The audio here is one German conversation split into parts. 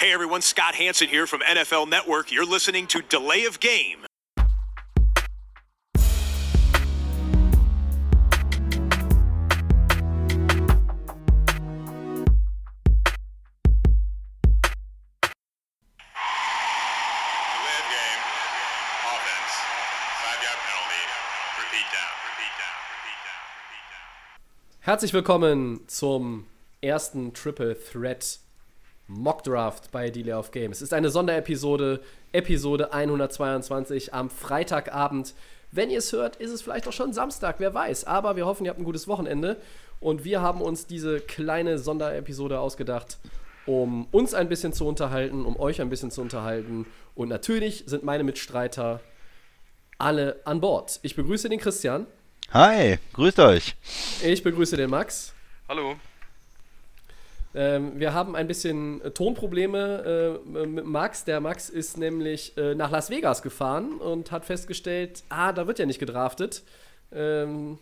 Hey everyone, Scott Hanson here from NFL Network. You're listening to Delay of Game. Delay of game. Offense. Five yard penalty. Repeat down. Repeat down. Repeat down. Repeat down. Herzlich willkommen zum ersten Triple Threat Mock Draft bei Delay of Game. Es ist eine Sonderepisode, Episode 122 am Freitagabend. Wenn ihr es hört, ist es vielleicht auch schon Samstag, wer weiß. Aber wir hoffen, ihr habt ein gutes Wochenende. Und wir haben uns diese kleine Sonderepisode ausgedacht, um uns ein bisschen zu unterhalten, um euch ein bisschen zu unterhalten. Und natürlich sind meine Mitstreiter alle an Bord. Ich begrüße den Christian. Hi, grüßt euch. Ich begrüße den Max. Hallo. Ähm, wir haben ein bisschen äh, Tonprobleme äh, mit Max. Der Max ist nämlich äh, nach Las Vegas gefahren und hat festgestellt, ah, da wird ja nicht gedraftet. Ähm,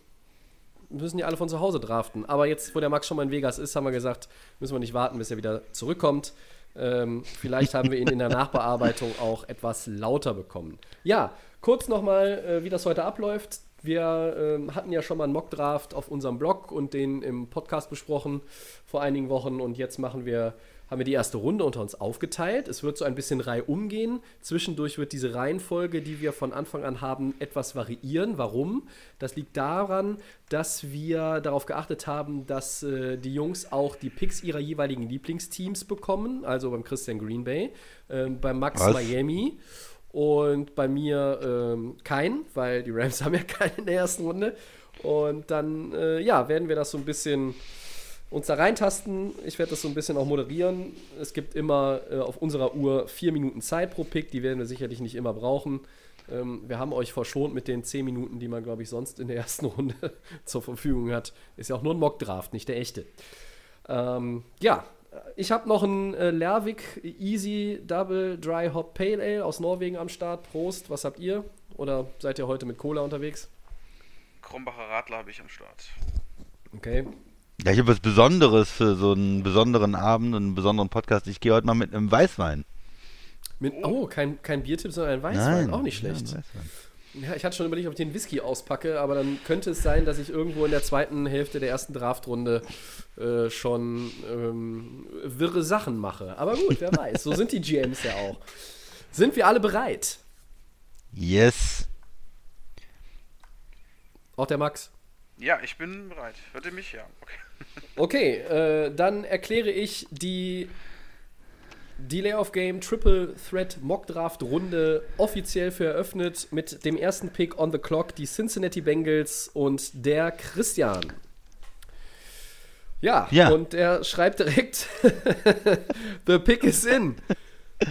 müssen die alle von zu Hause draften. Aber jetzt, wo der Max schon mal in Vegas ist, haben wir gesagt, müssen wir nicht warten, bis er wieder zurückkommt. Ähm, vielleicht haben wir ihn in der Nachbearbeitung auch etwas lauter bekommen. Ja, kurz nochmal, äh, wie das heute abläuft. Wir ähm, hatten ja schon mal einen Mockdraft auf unserem Blog und den im Podcast besprochen vor einigen Wochen und jetzt machen wir, haben wir die erste Runde unter uns aufgeteilt. Es wird so ein bisschen Reihe umgehen. Zwischendurch wird diese Reihenfolge, die wir von Anfang an haben, etwas variieren. Warum? Das liegt daran, dass wir darauf geachtet haben, dass äh, die Jungs auch die Picks ihrer jeweiligen Lieblingsteams bekommen. Also beim Christian Green Bay, ähm, beim Max Was? Miami und bei mir ähm, kein, weil die Rams haben ja keinen in der ersten Runde. Und dann, äh, ja, werden wir das so ein bisschen uns da reintasten. Ich werde das so ein bisschen auch moderieren. Es gibt immer äh, auf unserer Uhr vier Minuten Zeit pro Pick. Die werden wir sicherlich nicht immer brauchen. Ähm, wir haben euch verschont mit den zehn Minuten, die man, glaube ich, sonst in der ersten Runde zur Verfügung hat. Ist ja auch nur ein Mockdraft, nicht der echte. Ähm, ja, ich habe noch ein äh, Lervik Easy Double Dry Hop Pale Ale aus Norwegen am Start. Prost, was habt ihr? Oder seid ihr heute mit Cola unterwegs? Krombacher Radler habe ich am Start. Okay. Ja, ich habe was Besonderes für so einen besonderen Abend und einen besonderen Podcast. Ich gehe heute mal mit einem Weißwein. Mit, oh, kein, kein Biertipp, sondern ein Weißwein. Nein, auch nicht ja, schlecht. ein Weißwein. Ja, ich hatte schon überlegt, ob ich den Whisky auspacke, aber dann könnte es sein, dass ich irgendwo in der zweiten Hälfte der ersten Draftrunde äh, schon ähm, wirre Sachen mache. Aber gut, wer weiß. So sind die GMs ja auch. Sind wir alle bereit? Yes. Auch der Max. Ja, ich bin bereit. Hört ihr mich? Ja. Okay. Okay, äh, dann erkläre ich die Delay of Game Triple Threat Mock Draft Runde offiziell für eröffnet mit dem ersten Pick on the clock, die Cincinnati Bengals und der Christian. Ja, Ja. und er schreibt direkt: The pick is in.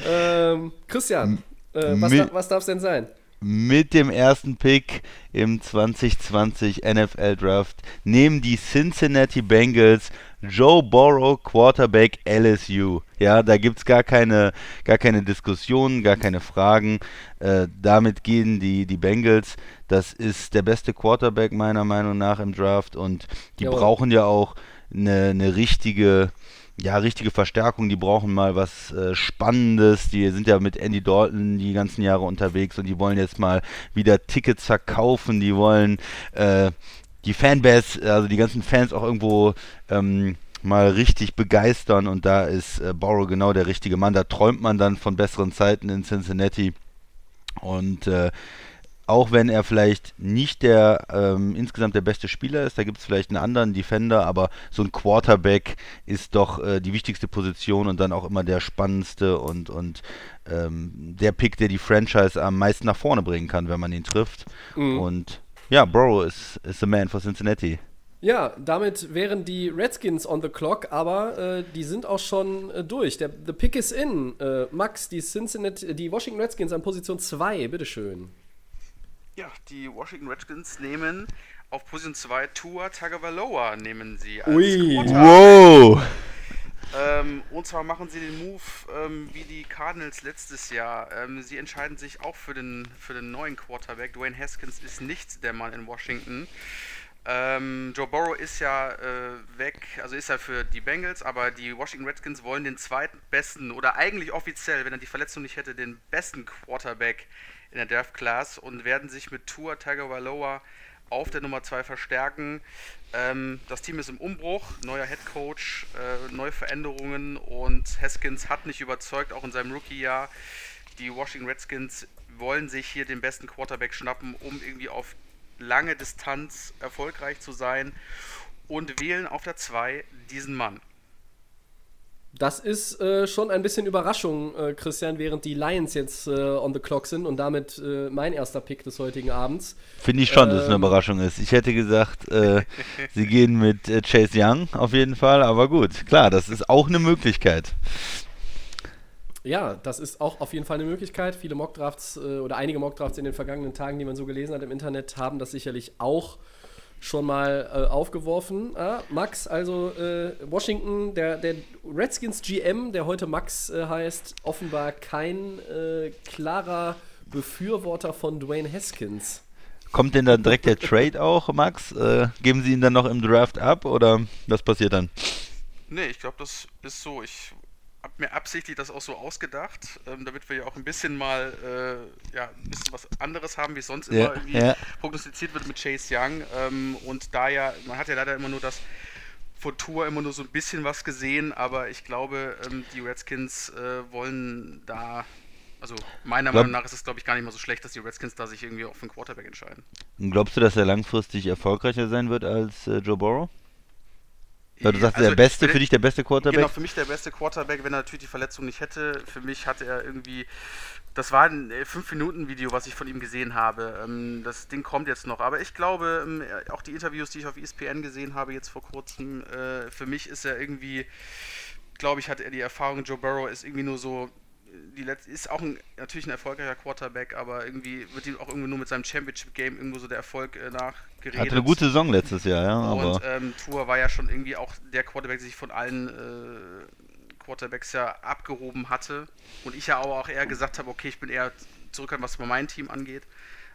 ähm, Christian, äh, was, da, was darf es denn sein? Mit dem ersten Pick im 2020 NFL Draft nehmen die Cincinnati Bengals Joe Burrow, Quarterback LSU. Ja, da gibt es gar keine, gar keine Diskussionen, gar keine Fragen. Äh, damit gehen die, die Bengals. Das ist der beste Quarterback meiner Meinung nach im Draft und die Jawohl. brauchen ja auch eine, eine richtige ja, richtige Verstärkung, die brauchen mal was äh, Spannendes. Die sind ja mit Andy Dalton die ganzen Jahre unterwegs und die wollen jetzt mal wieder Tickets verkaufen. Die wollen äh, die Fanbase, also die ganzen Fans auch irgendwo ähm, mal richtig begeistern und da ist äh, Borrow genau der richtige Mann. Da träumt man dann von besseren Zeiten in Cincinnati und äh, auch wenn er vielleicht nicht der ähm, insgesamt der beste Spieler ist, da gibt es vielleicht einen anderen Defender, aber so ein Quarterback ist doch äh, die wichtigste Position und dann auch immer der spannendste und, und ähm, der Pick, der die Franchise am meisten nach vorne bringen kann, wenn man ihn trifft. Und ja, Burrow ist, ist the man for Cincinnati. Ja, damit wären die Redskins on the clock, aber äh, die sind auch schon äh, durch. Der the pick is in. Äh, Max, die Cincinnati, die Washington Redskins an Position 2, bitteschön. Ja, die Washington Redskins nehmen auf Position 2 Tua Tagovailoa nehmen sie als Ui. Quarterback. Wow! Ähm, und zwar machen sie den Move ähm, wie die Cardinals letztes Jahr. Ähm, sie entscheiden sich auch für den, für den neuen Quarterback. Dwayne Haskins ist nicht der Mann in Washington. Ähm, Joe Burrow ist ja äh, weg, also ist er für die Bengals, aber die Washington Redskins wollen den zweitbesten oder eigentlich offiziell, wenn er die Verletzung nicht hätte, den besten Quarterback in der Draft Class und werden sich mit Tour Tagovailoa auf der Nummer 2 verstärken. Ähm, das Team ist im Umbruch, neuer Head Coach, äh, neue Veränderungen und Haskins hat nicht überzeugt, auch in seinem Rookie-Jahr. Die Washington Redskins wollen sich hier den besten Quarterback schnappen, um irgendwie auf lange Distanz erfolgreich zu sein und wählen auf der 2 diesen Mann. Das ist äh, schon ein bisschen Überraschung, äh, Christian, während die Lions jetzt äh, on the clock sind und damit äh, mein erster Pick des heutigen Abends. Finde ich schon, dass es eine Ähm. Überraschung ist. Ich hätte gesagt, äh, sie gehen mit äh, Chase Young auf jeden Fall, aber gut, klar, das ist auch eine Möglichkeit. Ja, das ist auch auf jeden Fall eine Möglichkeit. Viele Mockdrafts äh, oder einige Mockdrafts in den vergangenen Tagen, die man so gelesen hat im Internet, haben das sicherlich auch schon mal äh, aufgeworfen. Ah, Max, also äh, Washington, der, der Redskins GM, der heute Max äh, heißt, offenbar kein äh, klarer Befürworter von Dwayne Haskins. Kommt denn dann direkt der Trade auch, Max? Äh, geben sie ihn dann noch im Draft ab oder was passiert dann? Nee, ich glaube, das ist so. Ich habe mir absichtlich das auch so ausgedacht, ähm, damit wir ja auch ein bisschen mal äh, ja, ein bisschen was anderes haben, wie es sonst Ja, immer irgendwie ja. prognostiziert wird mit Chase Young. Ähm, und da ja, man hat ja leider immer nur das vor Tour immer nur so ein bisschen was gesehen, aber ich glaube, ähm, die Redskins äh, wollen da, also meiner Glaub- Meinung nach ist es, glaube ich, gar nicht mal so schlecht, dass die Redskins da sich irgendwie auch für einen Quarterback entscheiden. Glaubst du, dass er langfristig erfolgreicher sein wird als äh, Joe Burrow? Weil du sagst, also der beste, für dich der beste Quarterback? Genau, für mich der beste Quarterback, wenn er natürlich die Verletzung nicht hätte. Für mich hatte er irgendwie. Das war ein 5-Minuten-Video, was ich von ihm gesehen habe. Ähm, Das Ding kommt jetzt noch. Aber ich glaube, ähm, auch die Interviews, die ich auf ESPN gesehen habe, jetzt vor kurzem, äh, für mich ist er irgendwie, glaube ich, hat er die Erfahrung, Joe Burrow ist irgendwie nur so. Die letzte, ist auch ein, natürlich ein erfolgreicher Quarterback, aber irgendwie wird ihm auch irgendwie nur mit seinem Championship-Game irgendwo so der Erfolg äh, nachgeredet. Hatte eine gute Saison letztes Jahr, ja, Und ähm, Tour war ja schon irgendwie auch der Quarterback, der sich von allen äh, Quarterbacks ja abgehoben hatte. Und ich ja auch eher gesagt habe, okay, ich bin eher zurückhaltend, was mein Team angeht.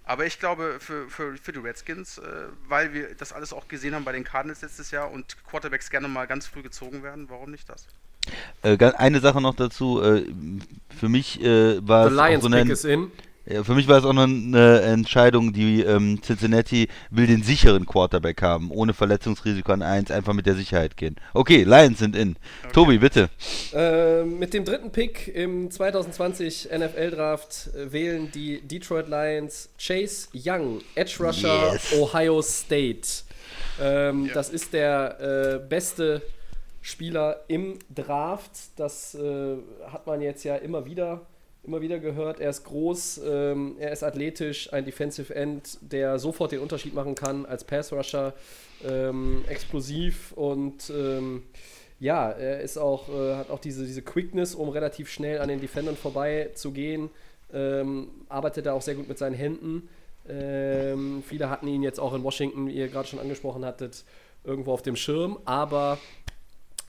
Aber ich glaube, für, für, für die Redskins, äh, weil wir das alles auch gesehen haben bei den Cardinals letztes Jahr und Quarterbacks gerne mal ganz früh gezogen werden, warum nicht das? Äh, eine Sache noch dazu. Äh, für mich äh, war The es Lions so Pick eine, ist in. Ja, für mich war es auch noch eine Entscheidung, die ähm, Cincinnati will den sicheren Quarterback haben, ohne Verletzungsrisiko an 1, einfach mit der Sicherheit gehen. Okay, Lions sind in. Tobi, bitte. Äh, mit dem dritten Pick im 2020 NFL-Draft äh, wählen die Detroit Lions Chase Young, Edge Rusher, Yes. Ohio State. Ähm, Das ist der äh, beste Spieler im Draft. Das äh, hat man jetzt ja immer wieder, immer wieder gehört. Er ist groß, ähm, er ist athletisch, ein Defensive End, der sofort den Unterschied machen kann als Pass Rusher, ähm, explosiv und ähm, ja, er ist auch, äh, hat auch diese, diese Quickness, um relativ schnell an den Defendern vorbei zu gehen. Ähm, arbeitet da auch sehr gut mit seinen Händen. Ähm, viele hatten ihn jetzt auch in Washington, wie ihr gerade schon angesprochen hattet, irgendwo auf dem Schirm. Aber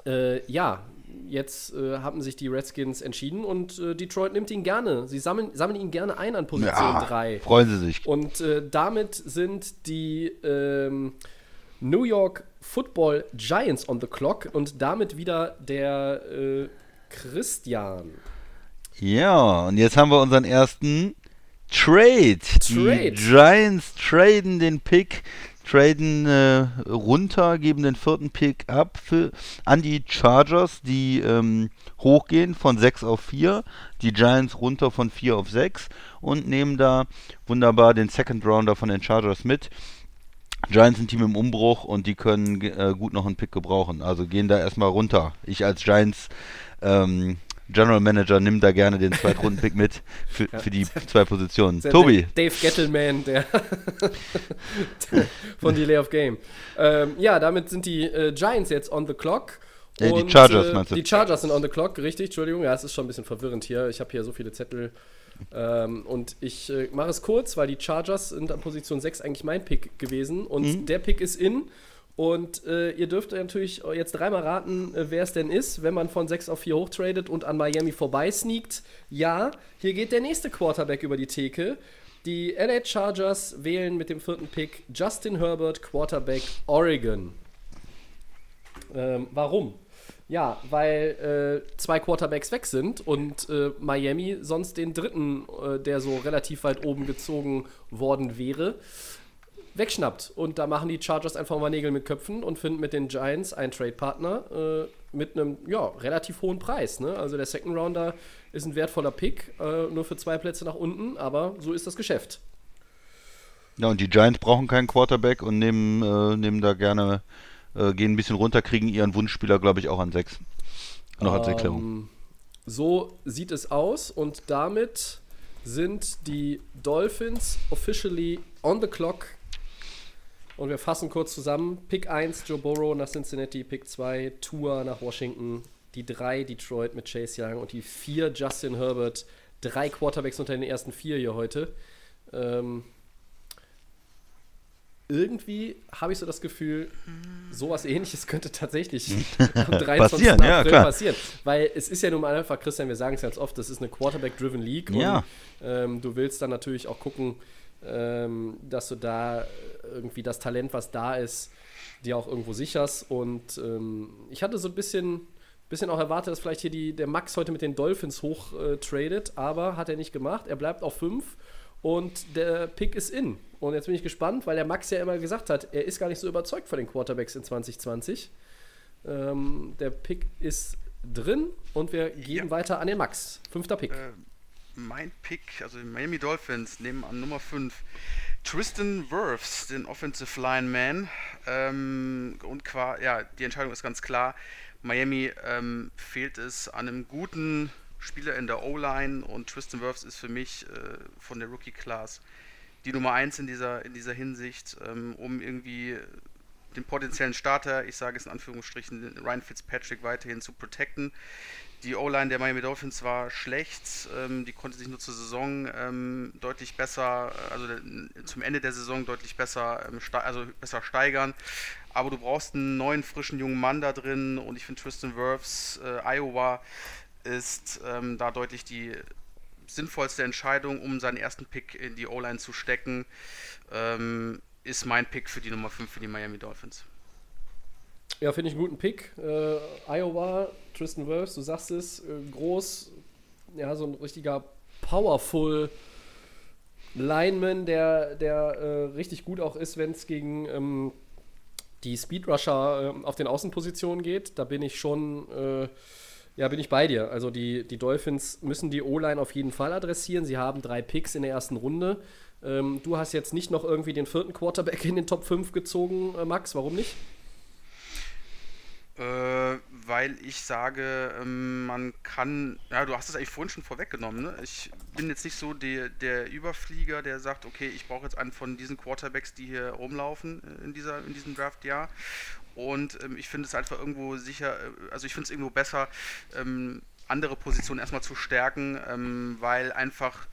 äh, ja, jetzt äh, haben sich die Redskins entschieden und äh, Detroit nimmt ihn gerne. Sie sammeln, sammeln ihn gerne ein an Position Ja, 3. freuen Sie sich. Und äh, damit sind die ähm, New York Football Giants on the clock und damit wieder der äh, Christian. Ja, und jetzt haben wir unseren ersten Trade. Trade. Die Giants traden den Pick, traden äh, runter, geben den vierten Pick ab für, an die Chargers, die ähm, hochgehen von 6 auf 4, die Giants runter von 4 auf 6 und nehmen da wunderbar den Second Rounder von den Chargers mit. Giants sind Team im Umbruch und die können äh, gut noch einen Pick gebrauchen. Also gehen da erstmal runter. Ich als Giants ähm, General Manager nimm da gerne den Zweitrunden-Pick mit für, für die zwei Positionen. Der- Tobi, der Dave Gettleman, der von Delay of Game. Ähm, ja, damit sind die äh, Giants jetzt on the clock. Äh, die Und, Chargers äh, meinst du? Die Chargers sind on the clock, richtig, Entschuldigung. Ja, es ist schon ein bisschen verwirrend hier. Ich habe hier so viele Zettel. Ähm, und ich äh, mache es kurz, weil die Chargers sind an Position 6 eigentlich mein Pick gewesen. Und Mhm. der Pick ist in. Und äh, ihr dürft natürlich jetzt dreimal raten, äh, wer es denn ist, wenn man von 6 auf 4 hochtradet und an Miami vorbei sneakt. Ja, hier geht der nächste Quarterback über die Theke. Die LA Chargers wählen mit dem vierten Pick Justin Herbert, Quarterback Oregon. Ähm, warum? Ja, weil äh, zwei Quarterbacks weg sind und äh, Miami sonst den dritten, äh, der so relativ weit oben gezogen worden wäre, wegschnappt. Und da machen die Chargers einfach mal Nägel mit Köpfen und finden mit den Giants einen Trade-Partner äh, mit einem ja, relativ hohen Preis. Ne? Also der Second Rounder ist ein wertvoller Pick, äh, nur für zwei Plätze nach unten, aber so ist das Geschäft. Ja, und die Giants brauchen keinen Quarterback und nehmen, äh, nehmen da gerne, äh, gehen ein bisschen runter, kriegen ihren Wunschspieler, glaube ich, auch an sechs. Noch als Erklärung. Ähm, so sieht es aus und damit sind die Dolphins officially on the clock. Und wir fassen kurz zusammen. Pick 1 Joe Burrow nach Cincinnati, Pick 2 Tua nach Washington, die 3 Detroit mit Chase Young und die 4 Justin Herbert. Drei Quarterbacks unter den ersten vier hier heute. Ähm, irgendwie habe ich so das Gefühl, sowas ähnliches könnte tatsächlich am 23. Passieren, ja, April klar. passieren. Weil es ist ja nun mal einfach, Christian, wir sagen es ganz oft, das ist eine Quarterback-driven League. Ja. Und ähm, du willst dann natürlich auch gucken, ähm, dass du da irgendwie das Talent, was da ist, dir auch irgendwo sicherst. Und ähm, ich hatte so ein bisschen, bisschen auch erwartet, dass vielleicht hier die, der Max heute mit den Dolphins hoch äh, tradet, aber hat er nicht gemacht. Er bleibt auf 5 und der Pick ist in. Und jetzt bin ich gespannt, weil der Max ja immer gesagt hat, er ist gar nicht so überzeugt von den Quarterbacks in 2020. Ähm, der Pick ist drin und wir gehen Ja. weiter an den Max. Fünfter Pick. Äh, mein Pick, also die Miami Dolphins, nehmen an Nummer 5 Tristan Wirfs, den Offensive Lineman. Ähm, und qua, ja, die Entscheidung ist ganz klar. Miami ähm, fehlt es an einem guten Spieler in der O-Line und Tristan Wirfs ist für mich äh, von der Rookie-Class die Nummer 1 in dieser, in dieser Hinsicht, ähm, um irgendwie den potenziellen Starter, ich sage es in Anführungsstrichen, Ryan Fitzpatrick weiterhin zu protecten. Die O-Line der Miami Dolphins war schlecht, ähm, die konnte sich nur zur Saison ähm, deutlich besser, äh, also der, zum Ende der Saison deutlich besser, ähm, also besser steigern. Aber du brauchst einen neuen, frischen jungen Mann da drin und ich finde Tristan Wirfs, äh, Iowa, ist ähm, da deutlich die sinnvollste Entscheidung, um seinen ersten Pick in die O-Line zu stecken. Ähm, ist mein Pick für die Nummer 5 für die Miami Dolphins. Ja, finde ich einen guten Pick. Äh, Iowa, Tristan Wirfs, du sagst es, äh, groß, ja, so ein richtiger powerful Lineman, der, der äh, richtig gut auch ist, wenn es gegen ähm, die Speedrusher äh, auf den Außenpositionen geht. Da bin ich schon, äh, ja, bin ich bei dir. Also die, die Dolphins müssen die O-Line auf jeden Fall adressieren. Sie haben drei Picks in der ersten Runde. Ähm, du hast jetzt nicht noch irgendwie den vierten Quarterback in den Top 5 gezogen, äh, Max. Warum nicht? Weil ich sage, ähm, man kann, ja, du hast es eigentlich vorhin schon vorweggenommen, ne? Ich bin jetzt nicht so der, der Überflieger, der sagt, okay, ich brauche jetzt einen von diesen Quarterbacks, die hier rumlaufen äh, in, dieser, in diesem Draftjahr. Und ähm, ich finde es einfach irgendwo sicher, äh, also ich finde es irgendwo besser, ähm, andere Positionen erstmal zu stärken, ähm, weil einfach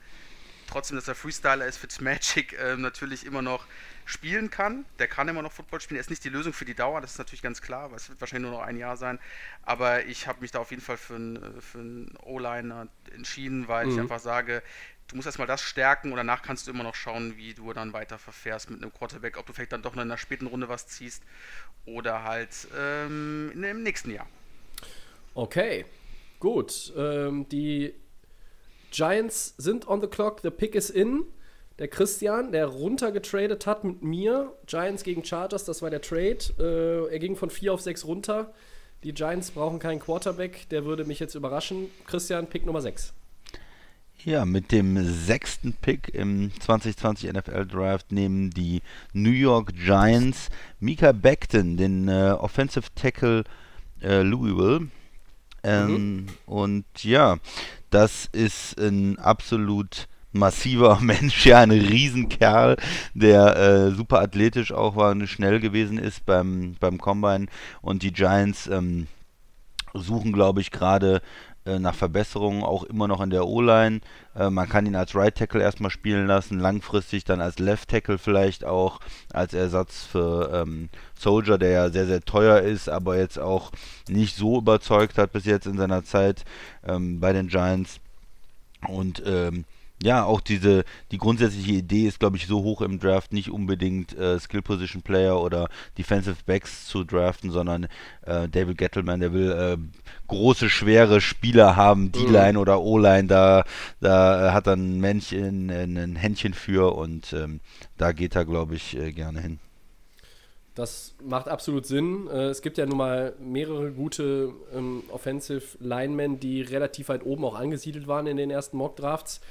trotzdem, dass er Freestyler ist, Fitzmagic ähm, natürlich immer noch spielen kann. Der kann immer noch Football spielen. Er ist nicht die Lösung für die Dauer, das ist natürlich ganz klar, weil es wird wahrscheinlich nur noch ein Jahr sein. Aber ich habe mich da auf jeden Fall für einen, für einen O-Liner entschieden, weil ich einfach sage, du musst erstmal das stärken und danach kannst du immer noch schauen, wie du dann weiter verfährst mit einem Quarterback, ob du vielleicht dann doch noch in der späten Runde was ziehst oder halt ähm, in, im nächsten Jahr. Okay, gut. Ähm, die Giants sind on the clock, the pick is in. Der Christian, der runtergetradet hat mit mir, Giants gegen Chargers, das war der Trade. Äh, er ging von 4 auf 6 runter. Die Giants brauchen keinen Quarterback, der würde mich jetzt überraschen. Christian, Pick Nummer 6. Ja, mit dem sechsten Pick im 2020 NFL Draft nehmen die New York Giants Mika Beckton, den äh, Offensive Tackle äh, Louisville. Ähm, Und ja, das ist ein absolut massiver Mensch, ja, ein Riesenkerl, der äh, super athletisch auch war und schnell gewesen ist beim, beim Combine. Und die Giants ähm, suchen, glaube ich, gerade äh, nach Verbesserungen, auch immer noch in der O-Line. Äh, man kann ihn als Right Tackle erstmal spielen lassen, langfristig dann als Left Tackle vielleicht auch, als Ersatz für ähm, Soldier, der ja sehr, sehr teuer ist, aber jetzt auch nicht so überzeugt hat bis jetzt in seiner Zeit ähm, bei den Giants. Und ähm, ja, auch diese, die grundsätzliche Idee ist, glaube ich, so hoch im Draft, nicht unbedingt äh, Skill Position Player oder Defensive Backs zu draften, sondern äh, David Gettleman, der will äh, große, schwere Spieler haben, D-Line oder O-Line, da, da hat er ein Männchen, ein Händchen für und ähm, da geht er, glaube ich, äh, gerne hin. Das macht absolut Sinn. Äh, es gibt ja nun mal mehrere gute ähm, Offensive Linemen, die relativ weit oben auch angesiedelt waren in den ersten Mock Drafts.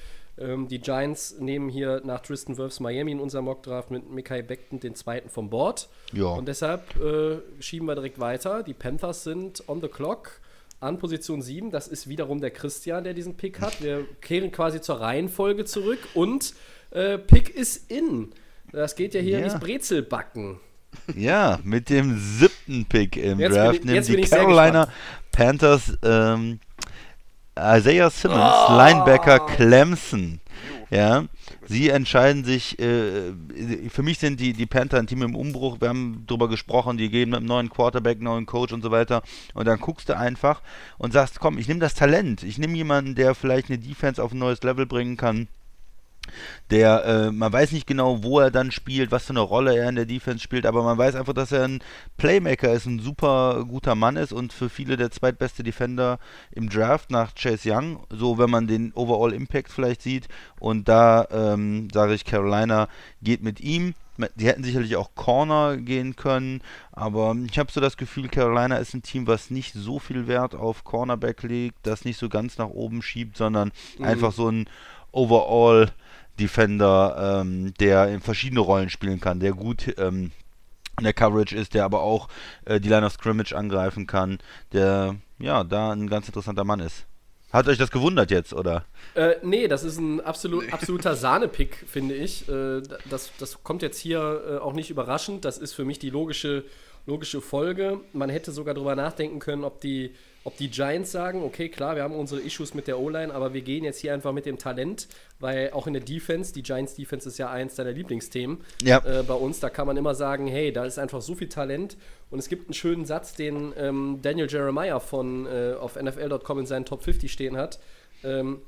Ähm, die Giants nehmen hier nach Tristan Wirfs Miami in unserem Mockdraft mit Mikai Beckton den zweiten vom Board. Ja. Und deshalb äh, schieben wir direkt weiter. Die Panthers sind on the clock an Position 7. Das ist wiederum der Christian, der diesen Pick hat. Wir kehren quasi zur Reihenfolge zurück und äh, Pick ist in. Das geht ja hier Ja. ins Brezelbacken. Ja, mit dem siebten Pick im Jetzt Draft nehmen die Carolina. Panthers ähm, Isaiah Simmons, Oh. Linebacker Clemson. Ja, sie entscheiden sich, äh, für mich sind die, die Panther ein Team im Umbruch, wir haben drüber gesprochen, die gehen mit einem neuen Quarterback, neuen Coach und so weiter und dann guckst du einfach und sagst, komm, ich nehme das Talent, ich nehme jemanden, der vielleicht eine Defense auf ein neues Level bringen kann, der, äh, man weiß nicht genau, wo er dann spielt, was für eine Rolle er in der Defense spielt, aber man weiß einfach, dass er ein Playmaker ist, ein super guter Mann ist und für viele der zweitbeste Defender im Draft nach Chase Young, so wenn man den Overall Impact vielleicht sieht. Und da ähm, sage ich, Carolina geht mit ihm. Die hätten sicherlich auch Corner gehen können, aber ich habe so das Gefühl, Carolina ist ein Team, was nicht so viel Wert auf Cornerback legt, das nicht so ganz nach oben schiebt, sondern einfach so ein Overall Defender, ähm, der in verschiedene Rollen spielen kann, der gut ähm, in der Coverage ist, der aber auch äh, die Line of Scrimmage angreifen kann, der ja da ein ganz interessanter Mann ist. Hat euch das gewundert jetzt, oder? Äh, nee, das ist ein absolut, absoluter Sahnepick, finde ich. Äh, das, das kommt jetzt hier äh, auch nicht überraschend. Das ist für mich die logische, logische Folge. Man hätte sogar darüber nachdenken können, ob die, ob die Giants sagen, okay, klar, wir haben unsere Issues mit der O-Line, aber wir gehen jetzt hier einfach mit dem Talent, weil auch in der Defense, die Giants Defense ist ja eins deiner Lieblingsthemen Ja. äh, bei uns, da kann man immer sagen, hey, da ist einfach so viel Talent und es gibt einen schönen Satz, den ähm, Daniel Jeremiah von äh, auf NFL.com in seinen Top 50 stehen hat. Ähm,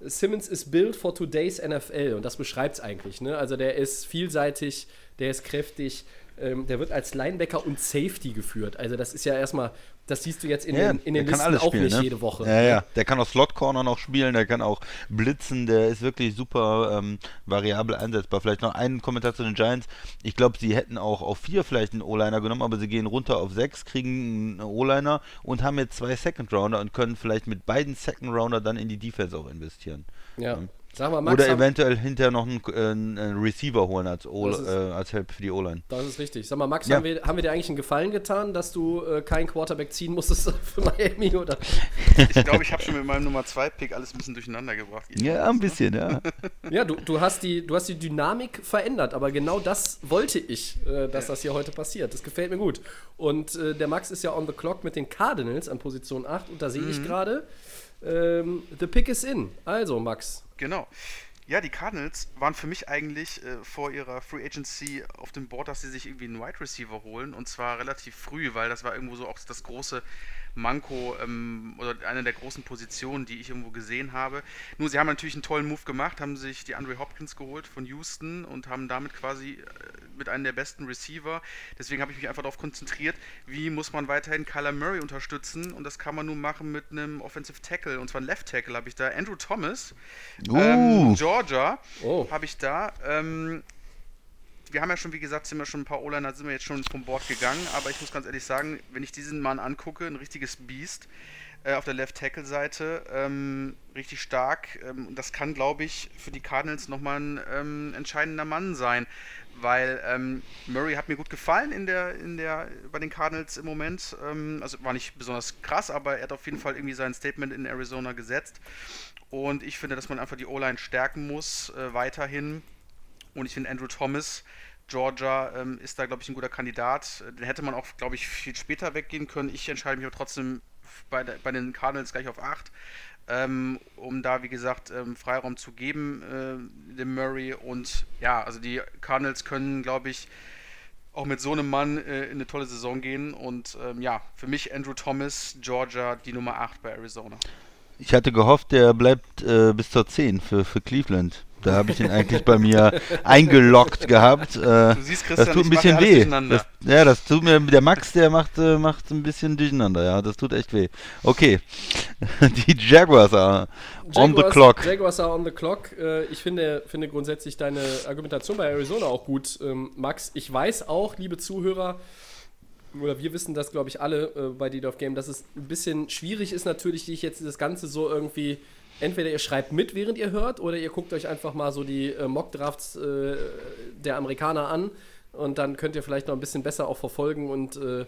Simmons is built for today's NFL und das beschreibt es eigentlich. Ne? Also der ist vielseitig, der ist kräftig, ähm, der wird als Linebacker und Safety geführt. Also das ist ja erstmal, das siehst du jetzt in den, in den Listen auch nicht jede Woche. Ja, ne? ja. Der kann auch Slot Corner noch spielen, der kann auch blitzen, der ist wirklich super ähm, variabel einsetzbar. Vielleicht noch einen Kommentar zu den Giants. Ich glaube, sie hätten auch auf vier vielleicht einen O-Liner genommen, aber sie gehen runter auf sechs, kriegen einen O-Liner und haben jetzt zwei Second Rounder und können vielleicht mit beiden Second Rounder dann in die Defense auch investieren. Ja. Sag mal, Max, Oder eventuell hinterher noch einen, äh, einen Receiver holen als, o ist- äh, als Help für die O-Line. Das ist richtig. Sag mal, Max, Ja. haben, wir, haben wir dir eigentlich einen Gefallen getan, dass du äh, keinen Quarterback ziehen musstest für Miami? Oder? Ich glaube, ich habe schon mit meinem Nummer 2 Pick alles ein bisschen durcheinander gebracht. Ja, ein bisschen, ja. Ja, du, du, hast die, du hast die Dynamik verändert, aber genau das wollte ich, äh, dass das hier heute passiert. Das gefällt mir gut. Und äh, der Max ist ja on the clock mit den Cardinals an Position 8 und da sehe ich gerade, ähm, the pick is in. Also, Max. Genau. Ja, die Cardinals waren für mich eigentlich äh, vor ihrer Free Agency auf dem Board, dass sie sich irgendwie einen Wide Receiver holen und zwar relativ früh, weil das war irgendwo so auch das große Manko ähm, oder eine der großen Positionen, die ich irgendwo gesehen habe. Nur sie haben natürlich einen tollen Move gemacht, haben sich die Andre Hopkins geholt von Houston und haben damit quasi äh, mit einem der besten Receiver. Deswegen habe ich mich einfach darauf konzentriert, wie muss man weiterhin Kyler Murray unterstützen und das kann man nun machen mit einem Offensive Tackle und zwar ein Left Tackle habe ich da. Andrew Thomas, Uh. ähm, Georgia Oh. habe ich da. Ähm, wir haben ja schon, wie gesagt, sind wir schon ein paar O-Liner, sind wir jetzt schon vom Board gegangen, aber ich muss ganz ehrlich sagen, wenn ich diesen Mann angucke, ein richtiges Biest äh, auf der Left-Tackle-Seite, ähm, richtig stark. Ähm, das kann, glaube ich, für die Cardinals nochmal ein ähm, entscheidender Mann sein, weil ähm, Murray hat mir gut gefallen in der, in der, bei den Cardinals im Moment. Ähm, also war nicht besonders krass, aber er hat auf jeden Fall irgendwie sein Statement in Arizona gesetzt. Und ich finde, dass man einfach die O-Line stärken muss, äh, weiterhin. Und ich finde Andrew Thomas, Georgia, ähm, ist da, glaube ich, ein guter Kandidat. Äh, Den hätte man auch, glaube ich, viel später weggehen können. Ich entscheide mich aber trotzdem bei, der, bei den Cardinals gleich auf 8, ähm, um da, wie gesagt, ähm, Freiraum zu geben, äh, dem Murray. Und ja, also die Cardinals können, glaube ich, auch mit so einem Mann äh, in eine tolle Saison gehen. Und ähm, ja, für mich Andrew Thomas, Georgia, die Nummer 8 bei Arizona. Ich hatte gehofft, der bleibt äh, bis zur 10 für, für Cleveland. Da habe ich ihn eigentlich bei mir eingeloggt gehabt. Äh, Du siehst, das tut ein bisschen weh. durcheinander. Das, ja, das tut mir, der Max, der macht, äh, macht ein bisschen durcheinander, ja. Das tut echt weh. Okay. Die Jaguars are on the Jaguars- clock. Jaguars are on the clock. Äh, ich finde, finde grundsätzlich deine Argumentation bei Arizona auch gut, ähm, Max. Ich weiß auch, liebe Zuhörer, oder wir wissen das, glaube ich, alle äh, bei DDoF Game, dass es ein bisschen schwierig ist, natürlich, dich jetzt das Ganze so irgendwie. Entweder ihr schreibt mit, während ihr hört, oder ihr guckt euch einfach mal so die äh, Mock-Drafts äh, der Amerikaner an und dann könnt ihr vielleicht noch ein bisschen besser auch verfolgen und äh,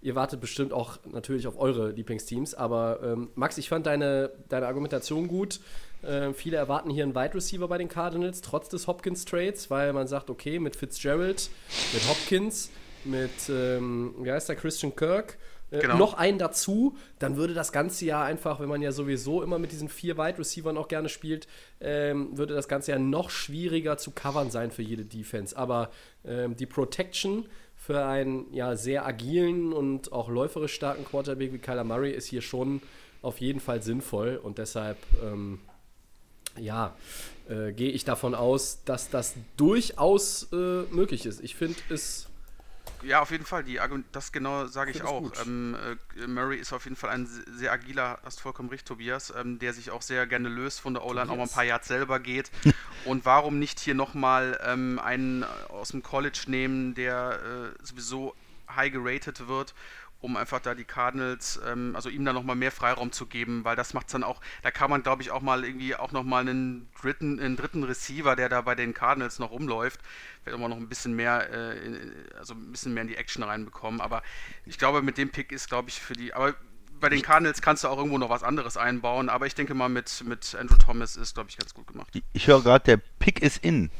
ihr wartet bestimmt auch natürlich auf eure Lieblingsteams. Aber ähm, Max, ich fand deine, deine Argumentation gut. Äh, viele erwarten hier einen Wide Receiver bei den Cardinals, trotz des Hopkins-Trades, weil man sagt, okay, mit Fitzgerald, mit Hopkins, mit, ähm, wie heißt der, Christian Kirk, äh, Genau. noch einen dazu, dann würde das ganze Jahr einfach, wenn man ja sowieso immer mit diesen vier Wide Receivern auch gerne spielt, ähm, würde das ganze Jahr noch schwieriger zu covern sein für jede Defense. Aber ähm, die Protection für einen ja, sehr agilen und auch läuferisch starken Quarterback wie Kyler Murray ist hier schon auf jeden Fall sinnvoll und deshalb ähm, ja, äh, gehe ich davon aus, dass das durchaus äh, möglich ist. Ich finde es Ja, auf jeden Fall. Die das genau sage ich auch. Ähm, äh, Murray ist auf jeden Fall ein se- sehr agiler, hast vollkommen recht, Tobias, ähm, der sich auch sehr gerne löst von der O-Line, auch mal ein paar Yards selber geht. Und warum nicht hier nochmal ähm, einen aus dem College nehmen, der äh, sowieso high geratet wird, um einfach da die Cardinals, ähm, also ihm da nochmal mehr Freiraum zu geben, weil das macht dann auch, da kann man glaube ich auch mal irgendwie auch nochmal einen dritten, einen dritten Receiver, der da bei den Cardinals noch rumläuft, vielleicht auch mal noch ein bisschen mehr, äh, in, also ein bisschen mehr in die Action reinbekommen. Aber ich glaube, mit dem Pick ist, glaube ich, für die, aber bei den Cardinals kannst du auch irgendwo noch was anderes einbauen, aber ich denke mal mit, mit Andrew Thomas ist, glaube ich, ganz gut gemacht. Ich höre gerade, der Pick ist in.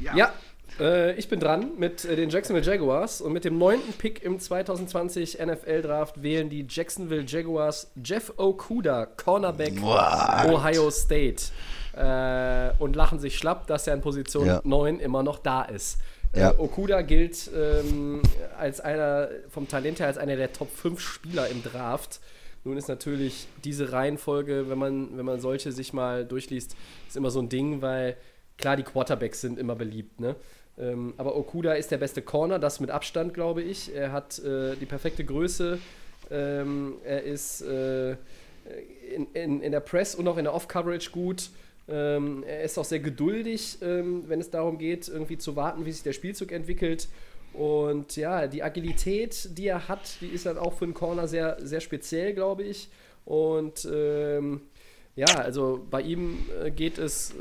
Ja, äh, ich bin dran mit äh, den Jacksonville Jaguars und mit dem neunten Pick im 2020 NFL Draft wählen die Jacksonville Jaguars Jeff Okuda, Cornerback Ohio State äh, und lachen sich schlapp, dass er in Position Ja. 9 immer noch da ist. Ja. Äh, Okuda gilt ähm, als einer vom Talent her als einer der Top 5 Spieler im Draft. Nun ist natürlich diese Reihenfolge, wenn man, wenn man solche sich mal durchliest, ist immer so ein Ding, weil klar, die Quarterbacks sind immer beliebt, ne? Ähm, aber Okuda ist der beste Corner, das mit Abstand, glaube ich. Er hat äh, die perfekte Größe. Ähm, er ist äh, in, in, in der Press und auch in der Off-Coverage gut. Ähm, er ist auch sehr geduldig, ähm, wenn es darum geht, irgendwie zu warten, wie sich der Spielzug entwickelt. Und ja, die Agilität, die er hat, die ist dann auch für einen Corner sehr, sehr speziell, glaube ich. Und ähm, ja, also bei ihm äh, geht es, äh,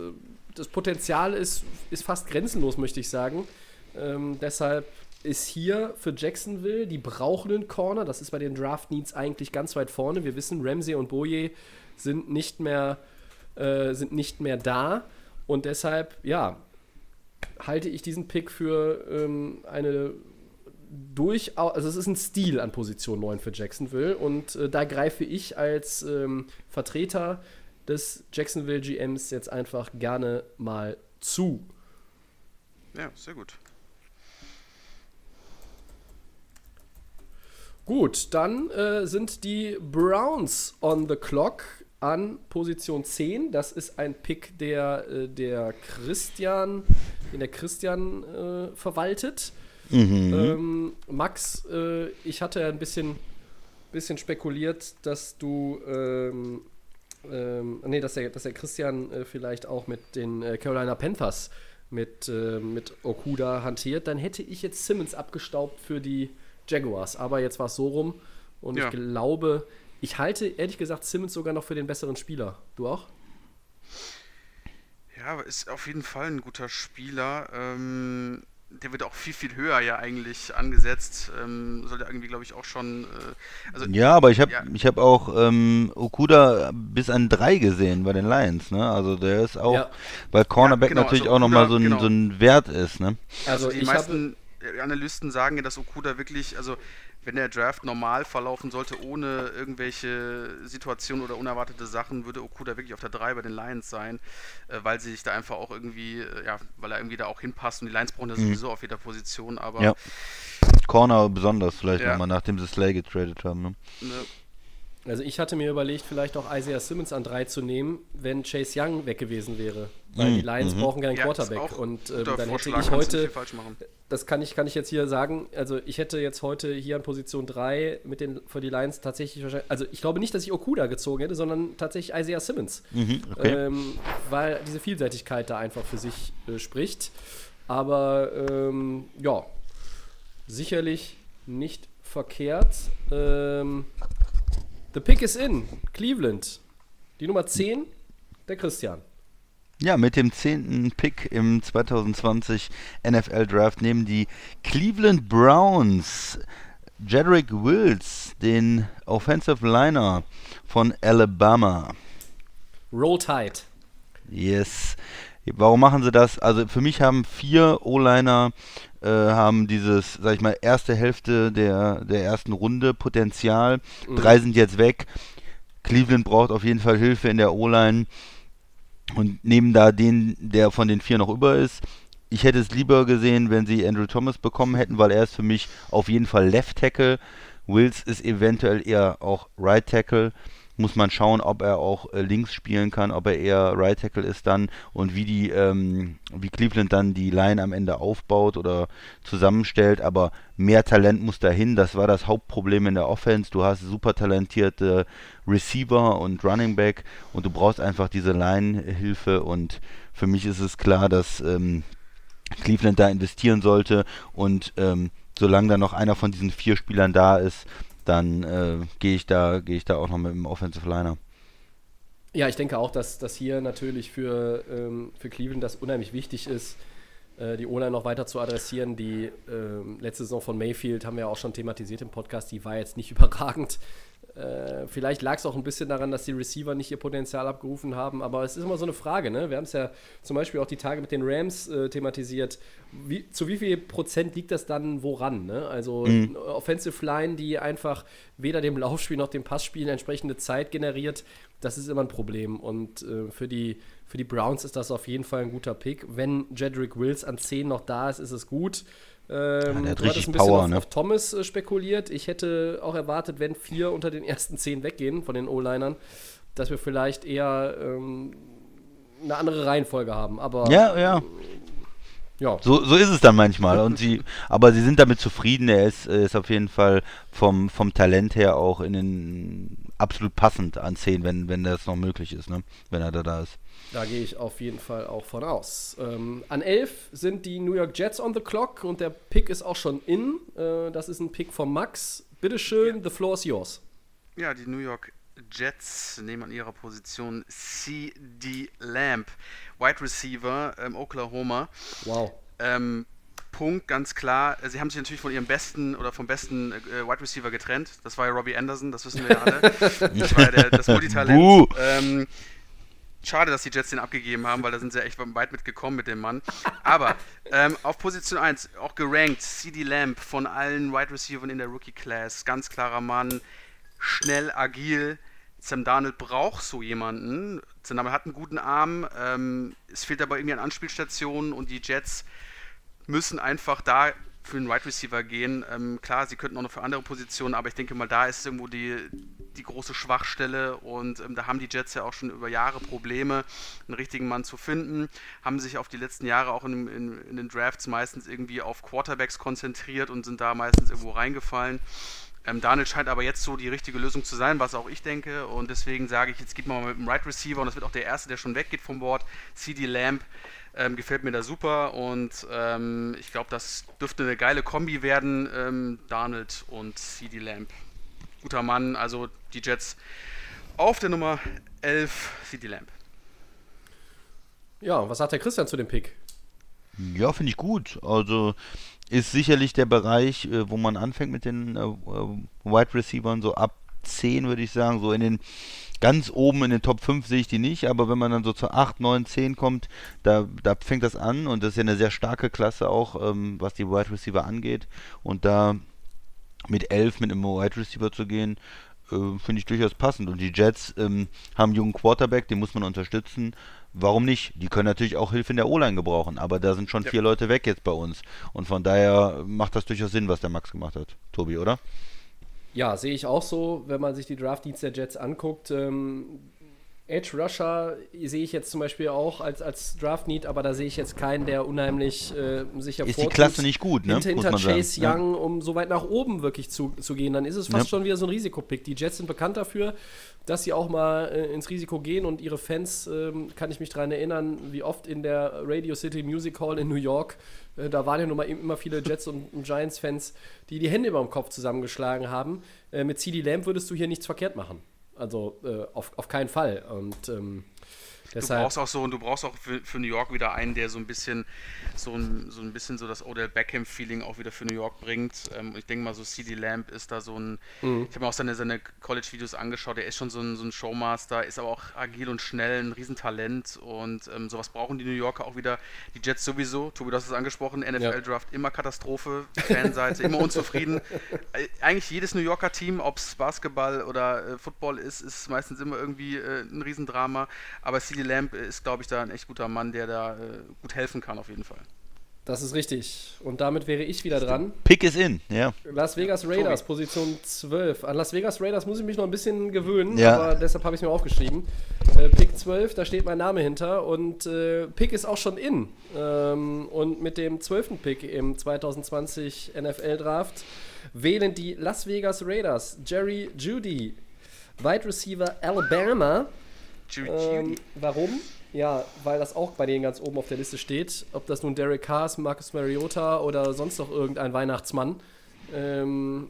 das Potenzial ist, ist fast grenzenlos, möchte ich sagen. Ähm, deshalb ist hier für Jacksonville, die brauchen einen Corner. Das ist bei den Draft Needs eigentlich ganz weit vorne. Wir wissen, Ramsey und Boye sind nicht mehr, äh, sind nicht mehr da. Und deshalb, ja, halte ich diesen Pick für ähm, eine durchaus, also es ist ein Stil an Position 9 für Jacksonville und äh, da greife ich als ähm, Vertreter des Jacksonville GMs jetzt einfach gerne mal zu. Ja, sehr gut. Gut, dann äh, sind die Browns on the clock an Position 10. Das ist ein Pick, der, äh, der Christian, den der Christian äh, verwaltet. Ähm, Max, äh, ich hatte ja ein bisschen, bisschen spekuliert, dass du, ähm, ähm, nee, dass der, dass der Christian äh, vielleicht auch mit den äh, Carolina Panthers mit, äh, mit Okuda hantiert. Dann hätte ich jetzt Simmons abgestaubt für die Jaguars. Aber jetzt war es so rum und Ja. ich glaube, ich halte ehrlich gesagt Simmons sogar noch für den besseren Spieler. Du auch? Ja, ist auf jeden Fall ein guter Spieler. Ähm, der wird auch viel, viel höher ja eigentlich angesetzt. Ähm, soll ja irgendwie, glaube ich, auch schon. Äh, also, Ja, aber ich habe Ja. ich hab auch ähm, Okuda bis an drei gesehen bei den Lions, ne? Also der ist auch, Ja. weil Cornerback genau, natürlich also auch nochmal so, ein, Okuda, so ein Wert ist, ne? Also, Also, die ich habe meisten Analysten sagen ja, dass Okuda wirklich, also wenn der Draft normal verlaufen sollte, ohne irgendwelche Situationen oder unerwartete Sachen, würde Okuda wirklich auf der 3 bei den Lions sein, äh, weil sie sich da einfach auch irgendwie, äh, ja, weil er irgendwie da auch hinpasst und die Lions brauchen das sowieso auf jeder Position, aber Ja. Corner besonders vielleicht Ja. nochmal, nachdem sie Slay getradet haben, ne? ne, Also ich hatte mir überlegt, vielleicht auch Isaiah Simmons an drei zu nehmen, wenn Chase Young weg gewesen wäre. Weil die Lions brauchen keinen Ja, ist Quarterback. auch Und ähm, guter dann hätte ich heute, das kann ich, kann ich jetzt hier sagen, also ich hätte jetzt heute hier an Position 3 mit den, für die Lions tatsächlich wahrscheinlich, also ich glaube nicht, dass ich Okuda gezogen hätte, sondern tatsächlich Isaiah Simmons. okay. Ähm, weil diese Vielseitigkeit da einfach für sich äh, spricht. Aber ähm, ja, sicherlich nicht verkehrt. Ähm, the pick is in. Cleveland. Die Nummer 10, der Christian. Ja, mit dem zehnten Pick im 2020 NFL Draft nehmen die Cleveland Browns Jedrick Wills, den Offensive Liner von Alabama. Roll Tide. Yes. Warum machen sie das? Also für mich haben vier O-Liner äh, haben dieses, sag ich mal, erste Hälfte der, der ersten Runde Potenzial. Drei sind jetzt weg. Cleveland braucht auf jeden Fall Hilfe in der O-Line und nehmen da den, der von den vier noch über ist. Ich hätte es lieber gesehen, wenn sie Andrew Thomas bekommen hätten, weil er ist für mich auf jeden Fall Left Tackle. Wills ist eventuell eher auch Right Tackle. Muss man schauen, ob er auch äh, links spielen kann, ob er eher Right Tackle ist dann und wie die, ähm, wie Cleveland dann die Line am Ende aufbaut oder zusammenstellt. Aber mehr Talent muss dahin. Das war das Hauptproblem in der Offense. Du hast super talentierte Receiver und Running Back und du brauchst einfach diese Line-Hilfe und für mich ist es klar, dass ähm, Cleveland da investieren sollte und ähm, solange da noch einer von diesen vier Spielern da ist, dann äh, gehe ich da gehe ich da auch noch mit dem Offensive Liner. Ja, ich denke auch, dass das hier natürlich für, ähm, für Cleveland das unheimlich wichtig ist, äh, die O-Line noch weiter zu adressieren. Die ähm, letzte Saison von Mayfield haben wir ja auch schon thematisiert im Podcast, die war jetzt nicht überragend. Äh, vielleicht lag es auch ein bisschen daran, dass die Receiver nicht ihr Potenzial abgerufen haben, aber es ist immer so eine Frage. Ne? Wir haben es ja zum Beispiel auch die Tage mit den Rams äh, thematisiert. Wie, zu wie viel Prozent liegt das dann woran? Ne? Also eine Offensive Line, die einfach weder dem Laufspiel noch dem Passspiel entsprechende Zeit generiert, das ist immer ein Problem. Und äh, für, die, für die Browns ist das auf jeden Fall ein guter Pick. Wenn Jedrick Wills an 10 noch da ist, ist es gut. Ähm, der hat richtig ein bisschen Power, auf, ne? auf Thomas äh, spekuliert. Ich hätte auch erwartet, wenn vier unter den ersten zehn weggehen von den O-Linern, dass wir vielleicht eher ähm, eine andere Reihenfolge haben. Aber Ja, ja. ja. So, so ist es dann manchmal. Und sie, aber sie sind damit zufrieden. Er ist, ist auf jeden Fall vom, vom Talent her auch in den absolut passend an 10, wenn, wenn das noch möglich ist, ne? Wenn er da, da ist. Da gehe ich auf jeden Fall auch von aus. Ähm, an 11 sind die New York Jets on the clock und der Pick ist auch schon in. Äh, das ist ein Pick von Max. Bitteschön, the floor is yours. Ja, die New York Jets nehmen an ihrer Position CD Lamb, Wide Receiver, ähm, Oklahoma. Wow. Ähm, Punkt, ganz klar. äh, Sie haben sich natürlich von ihrem besten oder vom besten äh, Wide Receiver getrennt. Das war ja Robbie Anderson, das wissen wir ja alle. Das war ja der, das Multitalent. Buh. Ähm, schade, dass die Jets den abgegeben haben, weil da sind sie ja echt weit mitgekommen mit dem Mann. Aber ähm, auf Position 1 auch gerankt, CD Lamb von allen Wide Receivers in der Rookie Class. Ganz klarer Mann, schnell, agil. Sam Darnold braucht so jemanden. Sam Darnold hat einen guten Arm. Ähm, es fehlt aber irgendwie an Anspielstationen und die Jets müssen einfach da für einen Wide Receiver gehen. Ähm, klar, sie könnten auch noch für andere Positionen, aber ich denke mal, da ist irgendwo die, die große Schwachstelle und ähm, da haben die Jets ja auch schon über Jahre Probleme, einen richtigen Mann zu finden. Haben sich auf die letzten Jahre auch in, in, in den Drafts meistens irgendwie auf Quarterbacks konzentriert und sind da meistens irgendwo reingefallen. Ähm, Daniel scheint aber jetzt so die richtige Lösung zu sein, was auch ich denke. Und deswegen sage ich, jetzt geht man mal mit dem Right Receiver und das wird auch der erste, der schon weggeht vom Board. CD Lamb ähm, gefällt mir da super und ähm, ich glaube, das dürfte eine geile Kombi werden. Ähm, Darnold und CD Lamb. Guter Mann, also die Jets auf der Nummer 11, CD Lamb. Ja, was sagt der Christian zu dem Pick? Ja, finde ich gut. Also ist sicherlich der Bereich, äh, wo man anfängt mit den äh, äh, Wide Receivern, so ab 10 würde ich sagen, so in den ganz oben in den Top 5 sehe ich die nicht, aber wenn man dann so zu 8, 9, 10 kommt, da, da fängt das an und das ist ja eine sehr starke Klasse auch, ähm, was die Wide Receiver angeht und da mit 11 mit einem Wide Receiver zu gehen, äh, finde ich durchaus passend. Und die Jets ähm, haben einen jungen Quarterback, den muss man unterstützen. Warum nicht? Die können natürlich auch Hilfe in der O-Line gebrauchen, aber da sind schon Ja. vier Leute weg jetzt bei uns. Und von daher macht das durchaus Sinn, was der Max gemacht hat, Tobi, oder? Ja, sehe ich auch so, wenn man sich die Draft-Needs der Jets anguckt. Ähm, Edge Rusher sehe ich jetzt zum Beispiel auch als, als Draft-Need, aber da sehe ich jetzt keinen, der unheimlich äh, sicher Ist die Klasse nicht gut, ne? Hinter, Muss hinter man sagen. Chase Ja. Young, um so weit nach oben wirklich zu, zu gehen. Dann ist es fast Ja. schon wieder so ein Risikopick. Die Jets sind bekannt dafür, dass sie auch mal äh, ins Risiko gehen und ihre Fans, ähm, kann ich mich daran erinnern, wie oft in der Radio City Music Hall in New York, äh, da waren ja nun mal immer viele Jets und, und Giants-Fans, die die Hände über dem Kopf zusammengeschlagen haben. Äh, mit CD Lamb würdest du hier nichts verkehrt machen. Also äh, auf, auf keinen Fall. Und ähm, Du deshalb. brauchst auch so und du brauchst auch für, für New York wieder einen, der so ein bisschen so ein, so ein bisschen so das Odell Beckham Feeling auch wieder für New York bringt. Ähm, ich denke mal so CD Lamb ist da so ein Mhm. ich habe mir auch seine, seine College Videos angeschaut, der ist schon so ein, so ein Showmaster, ist aber auch agil und schnell, ein Riesentalent und ähm, sowas brauchen die New Yorker auch wieder. Die Jets sowieso, Tobi, du hast es angesprochen, NFL Draft immer Katastrophe, Fanseite immer unzufrieden. Äh, Eigentlich jedes New Yorker Team, ob es Basketball oder äh, Football ist, ist meistens immer irgendwie äh, ein Riesendrama. Aber CD Lamb ist, glaube ich, da ein echt guter Mann, der da äh, gut helfen kann, auf jeden Fall. Das ist richtig. Und damit wäre ich wieder dran. Pick is in, ja. Las Vegas Raiders, Position 12. An Las Vegas Raiders muss ich mich noch ein bisschen gewöhnen, Ja. aber deshalb habe ich es mir aufgeschrieben. Äh, Pick 12, da steht mein Name hinter und äh, Pick ist auch schon in. Ähm, und mit dem 12. Pick im 2020 NFL Draft wählen die Las Vegas Raiders Jerry Judy, Wide Receiver Alabama. Ähm, warum? Ja, weil das auch bei denen ganz oben auf der Liste steht. Ob das nun Derek Carr ist, Marcus Mariota oder sonst noch irgendein Weihnachtsmann. Ähm,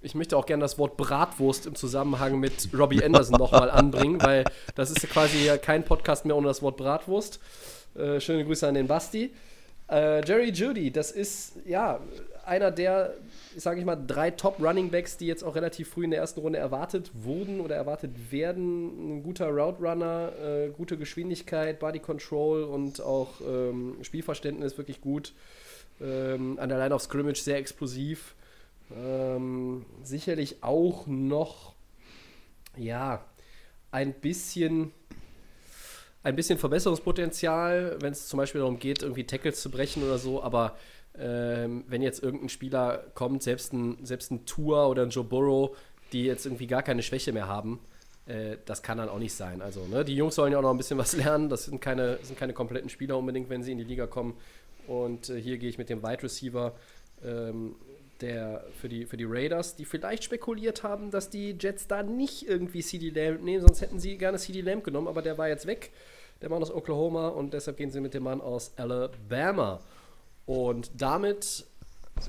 ich möchte auch gerne das Wort Bratwurst im Zusammenhang mit Robbie Anderson nochmal anbringen, weil das ist ja quasi kein Podcast mehr ohne das Wort Bratwurst. Äh, schöne Grüße an den Basti. Äh, Jerry Judy, das ist ja einer der, sage ich mal, drei Top Running Backs, die jetzt auch relativ früh in der ersten Runde erwartet wurden oder erwartet werden. Ein guter Route Runner, äh, gute Geschwindigkeit, Body Control und auch ähm, Spielverständnis wirklich gut. Ähm, an der Line of Scrimmage sehr explosiv. Ähm, sicherlich auch noch, ja, ein bisschen ein bisschen Verbesserungspotenzial, wenn es zum Beispiel darum geht, irgendwie Tackles zu brechen oder so, aber ähm, wenn jetzt irgendein Spieler kommt, selbst ein, selbst ein Tour oder ein Joe Burrow, die jetzt irgendwie gar keine Schwäche mehr haben, äh, das kann dann auch nicht sein. Also, ne, die Jungs sollen ja auch noch ein bisschen was lernen. Das sind keine, sind keine kompletten Spieler unbedingt, wenn sie in die Liga kommen. Und äh, hier gehe ich mit dem Wide Receiver ähm, der für die, für die Raiders, die vielleicht spekuliert haben, dass die Jets da nicht irgendwie CD Lamb nehmen, sonst hätten sie gerne CD Lamb genommen, aber der war jetzt weg. Der Mann aus Oklahoma und deshalb gehen sie mit dem Mann aus Alabama. Und damit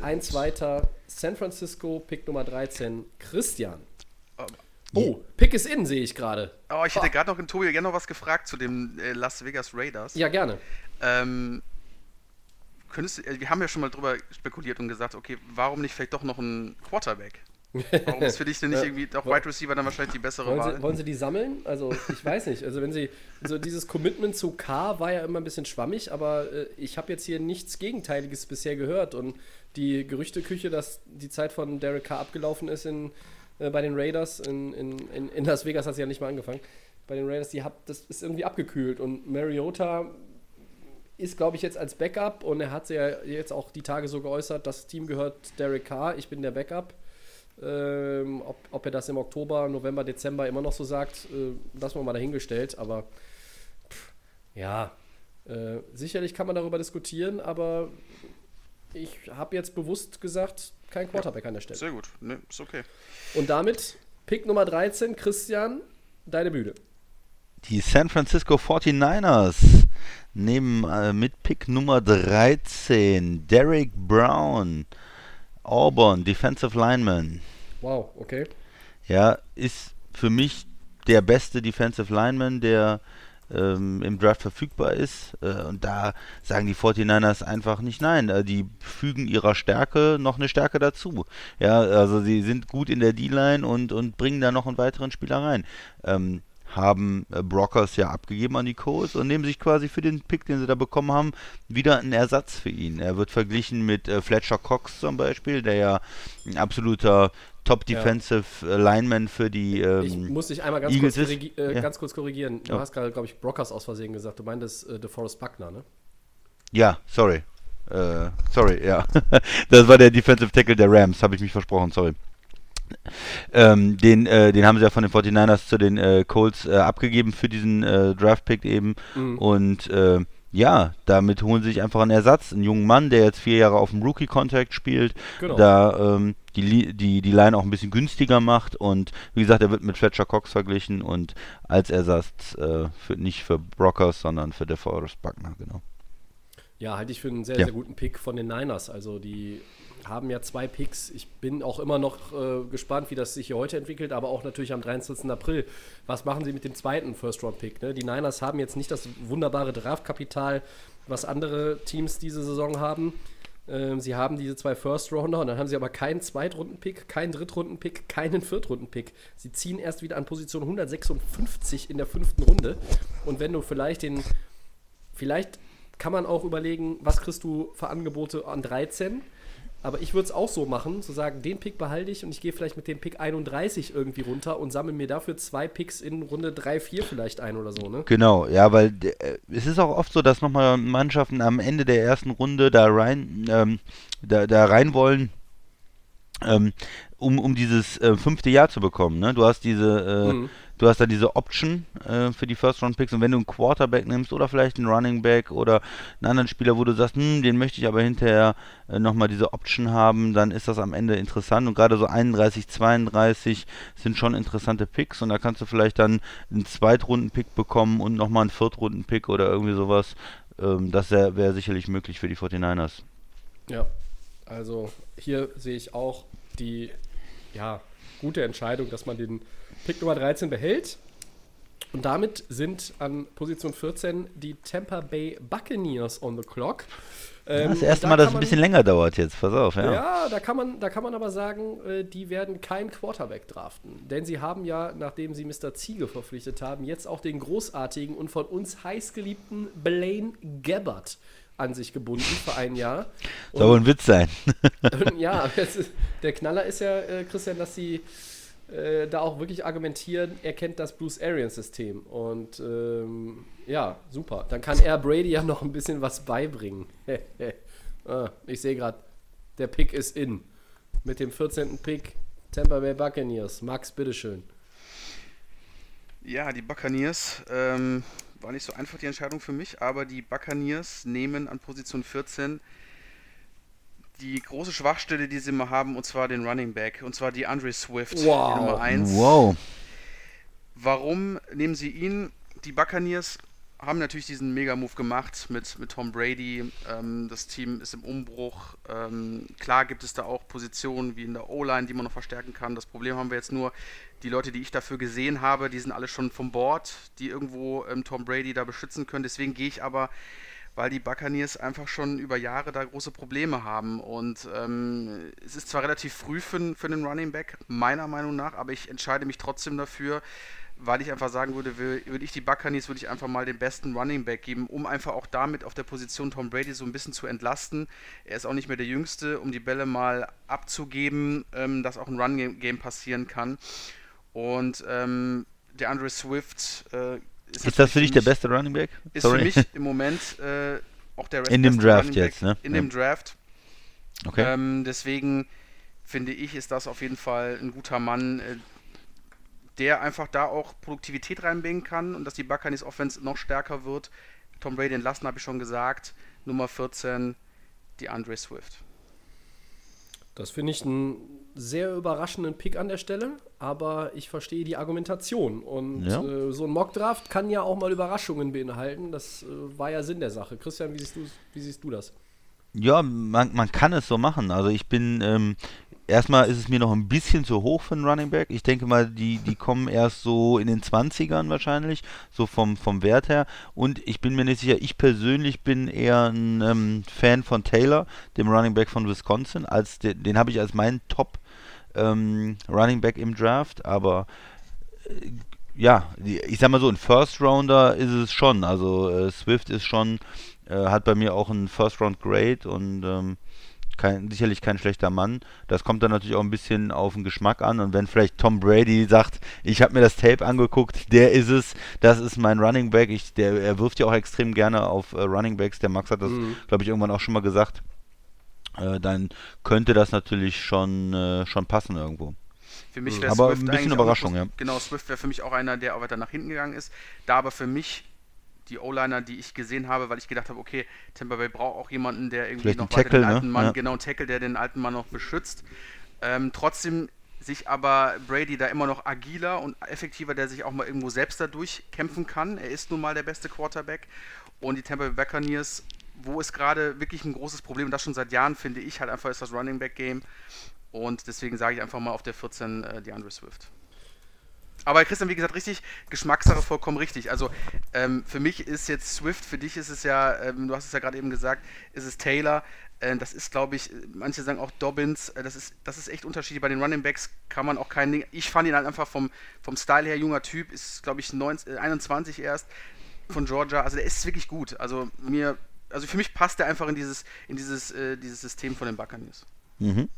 eins weiter, San Francisco, Pick Nummer 13, Christian. Oh, Pick ist in, sehe ich gerade. Oh, ich hätte gerade noch in Tobi gerne noch was gefragt zu dem äh, Las Vegas Raiders. Ja, gerne. Ähm, könntest äh, wir haben ja schon mal drüber spekuliert und gesagt, okay, warum nicht vielleicht doch noch ein Quarterback? Warum ist für dich denn nicht Ja. irgendwie doch Wide Receiver dann wahrscheinlich die bessere Wollen Wahl? sie, wollen sie die sammeln? Also, ich weiß nicht. Also, wenn sie. So dieses Commitment zu K war ja immer ein bisschen schwammig, aber äh, ich habe jetzt hier nichts Gegenteiliges bisher gehört. Und die Gerüchteküche, dass die Zeit von Derek Carr abgelaufen ist in, äh, bei den Raiders, in, in, in, in Las Vegas hat sie ja nicht mal angefangen. Bei den Raiders, die hat, das ist irgendwie abgekühlt. Und Mariota ist, glaube ich, jetzt als Backup und er hat sich ja jetzt auch die Tage so geäußert, das Team gehört Derek Carr, ich bin der Backup. Ähm, ob, ob er das im Oktober, November, Dezember immer noch so sagt, äh, lassen wir mal dahingestellt. Aber pff, ja, äh, sicherlich kann man darüber diskutieren, aber ich habe jetzt bewusst gesagt, kein Quarterback an der Stelle. Sehr gut, ne, ist okay. Und damit Pick Nummer 13, Christian, deine Bühne. Die San Francisco 49ers nehmen äh, mit Pick Nummer 13 Derek Brown, Auburn, Defensive Lineman. Wow, okay. Ja, ist für mich der beste Defensive Lineman, der ähm, im Draft verfügbar ist. Äh, und da sagen die 49ers einfach nicht nein. Äh, die fügen ihrer Stärke noch eine Stärke dazu. Ja, also sie sind gut in der D-Line und, und bringen da noch einen weiteren Spieler rein. Ähm, haben äh, Brockers ja abgegeben an die Colts und nehmen sich quasi für den Pick, den sie da bekommen haben, wieder einen Ersatz für ihn. Er wird verglichen mit äh, Fletcher Cox zum Beispiel, der ja ein absoluter Top Defensive äh, Lineman für die Ich ähm, muss dich einmal ganz, kurz, äh, ja. ganz kurz korrigieren. Du Ja. hast gerade, glaube ich, Brockers aus Versehen gesagt. Du meintest äh, DeForest Buckner, ne? Ja, sorry. Äh, sorry, ja. das war der Defensive Tackle der Rams, habe ich mich versprochen, sorry. Ähm, den, äh, den haben sie ja von den 49ers zu den äh, Colts äh, abgegeben für diesen äh, Draft-Pick eben. Mhm. Und äh, ja, damit holen sie sich einfach einen Ersatz, einen jungen Mann, der jetzt vier Jahre auf dem Rookie-Contract spielt, Genau. da ähm, die, die, die Line auch ein bisschen günstiger macht und wie gesagt, er wird mit Fletcher Cox verglichen und als Ersatz äh, für, nicht für Brockers, sondern für DeForest Buckner, genau. Ja, halte ich für einen sehr, Ja. sehr guten Pick von den Niners. Also die haben ja zwei Picks. Ich bin auch immer noch äh, gespannt, wie das sich hier heute entwickelt, aber auch natürlich am 23. April. Was machen sie mit dem zweiten First-Round-Pick? Ne? Die Niners haben jetzt nicht das wunderbare Draftkapital, was andere Teams diese Saison haben. Ähm, sie haben diese zwei First-Rounder und dann haben sie aber keinen Zweitrunden-Pick, keinen Drittrunden-Pick, keinen Viertrunden-Pick. Sie ziehen erst wieder an Position 156 in der fünften Runde. Und wenn du vielleicht den Vielleicht kann man auch überlegen, was kriegst du für Angebote an 13. Aber ich würde es auch so machen, zu sagen, den Pick behalte ich und ich gehe vielleicht mit dem Pick 31 irgendwie runter und sammle mir dafür zwei Picks in Runde 3, 4 vielleicht ein oder so, ne? Genau, ja, weil äh, es ist auch oft so, dass nochmal Mannschaften am Ende der ersten Runde da rein, ähm, da, da rein wollen, ähm, um, um dieses äh, fünfte Jahr zu bekommen. Ne? Du hast diese, äh, Mhm. Du hast da diese Option äh, für die First Round Picks und wenn du einen Quarterback nimmst oder vielleicht einen Running Back oder einen anderen Spieler, wo du sagst, hm, den möchte ich aber hinterher äh, nochmal diese Option haben, dann ist das am Ende interessant und gerade so 31, 32 sind schon interessante Picks und da kannst du vielleicht dann einen Zweitrunden-Pick bekommen und nochmal einen Viertrunden-Pick oder irgendwie sowas. Ähm, das wäre wär sicherlich möglich für die 49ers. Ja. Also hier sehe ich auch die ja, gute Entscheidung, dass man den Pick Nummer 13 behält. Und damit sind an Position 14 die Tampa Bay Buccaneers on the clock. Ähm, das erste und Mal, da dass es ein bisschen länger dauert jetzt, pass auf, ja. Ja, da, kann man, da kann man aber sagen, äh, die werden keinen Quarterback draften. Denn sie haben ja, nachdem sie Mr. Ziege verpflichtet haben, jetzt auch den großartigen und von uns heißgeliebten Blaine Gabbard an sich gebunden für ein Jahr. Soll wohl ein Witz sein. Ja, ist, der Knaller ist ja, äh, Christian, dass sie äh, da auch wirklich argumentieren, er kennt das Bruce Arians System. Und ähm, ja, super. Dann kann er Brady ja noch ein bisschen was beibringen. ah, ich sehe gerade, der Pick ist in. Mit dem 14. Pick Tampa Bay Buccaneers. Max, bitteschön. Ja, die Buccaneers ähm, war nicht so einfach die Entscheidung für mich, aber die Buccaneers nehmen an Position 14 die große Schwachstelle, die sie immer haben, und zwar den Running Back, und zwar die Andre Swift, Wow. die Nummer 1. Wow. Warum nehmen sie ihn? Die Buccaneers haben natürlich diesen Mega-Move gemacht mit, mit Tom Brady. Ähm, das Team ist im Umbruch. Ähm, klar gibt es da auch Positionen wie in der O-Line, die man noch verstärken kann. Das Problem haben wir jetzt nur, die Leute, die ich dafür gesehen habe, die sind alle schon vom Board, die irgendwo ähm, Tom Brady da beschützen können. Deswegen gehe ich aber, weil die Buccaneers einfach schon über Jahre da große Probleme haben. Und ähm, es ist zwar relativ früh für, für einen Running Back, meiner Meinung nach, aber ich entscheide mich trotzdem dafür, weil ich einfach sagen würde, würde ich die Buccaneers, würde ich einfach mal den besten Running Back geben, um einfach auch damit auf der Position Tom Brady so ein bisschen zu entlasten. Er ist auch nicht mehr der Jüngste, um die Bälle mal abzugeben, ähm, dass auch ein Run-Game passieren kann. Und ähm, der Andre Swift äh, ist, Ist das für dich der beste Running Back? Ist Sorry. für mich im Moment äh, auch der In dem Draft Running Back jetzt, ne? In Ja. dem Draft. Okay. Ähm, deswegen finde ich, ist das auf jeden Fall ein guter Mann, äh, der einfach da auch Produktivität reinbringen kann und dass die Buccaneers Offense noch stärker wird. Tom Brady entlassen, habe ich schon gesagt. Nummer 14, die Andre Swift. Das finde ich einen sehr überraschenden Pick an der Stelle, aber ich verstehe die Argumentation. Und Ja. äh, so ein Mockdraft kann ja auch mal Überraschungen beinhalten. Das äh, war ja Sinn der Sache. Christian, wie siehst du, wie siehst du das? Ja, man, man kann es so machen. Also ich bin, ähm, erstmal ist es mir noch ein bisschen zu hoch für einen Running Back. Ich denke mal, die, die kommen erst so in den 20ern wahrscheinlich, so vom, vom Wert her. Und ich bin mir nicht sicher, ich persönlich bin eher ein ähm, Fan von Taylor, dem Running Back von Wisconsin. Als den, den habe ich als meinen Top ähm, Running Back im Draft, aber äh, ja, ich sag mal so, ein First Rounder ist es schon. Also äh, Swift ist schon, äh, hat bei mir auch einen First Round Grade und ähm, kein, sicherlich kein schlechter Mann. Das kommt dann natürlich auch ein bisschen auf den Geschmack an. Und wenn vielleicht Tom Brady sagt, ich habe mir das Tape angeguckt, der ist es, das ist mein Running Back. Ich, der, er wirft ja auch extrem gerne auf äh, Running Backs. Der Max hat das, Mhm. glaube ich, irgendwann auch schon mal gesagt. Äh, dann könnte das natürlich schon, äh, schon passen irgendwo. Für mich wäre Aber Swift ein bisschen Überraschung, ja. Genau, Swift wäre für mich auch einer, der auch weiter nach hinten gegangen ist. Da aber für mich die O-Liner, die ich gesehen habe, weil ich gedacht habe, okay, Tampa Bay braucht auch jemanden, der irgendwie Vielleicht noch weiter den Tackle, ne? alten Mann, Ja. genau, einen Tackle, der den alten Mann noch beschützt. Ähm, trotzdem sich aber Brady da immer noch agiler und effektiver, der sich auch mal irgendwo selbst dadurch kämpfen kann. Er ist nun mal der beste Quarterback. Und die Tampa Bay Buccaneers, wo es gerade wirklich ein großes Problem, und das schon seit Jahren, finde ich, halt einfach ist das Running Back Game. Und deswegen sage ich einfach mal auf der 14 äh, DeAndre Swift. Aber Christian, wie gesagt, richtig, Geschmackssache vollkommen richtig. Also ähm, für mich ist jetzt Swift, für dich ist es ja, ähm, du hast es ja gerade eben gesagt, ist es Taylor. Äh, das ist, glaube ich, manche sagen auch Dobbins. Äh, das, ist, das ist echt unterschiedlich. Bei den Running Backs kann man auch kein Ding. Ich fand ihn halt einfach vom, vom Style her junger Typ, ist, glaube ich, 19, äh, 21 erst von Georgia. Also der ist wirklich gut. Also mir, also für mich passt er einfach in dieses, in dieses, äh, dieses System von den Buccaneers. Mhm.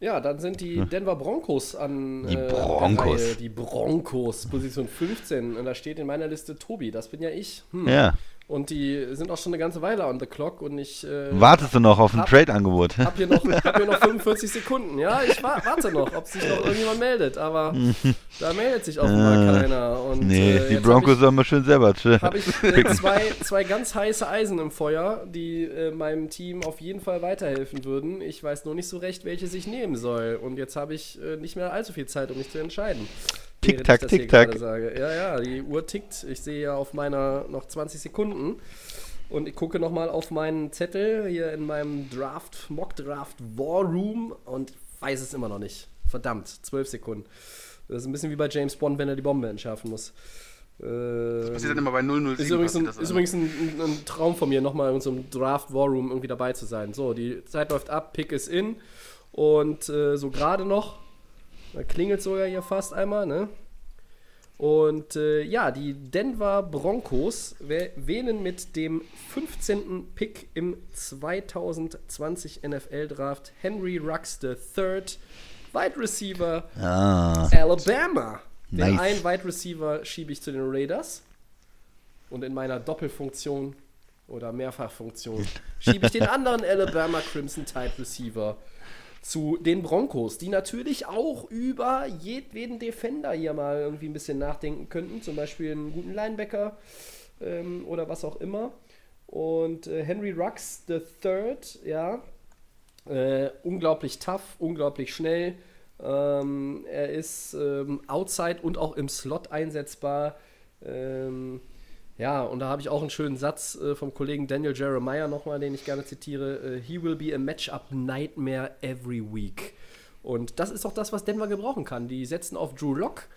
Ja, dann sind die Denver Broncos an Die äh, der Broncos. Reihe. Die Broncos, Position 15. Und da steht in meiner Liste Tobi, das bin ja ich. Hm. Ja. Und die sind auch schon eine ganze Weile on the clock und ich äh, Wartest du noch auf ein Trade-Angebot? hab hier, noch, hab hier noch 45 Sekunden. Ja, ich wa warte noch, ob sich noch irgendjemand meldet. Aber da meldet sich offenbar keiner. Und, Nee, äh, die Broncos sollen mal schön selber. habe ich äh, zwei, zwei ganz heiße Eisen im Feuer, die äh, meinem Team auf jeden Fall weiterhelfen würden. Ich weiß nur nicht so recht, welches ich nehmen soll. Und jetzt habe ich äh, nicht mehr allzu viel Zeit, um mich zu entscheiden. Tick, während tack, ich das hier tick, tack. gerade Sage. Ja, ja, die Uhr tickt. Ich sehe ja auf meiner noch 20 Sekunden. Und ich gucke nochmal auf meinen Zettel hier in meinem Draft, Mock Draft War Room und weiß es immer noch nicht. Verdammt, 12 Sekunden. Das ist ein bisschen wie bei James Bond, wenn er die Bombe entschärfen muss. Das ist dann immer bei 007. ist übrigens, ein, passiert das ist übrigens ein, ein, ein Traum von mir, nochmal in so einem Draft War Room irgendwie dabei zu sein. So, die Zeit läuft ab, Pick ist in und äh, so gerade noch, da klingelt sogar hier fast einmal, ne? Und äh, ja, die Denver Broncos wä- wählen mit dem 15. Pick im 2020 NFL Draft Henry Rux III, Wide Receiver Ah, Alabama. Den Nice. einen Wide Receiver schiebe ich zu den Raiders. Und in meiner Doppelfunktion oder Mehrfachfunktion schiebe ich den anderen Alabama Crimson Tide Receiver zu den Broncos, die natürlich auch über jedweden Defender hier mal irgendwie ein bisschen nachdenken könnten. Zum Beispiel einen guten Linebacker ähm, oder was auch immer. Und äh, Henry Rux III, ja, äh, unglaublich tough, unglaublich schnell. Ähm, er ist ähm, outside und auch im Slot einsetzbar. Ähm, ja, und da habe ich auch einen schönen Satz äh, vom Kollegen Daniel Jeremiah nochmal, den ich gerne zitiere. Äh, He will be a matchup nightmare every week. Und das ist auch das, was Denver gebrauchen kann. Die setzen auf Drew Lock.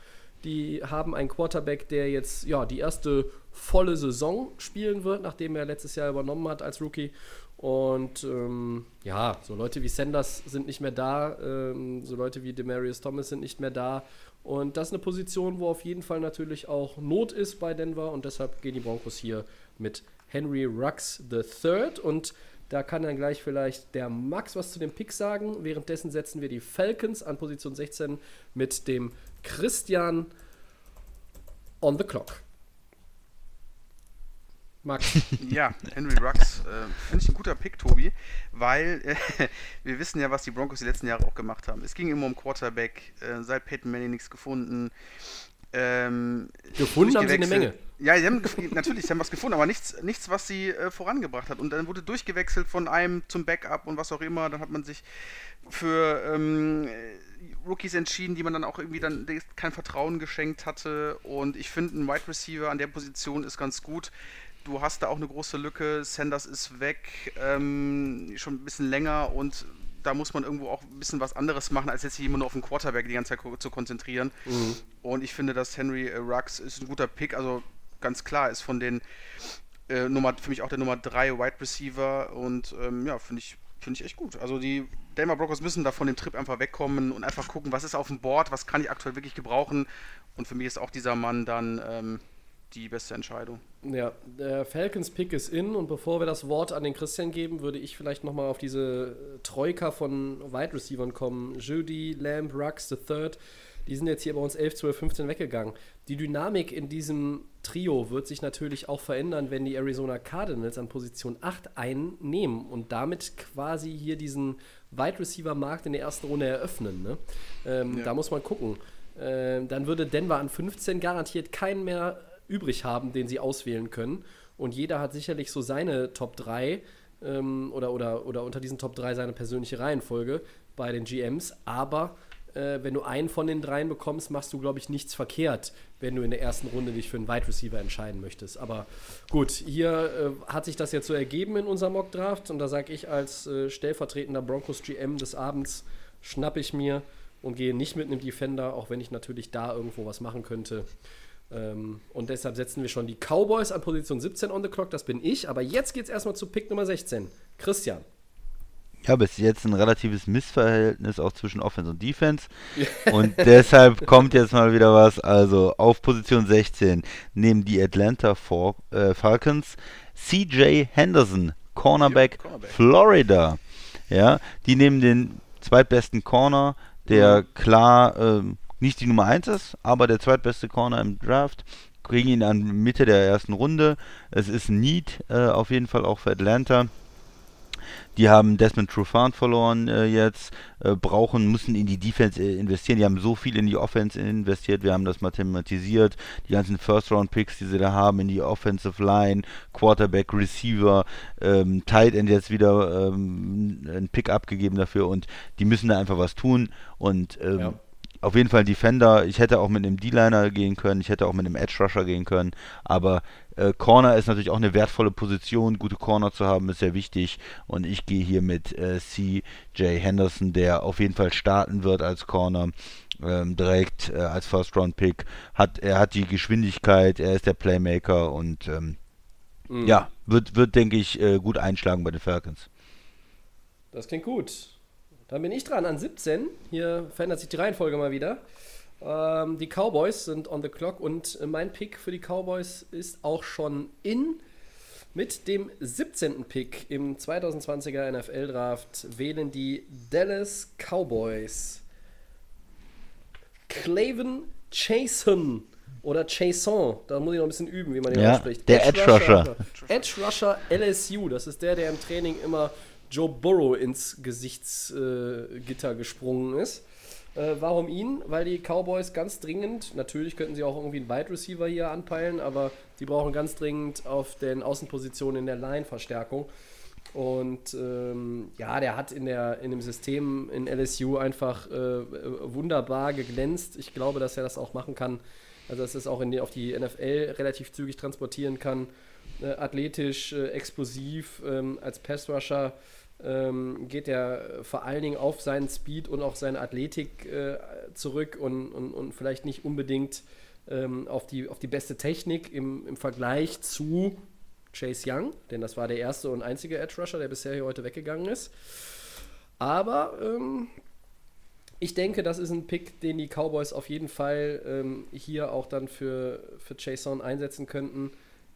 Die haben einen Quarterback, der jetzt ja die erste volle Saison spielen wird, nachdem er letztes Jahr übernommen hat als Rookie. Und ähm, ja, so Leute wie Sanders sind nicht mehr da, ähm, so Leute wie Demarius Thomas sind nicht mehr da. Und das ist eine Position, wo auf jeden Fall natürlich auch Not ist bei Denver und deshalb gehen die Broncos hier mit Henry Rux III und da kann dann gleich vielleicht der Max was zu dem Pick sagen. Währenddessen setzen wir die Falcons an Position 16 mit dem Christian on the clock. Max. Ja, Henry Rux, äh, finde ich ein guter Pick, Tobi, weil äh, wir wissen ja, was die Broncos die letzten Jahre auch gemacht haben. Es ging immer um Quarterback, äh, seit Peyton Manning nichts gefunden. Ähm, Gefunden haben sie eine. Menge. Ja, sie haben natürlich, sie haben was gefunden, aber nichts, nichts was sie äh, vorangebracht hat. Und dann wurde durchgewechselt von einem zum Backup und was auch immer. Dann hat man sich für ähm, äh, Rookies entschieden, die man dann auch irgendwie dann kein Vertrauen geschenkt hatte. Und ich finde, ein Wide Receiver an der Position ist ganz gut. Du hast da auch eine große Lücke. Sanders ist weg, ähm, schon ein bisschen länger und da muss man irgendwo auch ein bisschen was anderes machen, als jetzt sich immer nur auf den Quarterback die ganze Zeit zu konzentrieren. Und ich finde, dass Henry äh, Rux ist ein guter Pick. Also ganz klar, ist von den äh, Nummer, für mich auch der Nummer 3 Wide Receiver und ähm, ja, finde ich, finde ich echt gut. Also die Denver Broncos müssen da von dem Trip einfach wegkommen und einfach gucken, was ist auf dem Board, was kann ich aktuell wirklich gebrauchen. Und für mich ist auch dieser Mann dann ähm, die beste Entscheidung. Ja, der Falcons Pick ist in und bevor wir das Wort an den Christian geben, würde ich vielleicht nochmal auf diese äh, Troika von Wide Receivern kommen. Judy, Lamb, Rux, the Third. Die sind jetzt hier bei uns 11, 12, 15 weggegangen. Die Dynamik in diesem Trio wird sich natürlich auch verändern, wenn die Arizona Cardinals an Position 8 einnehmen und damit quasi hier diesen Wide Receiver Markt in der ersten Runde eröffnen. Ne? Ähm, ja. Da muss man gucken. Ähm, dann würde Denver an 15 garantiert keinen mehr übrig haben, den sie auswählen können. Und jeder hat sicherlich so seine Top 3 ähm, oder, oder, oder unter diesen Top 3 seine persönliche Reihenfolge bei den GMs. Aber äh, wenn du einen von den dreien bekommst, machst du, glaube ich, nichts verkehrt, wenn du in der ersten Runde dich für einen Wide Receiver entscheiden möchtest. Aber gut, hier äh, hat sich das jetzt so ergeben in unserem Mock Draft und da sage ich als äh, stellvertretender Broncos GM des Abends, schnappe ich mir und gehe nicht mit einem Defender, auch wenn ich natürlich da irgendwo was machen könnte. Ähm, und deshalb setzen wir schon die Cowboys an Position 17 on the clock, das bin ich. Aber jetzt geht es erstmal zu Pick Nummer 16. Christian. Ja, bis jetzt ein relatives Missverhältnis auch zwischen Offense und Defense. und deshalb kommt jetzt mal wieder was. Also auf Position 16 nehmen die Atlanta For äh, Falcons CJ Henderson, Cornerback, Cornerback, Florida. Ja, die nehmen den zweitbesten Corner, der klar ähm, nicht die Nummer 1 ist, aber der zweitbeste Corner im Draft. Kriegen ihn an Mitte der ersten Runde. Es ist ein Need äh, auf jeden Fall auch für Atlanta. Die haben Desmond Trufant verloren äh, jetzt, äh, brauchen, müssen in die Defense äh, investieren. Die haben so viel in die Offense investiert. Wir haben das mathematisiert. Die ganzen First-Round-Picks, die sie da haben, in die Offensive Line, Quarterback, Receiver, ähm, Tight End jetzt wieder ähm, ein Pick abgegeben dafür und die müssen da einfach was tun. Und ähm, ja auf jeden Fall Defender. Ich hätte auch mit einem D-Liner gehen können, ich hätte auch mit einem Edge Rusher gehen können, aber äh, Corner ist natürlich auch eine wertvolle Position. Gute Corner zu haben ist sehr wichtig. Und ich gehe hier mit äh, CJ Henderson, der auf jeden Fall starten wird als Corner. Ähm, direkt äh, als First Round Pick. Hat, er hat die Geschwindigkeit, er ist der Playmaker und ähm, mhm. ja, wird, wird denke ich, äh, gut einschlagen bei den Falcons. Das klingt gut. Dann bin ich dran an 17. Hier verändert sich die Reihenfolge mal wieder. Ähm, die Cowboys sind on the clock und mein Pick für die Cowboys ist auch schon in. Mit dem 17. Pick im 2020er NFL Draft wählen die Dallas Cowboys Claven Chason oder Chason. Da muss ich noch ein bisschen üben, wie man den ja, ausspricht. Der Edge Rusher. Edge Rusher LSU. Das ist der, der im Training immer Joe Burrow ins Gesichtsgitter äh, gesprungen ist. Äh, warum ihn? Weil die Cowboys ganz dringend, natürlich könnten sie auch irgendwie einen Wide Receiver hier anpeilen, aber die brauchen ganz dringend auf den Außenpositionen in der Line Verstärkung. Und ähm, ja, der hat in, der, in dem System in LSU einfach äh, wunderbar geglänzt. Ich glaube, dass er das auch machen kann. Also, dass er es auch in auf die NFL relativ zügig transportieren kann. Äh, athletisch, äh, explosiv, ähm, als Pass-Rusher ähm, geht er vor allen Dingen auf seinen Speed und auch seine Athletik äh, zurück und, und, und vielleicht nicht unbedingt ähm, auf, die, auf die beste Technik im, im Vergleich zu Chase Young, denn das war der erste und einzige Edge Rusher, der bisher hier heute weggegangen ist. Aber ähm, ich denke, das ist ein Pick, den die Cowboys auf jeden Fall ähm, hier auch dann für, für Jason einsetzen könnten.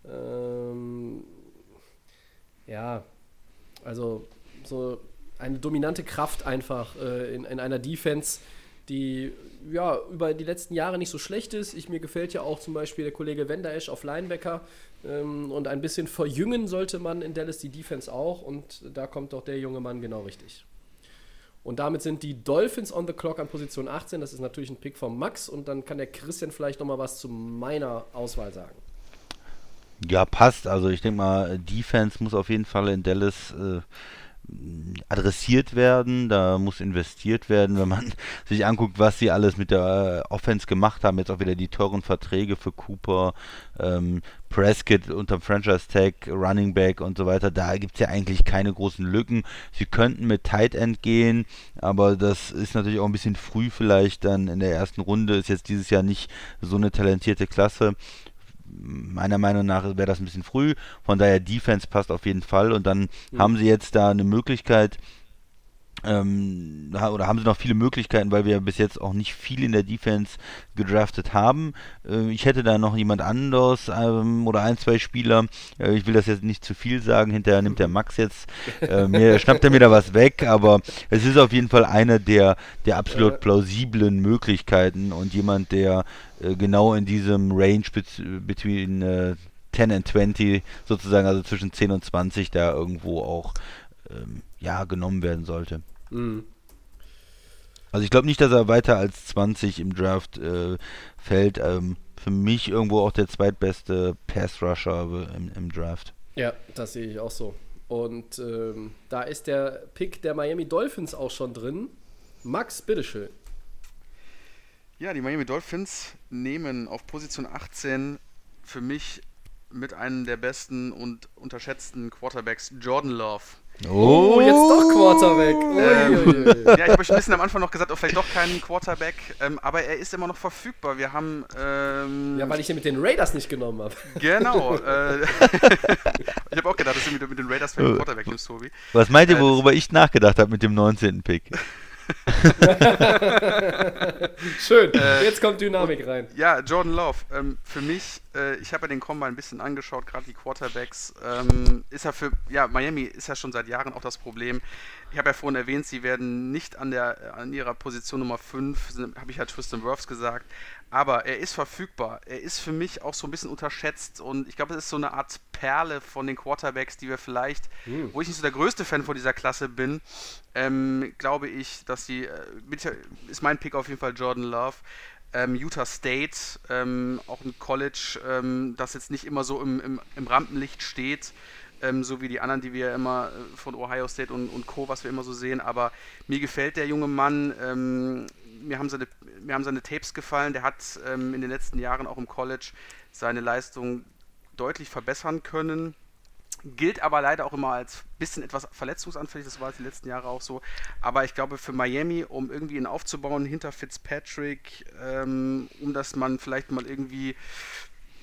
Ähm, ja, also so eine dominante Kraft einfach äh, in, in einer Defense, die ja über die letzten Jahre nicht so schlecht ist. Ich, mir gefällt ja auch zum Beispiel der Kollege Wenderesch auf Linebacker. Ähm, und ein bisschen verjüngen sollte man in Dallas die Defense auch. Und da kommt doch der junge Mann genau richtig. Und damit sind die Dolphins on the clock an Position 18. Das ist natürlich ein Pick von Max. Und dann kann der Christian vielleicht nochmal was zu meiner Auswahl sagen. Ja, passt. Also ich denke mal, Defense muss auf jeden Fall in Dallas äh, adressiert werden, da muss investiert werden, wenn man sich anguckt, was sie alles mit der äh, Offense gemacht haben, jetzt auch wieder die teuren Verträge für Cooper, ähm, Prescott unter Franchise Tag, Running Back und so weiter, da gibt es ja eigentlich keine großen Lücken. Sie könnten mit Tight End gehen, aber das ist natürlich auch ein bisschen früh vielleicht dann in der ersten Runde, ist jetzt dieses Jahr nicht so eine talentierte Klasse meiner Meinung nach wäre das ein bisschen früh. Von daher Defense passt auf jeden Fall. Und dann mhm. haben sie jetzt da eine Möglichkeit, ähm, oder haben sie noch viele Möglichkeiten, weil wir bis jetzt auch nicht viel in der Defense gedraftet haben. Äh, ich hätte da noch jemand anderes ähm, oder ein, zwei Spieler. Äh, ich will das jetzt nicht zu viel sagen, hinterher nimmt der Max jetzt, äh, mir, schnappt er mir da was weg, aber es ist auf jeden Fall einer der, der absolut Äh. plausiblen Möglichkeiten und jemand, der äh, genau in diesem Range bet- between äh, 10 and 20 sozusagen, also zwischen 10 und 20 da irgendwo auch ähm, ja, genommen werden sollte. Mhm. Also ich glaube nicht, dass er weiter als 20 im Draft äh, fällt. Ähm, für mich irgendwo auch der zweitbeste Pass-Rusher im, im Draft. Ja, das sehe ich auch so. Und ähm, da ist der Pick der Miami Dolphins auch schon drin. Max, bitteschön. Ja, die Miami Dolphins nehmen auf Position 18 für mich mit einem der besten und unterschätzten Quarterbacks Jordan Love. Oh, jetzt doch Quarterback. Uiuiui. Ja, ich habe euch ein bisschen am Anfang noch gesagt, oh, vielleicht doch keinen Quarterback, ähm, aber er ist immer noch verfügbar. Wir haben ähm, Ja, weil ich den mit den Raiders nicht genommen habe. genau. Äh, ich habe auch gedacht, dass du mit, mit den Raiders vielleicht einen Quarterback nimmst, Tobi. Was meint ihr, Äh, worüber ich nachgedacht habe mit dem 19. Pick? Schön. Jetzt kommt Dynamik rein. Ja, Jordan Love. Ähm, für mich, äh, ich habe ja den Combine ein bisschen angeschaut, gerade die Quarterbacks. Ähm, ist ja für, ja, Miami ist ja schon seit Jahren auch das Problem. Ich habe ja vorhin erwähnt, sie werden nicht an, der, an ihrer Position Nummer 5, habe ich ja Tristan Wirfs gesagt, aber er ist verfügbar. Er ist für mich auch so ein bisschen unterschätzt und ich glaube, es ist so eine Art Perle von den Quarterbacks, die wir vielleicht, wo ich nicht so der größte Fan von dieser Klasse bin, ähm, glaube ich, dass sie, äh, ist mein Pick auf jeden Fall Jordan Love. Ähm, Utah State, ähm, auch ein College, ähm, das jetzt nicht immer so im, im, im Rampenlicht steht, ähm, so wie die anderen, die wir immer äh, von Ohio State und, und Co., was wir immer so sehen. Aber mir gefällt der junge Mann. Mir, haben seine, mir haben seine Tapes gefallen. Der hat ähm, in den letzten Jahren auch im College seine Leistung deutlich verbessern können. Gilt aber leider auch immer als bisschen etwas verletzungsanfällig, das war die letzten Jahre auch so. Aber ich glaube, für Miami, um irgendwie ihn aufzubauen hinter Fitzpatrick, ähm, um dass man vielleicht mal irgendwie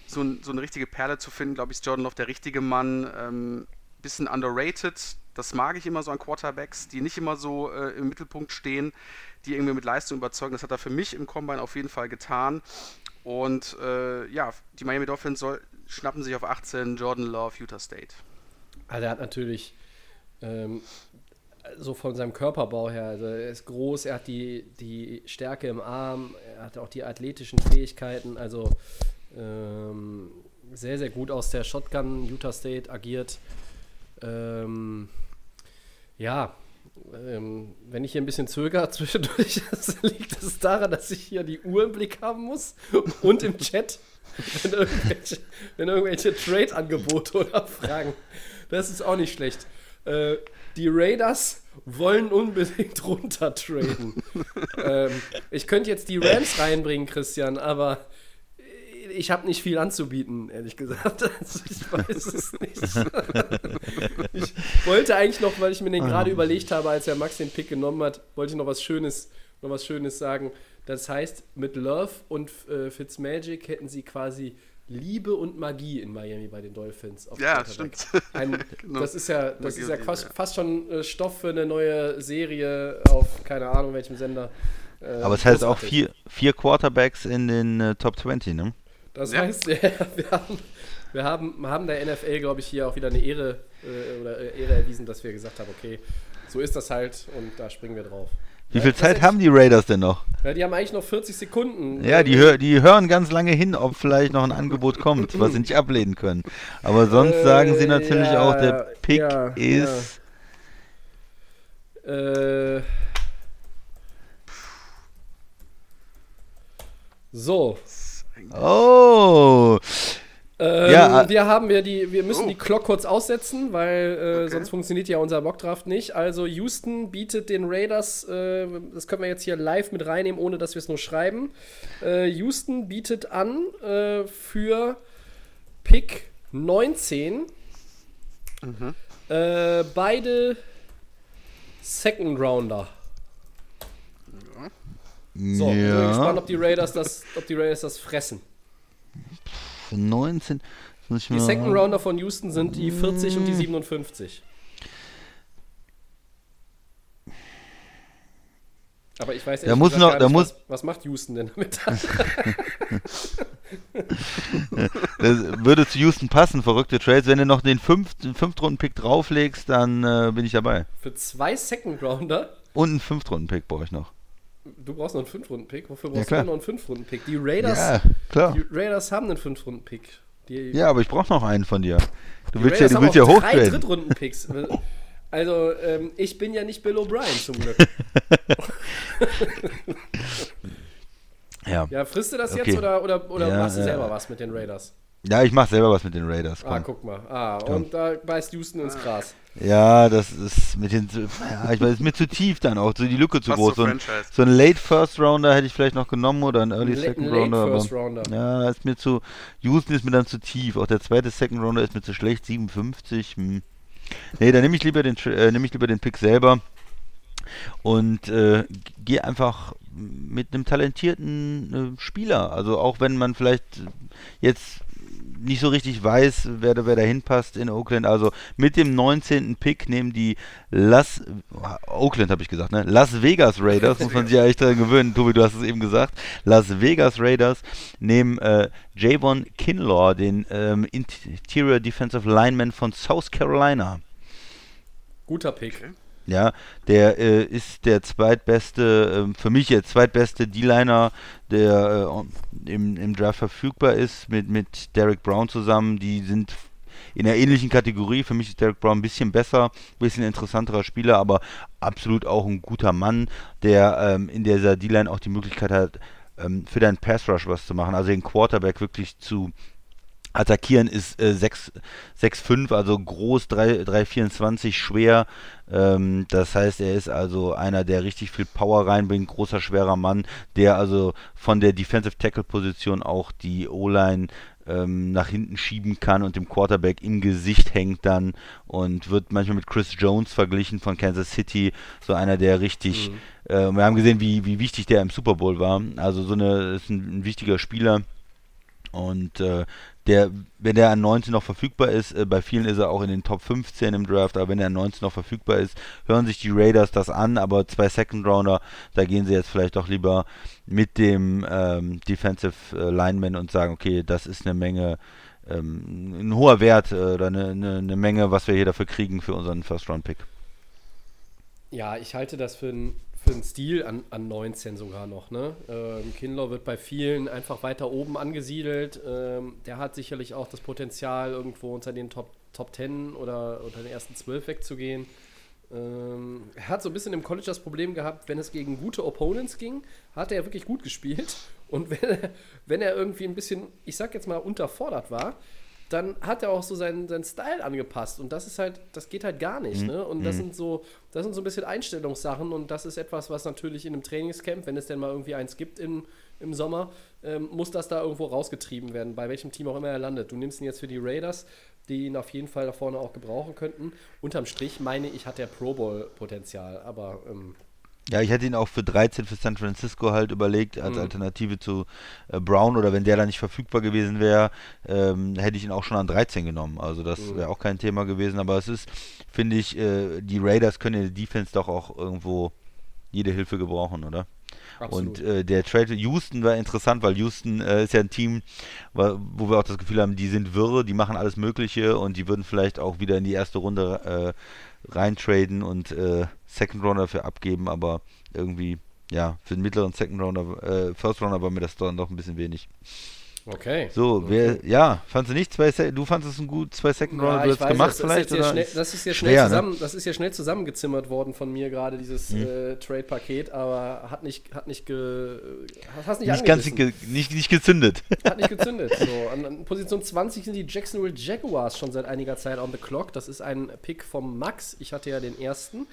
so, ein, so eine richtige Perle zu finden, glaube ich, ist Jordan Love der richtige Mann. Ähm, bisschen underrated, das mag ich immer so an Quarterbacks, die nicht immer so äh, im Mittelpunkt stehen, die irgendwie mit Leistung überzeugen. Das hat er für mich im Combine auf jeden Fall getan. Und äh, ja, die Miami Dolphins soll, schnappen sich auf 18 Jordan Love, Utah State. Also er hat natürlich ähm, so von seinem Körperbau her, also er ist groß, er hat die, die Stärke im Arm, er hat auch die athletischen Fähigkeiten, also ähm, sehr, sehr gut aus der Shotgun Utah State agiert. Ähm, ja, ähm, wenn ich hier ein bisschen zögere zwischendurch, liegt es daran, dass ich hier die Uhr im Blick haben muss und im Chat, wenn irgendwelche, irgendwelche Trade-Angebote oder Fragen. Das ist auch nicht schlecht. Äh, die Raiders wollen unbedingt runter traden. ähm, ich könnte jetzt die Rams reinbringen, Christian, aber ich habe nicht viel anzubieten, ehrlich gesagt. Also ich weiß es nicht. ich wollte eigentlich noch, weil ich mir den gerade überlegt habe, als er Max den Pick genommen hat, wollte ich noch was Schönes, noch was Schönes sagen. Das heißt, mit Love und äh, Fitzmagic hätten sie quasi Liebe und Magie in Miami bei den Dolphins. auf Ja, stimmt. Ein, Genau. Das ist ja, das Magie ist ja fast, Liebe, ja. fast schon äh, Stoff für eine neue Serie auf keine Ahnung welchem Sender. Äh, Aber es heißt auch vier, vier Quarterbacks in den äh, Top 20, ne? Das Ja. heißt, ja, wir, haben, wir haben, haben der NFL, glaube ich, hier auch wieder eine Ehre, äh, oder äh, Ehre erwiesen, dass wir gesagt haben, okay, so ist das halt und da springen wir drauf. Wie viel Zeit haben die Raiders denn noch? Ja, die haben eigentlich noch 40 Sekunden. Ja, die, Äh, hör, die hören ganz lange hin, ob vielleicht noch ein Angebot kommt, was sie nicht ablehnen können. Aber sonst Äh, sagen sie natürlich ja, auch, der Pick ja, ist. Äh, so, Oh! Ähm, Ja, äh- wir haben wir die, wir müssen Oh. die Clock kurz aussetzen, weil äh, Okay. sonst funktioniert ja unser Mockdraft nicht. Also Houston bietet den Raiders, äh, das können wir jetzt hier live mit reinnehmen, ohne dass wir es nur schreiben. Äh, Houston bietet an äh, für Pick 19 äh, beide Second Rounder. So, ich bin gespannt, ja, ob die Raiders das, ob die Raiders das fressen. für 19. Muss ich Die Second Rounder von Houston sind die 40 und die 57. Aber ich weiß ehrlich muss noch- nicht, muss- was, was macht Houston denn damit? Das würde zu Houston passen, verrückte Trades. Wenn du noch den fünften Fünftrunden-Pick drauflegst, dann äh, bin ich dabei. Für zwei Second Rounder? Und einen Fünftrunden-Pick brauche ich noch. Du brauchst noch einen Fünf-Runden-Pick. Wofür Ja, brauchst klar. du noch einen Fünf-Runden-Pick? Die Raiders, Ja, klar. die Raiders haben einen Fünf-Runden-Pick. Ja, aber ich brauche noch einen von dir. Du willst ja, du willst ja auch drei. Drittrunden-Picks. Also, ähm, ich bin ja nicht Bill O'Brien zum Glück. Ja. Ja, frisst du das Okay. jetzt oder, oder, oder Ja, machst du ja. selber was mit den Raiders? ja, ich mache selber was mit den Raiders. Ah, Komm. guck mal. Ah, und da beißt Houston Ah. ins Gras. Ja, das ist mit den, ja, ich weiß, ist mir zu tief dann auch, so die Lücke zu Fast groß. so ein, so ein Late First Rounder hätte ich vielleicht noch genommen oder ein Early Ein Second Late Rounder. First aber, Rounder. Ja, ist mir zu, Houston ist mir dann zu tief. Auch der zweite Second Rounder ist mir zu schlecht, 57. Hm. Nee, dann nehme ich lieber den, äh, nehme ich lieber den Pick selber und äh, gehe einfach mit einem talentierten äh, Spieler. Also auch wenn man vielleicht jetzt nicht so richtig weiß, wer, da- wer da hinpasst in Oakland. Also mit dem 19. Pick nehmen die Las Oakland habe ich gesagt, ne? Las Vegas Raiders, muss man sich ja echt dran gewöhnen. Tobi, du hast es eben gesagt. Las Vegas Raiders nehmen äh, Javon Kinlaw, den ähm, Interior Defensive Lineman von South Carolina. Guter Pick. Ja, der äh, ist der zweitbeste, ähm, für mich jetzt zweitbeste D-Liner, der äh, im, im Draft verfügbar ist, mit, mit Derek Brown zusammen. Die sind in einer ähnlichen Kategorie. Für mich ist Derek Brown ein bisschen besser, ein bisschen interessanterer Spieler, aber absolut auch ein guter Mann, der ähm, in dieser D-Line auch die Möglichkeit hat, ähm, für deinen Pass Rush was zu machen, also den Quarterback wirklich zu attackieren ist äh, 6 6'5, also groß, 3 3,24, schwer. Ähm, das heißt, er ist also einer, der richtig viel Power reinbringt, großer, schwerer Mann, der also von der Defensive Tackle Position auch die O-Line ähm, nach hinten schieben kann und dem Quarterback im Gesicht hängt dann und wird manchmal mit Chris Jones verglichen von Kansas City, so einer, der richtig, äh, wir haben gesehen, wie, wie wichtig der im Super Bowl war, also so eine, ist ein, ein wichtiger Spieler. Und äh, der, wenn der an 19 noch verfügbar ist, äh, bei vielen ist er auch in den Top 15 im Draft, aber wenn er an 19 noch verfügbar ist, hören sich die Raiders das an, aber zwei Second Rounder, da gehen sie jetzt vielleicht doch lieber mit dem ähm, Defensive äh, Lineman und sagen, okay, das ist eine Menge, ähm, ein hoher Wert äh, oder eine, eine, eine Menge, was wir hier dafür kriegen für unseren First Round Pick. Ja, ich halte das für einen für einen Stil an, an 19 sogar noch. Ne? Ähm, Kinlaw wird bei vielen einfach weiter oben angesiedelt. Ähm, der hat sicherlich auch das Potenzial, irgendwo unter den Top, Top 10 oder unter den ersten 12 wegzugehen. Ähm, er hat so ein bisschen im College das Problem gehabt, wenn es gegen gute Opponents ging, hat er wirklich gut gespielt. Und wenn er, wenn er irgendwie ein bisschen, ich sag jetzt mal, unterfordert war, dann hat er auch so seinen, seinen Style angepasst. Und das ist halt, das geht halt gar nicht. Ne? Und das sind so, das sind so ein bisschen Einstellungssachen und das ist etwas, was natürlich in einem Trainingscamp, wenn es denn mal irgendwie eins gibt im, im Sommer, ähm, muss das da irgendwo rausgetrieben werden, bei welchem Team auch immer er landet. Du nimmst ihn jetzt für die Raiders, die ihn auf jeden Fall da vorne auch gebrauchen könnten. Unterm Strich meine ich, hat er Pro Bowl-Potenzial, aber ähm, Ja, ich hätte ihn auch für 13 für San Francisco halt überlegt, als Mhm. Alternative zu äh, Brown oder wenn der da nicht verfügbar gewesen wäre, ähm, hätte ich ihn auch schon an 13 genommen. Also das Mhm. wäre auch kein Thema gewesen. Aber es ist, finde ich, äh, die Raiders können in der Defense doch auch irgendwo jede Hilfe gebrauchen, oder? absolut. Und äh, der Trade Houston war interessant, weil Houston äh, ist ja ein Team, wo wir auch das Gefühl haben, die sind wirre, die machen alles Mögliche und die würden vielleicht auch wieder in die erste Runde äh, reintraden und äh, Second Rounder dafür abgeben, aber irgendwie, ja, für den mittleren Second Rounder, äh, First Rounder war mir das dann doch ein bisschen wenig. Okay. So, wer, ja, fandst du nicht zwei, Se du fandest es ein gut, zwei Second Rounder, Ja, du hast weiß, gemacht das vielleicht, Ist oder? schnell, das ist jetzt Schwer, schnell ne? zusammen, das ist ja schnell zusammengezimmert worden von mir gerade dieses Mhm. äh, Trade-Paket, aber hat nicht, hat nicht, ge, hast nicht, Nicht ganz ge nicht, nicht gezündet. Hat nicht gezündet. So, an, an Position 20 sind die Jacksonville Jaguars schon seit einiger Zeit on the clock. Das ist ein Pick vom Max. Ich hatte ja den ersten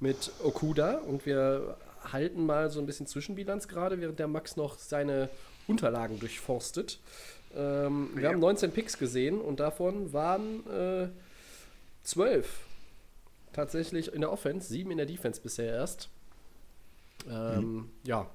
mit Okuda und wir halten mal so ein bisschen Zwischenbilanz gerade, während der Max noch seine Unterlagen durchforstet. Ähm, wir Ja. haben 19 Picks gesehen und davon waren äh, 12 tatsächlich in der Offense, 7 in der Defense bisher erst. Ähm, Ja,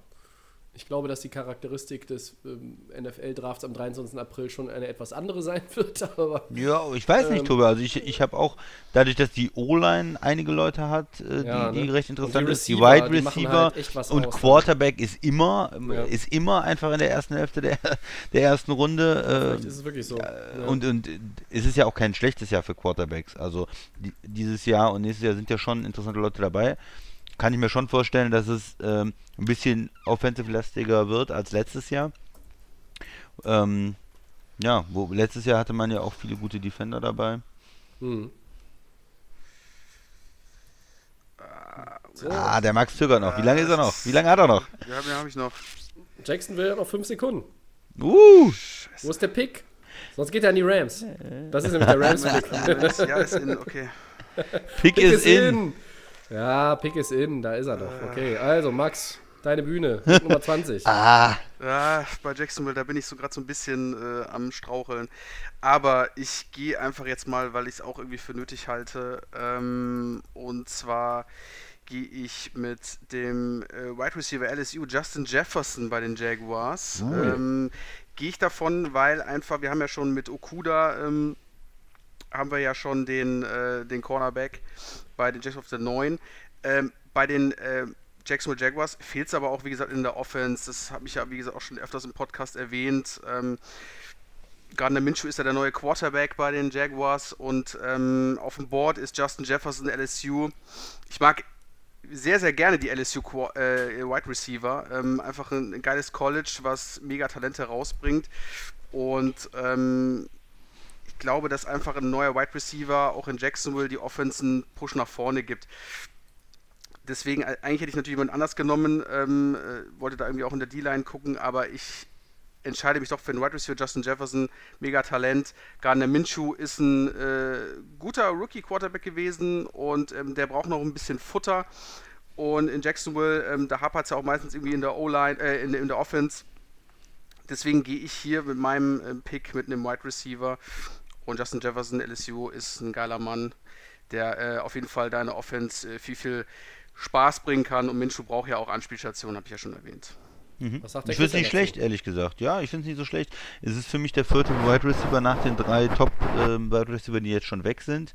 Ich glaube, dass die Charakteristik des ähm, NFL-Drafts am 23. April schon eine etwas andere sein wird. Aber Ja, ich weiß nicht, Ähm, Tobi. Also ich, ich habe auch, dadurch, dass die O-Line einige Leute hat, äh, Ja, die, die ne? recht die interessant ist, die Receiver, Wide die Receiver halt echt was und aus, ne? Quarterback ist immer, Ja. ist immer einfach in der ersten Hälfte der, der ersten Runde. Äh, ist es wirklich so. Ja. und, und es ist ja auch kein schlechtes Jahr für Quarterbacks. Also die, dieses Jahr und nächstes Jahr sind ja schon interessante Leute dabei. Kann ich mir schon vorstellen, dass es ähm, ein bisschen offensive-lastiger wird als letztes Jahr. Ähm, ja, wo, letztes Jahr hatte man ja auch viele gute Defender dabei. Hm. So, Ah, der Max zögert noch. Wie lange ist er noch? Wie lange hat er noch? Ja, den habe ich noch. Jackson will noch 5 Sekunden. Uh, Wo ist der Pick? Sonst geht er an die Rams. Das ist nämlich der Rams-Pick. Ja, ist in, okay. Pick, Pick is in. Ja, Pick ist in, da ist er doch. Okay, also Max, deine Bühne, Nummer 20. Ah, Ja, bei Jacksonville, da bin ich so gerade so ein bisschen äh, am Straucheln. Aber ich gehe einfach jetzt mal, weil ich es auch irgendwie für nötig halte. Ähm, und zwar gehe ich mit dem äh, Wide Receiver LSU Justin Jefferson bei den Jaguars. Ähm, gehe ich davon, weil einfach, wir haben ja schon mit Okuda, ähm, haben wir ja schon den, äh, den Cornerback bei den Jacks of the 9. Ähm, bei den äh, Jacksonville Jaguars fehlt es aber auch, wie gesagt, in der Offense. Das habe ich ja, wie gesagt, auch schon öfters im Podcast erwähnt. Ähm, Gardner Minshew ist ja der neue Quarterback bei den Jaguars und ähm, auf dem Board ist Justin Jefferson LSU. Ich mag sehr, sehr gerne die LSU äh, Wide Receiver. Ähm, einfach ein, ein geiles College, was mega Talente rausbringt. Und ähm, glaube, dass einfach ein neuer Wide Receiver auch in Jacksonville die Offense einen Push nach vorne gibt. Deswegen, äh, eigentlich hätte ich natürlich jemand anders genommen, ähm, äh, wollte da irgendwie auch in der D-Line gucken, aber ich entscheide mich doch für den Wide Receiver Justin Jefferson, mega Talent. Gardner Minshew ist ein äh, guter Rookie-Quarterback gewesen und ähm, der braucht noch ein bisschen Futter. Und in Jacksonville, ähm, da hapert es ja auch meistens irgendwie in der O-Line, äh, in, in der Offense. Deswegen gehe ich hier mit meinem ähm, Pick mit einem Wide Receiver und Justin Jefferson, LSU, ist ein geiler Mann, der äh, auf jeden Fall deine Offense äh, viel, viel Spaß bringen kann. Und Minshew braucht ja auch Anspielstationen, habe ich ja schon erwähnt. Was sagt der ich finde es nicht dazu? schlecht, ehrlich gesagt. Ja, ich finde es nicht so schlecht. Es ist für mich der vierte Wide Receiver nach den drei Top ähm, Wide Receiver, die jetzt schon weg sind.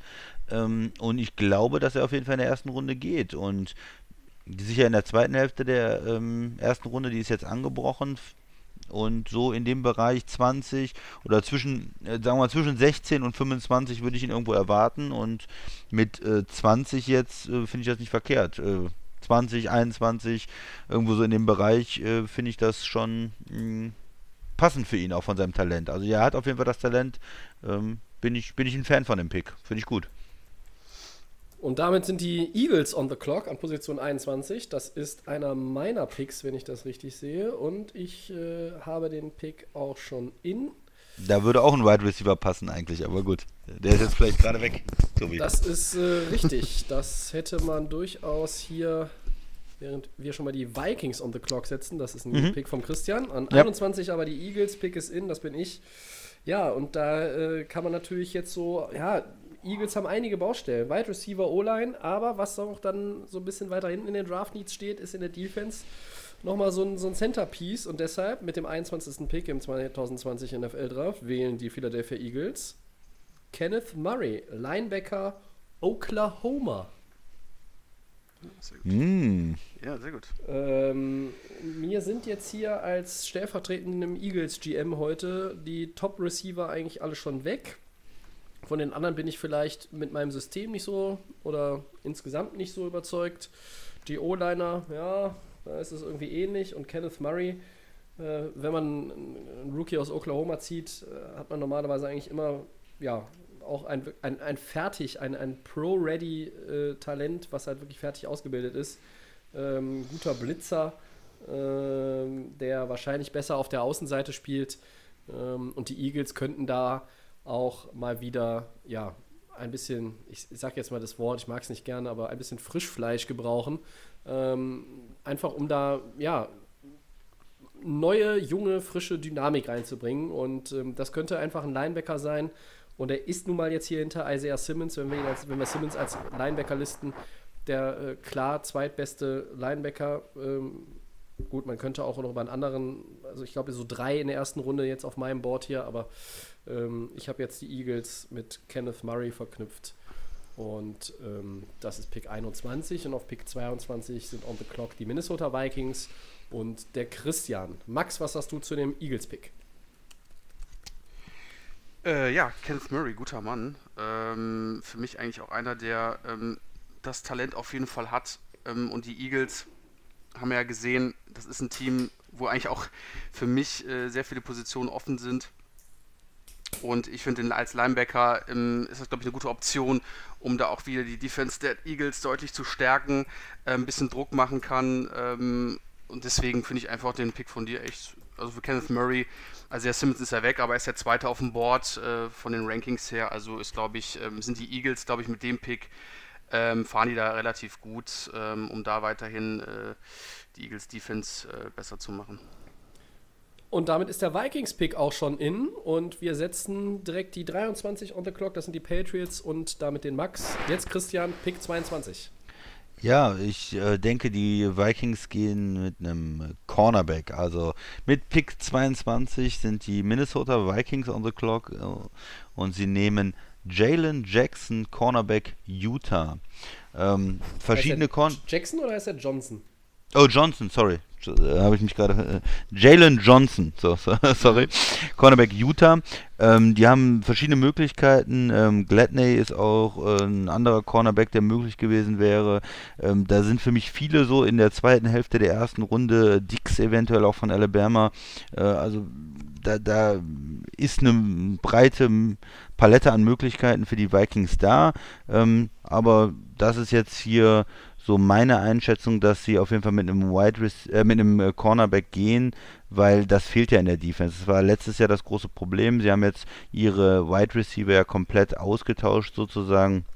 Ähm, und ich glaube, dass er auf jeden Fall in der ersten Runde geht. Und sicher in der zweiten Hälfte der ähm, ersten Runde, die ist jetzt angebrochen. Und so in dem Bereich 20 oder zwischen, äh, sagen wir mal, zwischen 16 und 25 würde ich ihn irgendwo erwarten. Und mit äh, 20 jetzt äh, finde ich das nicht verkehrt. Äh, 20, 21, irgendwo so in dem Bereich äh, finde ich das schon mh, passend für ihn, auch von seinem Talent. Also er hat auf jeden Fall das Talent. Ähm, bin, ich, bin ich ein Fan von dem Pick. Finde ich gut. Und damit sind die Eagles on the clock an Position 21. Das ist einer meiner Picks, wenn ich das richtig sehe. Und ich äh, habe den Pick auch schon in. Da würde auch ein Wide Receiver passen eigentlich, aber gut. Der ist jetzt vielleicht gerade weg, Tobi. Das ist äh, richtig. Das hätte man durchaus hier, während wir schon mal die Vikings on the clock setzen. Das ist ein Pick vom Christian. An Ja. 21 aber die Eagles. Pick ist in, das bin ich. Ja, und da äh, kann man natürlich jetzt so, ja, Eagles haben einige Baustellen. Wide Receiver, O-Line, aber was auch dann so ein bisschen weiter hinten in den Draft Needs steht, ist in der Defense nochmal so ein, so ein Centerpiece. Und deshalb mit dem 21. Pick im 2020 NFL Draft wählen die Philadelphia Eagles Kenneth Murray, Linebacker Oklahoma. Sehr gut. Hm. Ja, sehr gut. Ähm, mir sind jetzt hier als stellvertretendem Eagles GM heute die Top Receiver eigentlich alle schon weg. Von den anderen bin ich vielleicht mit meinem System nicht so oder insgesamt nicht so überzeugt. Die O-Liner, ja, da ist es irgendwie ähnlich. Und Kenneth Murray, äh, wenn man einen Rookie aus Oklahoma zieht, äh, hat man normalerweise eigentlich immer, ja, auch ein, ein, ein fertig, ein, ein Pro-Ready-Talent, was halt wirklich fertig ausgebildet ist. Ähm, guter Blitzer, ähm, der wahrscheinlich besser auf der Außenseite spielt. Ähm, und die Eagles könnten da auch mal wieder, ja, ein bisschen, ich sag jetzt mal das Wort, ich mag es nicht gerne, aber ein bisschen Frischfleisch gebrauchen. Ähm, einfach um da, ja, neue, junge, frische Dynamik reinzubringen. Und ähm, das könnte einfach ein Linebacker sein. Und er ist nun mal jetzt hier hinter Isaiah Simmons, wenn wir, als, wenn wir Simmons als Linebacker listen, der äh, klar zweitbeste Linebacker ähm, gut, man könnte auch noch über einen anderen, also ich glaube so drei in der ersten Runde jetzt auf meinem Board hier, aber ähm, ich habe jetzt die Eagles mit Kenneth Murray verknüpft. Und ähm, das ist Pick 21 und auf Pick 22 sind on the clock die Minnesota Vikings und der Christian. Max, was hast du zu dem Eagles-Pick? Äh, ja, Kenneth Murray, guter Mann. Ähm, für mich eigentlich auch einer, der ähm, das Talent auf jeden Fall hat. Ähm, und die Eagles haben ja gesehen, das ist ein Team, wo eigentlich auch für mich äh, sehr viele Positionen offen sind. Und ich finde, als Linebacker ähm, ist das, glaube ich, eine gute Option, um da auch wieder die Defense der Eagles deutlich zu stärken, äh, ein bisschen Druck machen kann. Ähm, und deswegen finde ich einfach den Pick von dir echt, also für Kenneth Murray, also der Simmons ist ja weg, aber er ist der Zweite auf dem Board äh, von den Rankings her. Also ist, glaube ich, ähm, sind die Eagles, glaube ich, mit dem Pick ähm, fahren die da relativ gut, ähm, um da weiterhin äh, die Eagles Defense äh, besser zu machen. Und damit ist der Vikings-Pick auch schon in und wir setzen direkt die 23 on the clock, das sind die Patriots und damit den Max. Jetzt Christian, Pick 22. Ja, ich äh, denke, die Vikings gehen mit einem Cornerback. Also mit Pick 22 sind die Minnesota Vikings on the clock äh, und sie nehmen Jalen Jackson, Cornerback Utah. Ähm, verschiedene Corn. Jackson oder ist er Johnson? Oh, Johnson, sorry. Äh, Habe ich mich gerade. Äh, Jalen Johnson, so, so, sorry. Cornerback Utah. Ähm, die haben verschiedene Möglichkeiten. Ähm, Gladney ist auch äh, ein anderer Cornerback, der möglich gewesen wäre. Ähm, da sind für mich viele so in der zweiten Hälfte der ersten Runde. Dix eventuell auch von Alabama. Äh, also da, da ist eine breite Palette an Möglichkeiten für die Vikings da. Ähm, aber das ist jetzt hier so meine Einschätzung, dass sie auf jeden Fall mit einem Wide äh, mit einem äh, Cornerback gehen, weil das fehlt ja in der Defense. Das war letztes Jahr das große Problem. Sie haben jetzt ihre Wide Receiver ja komplett ausgetauscht sozusagen.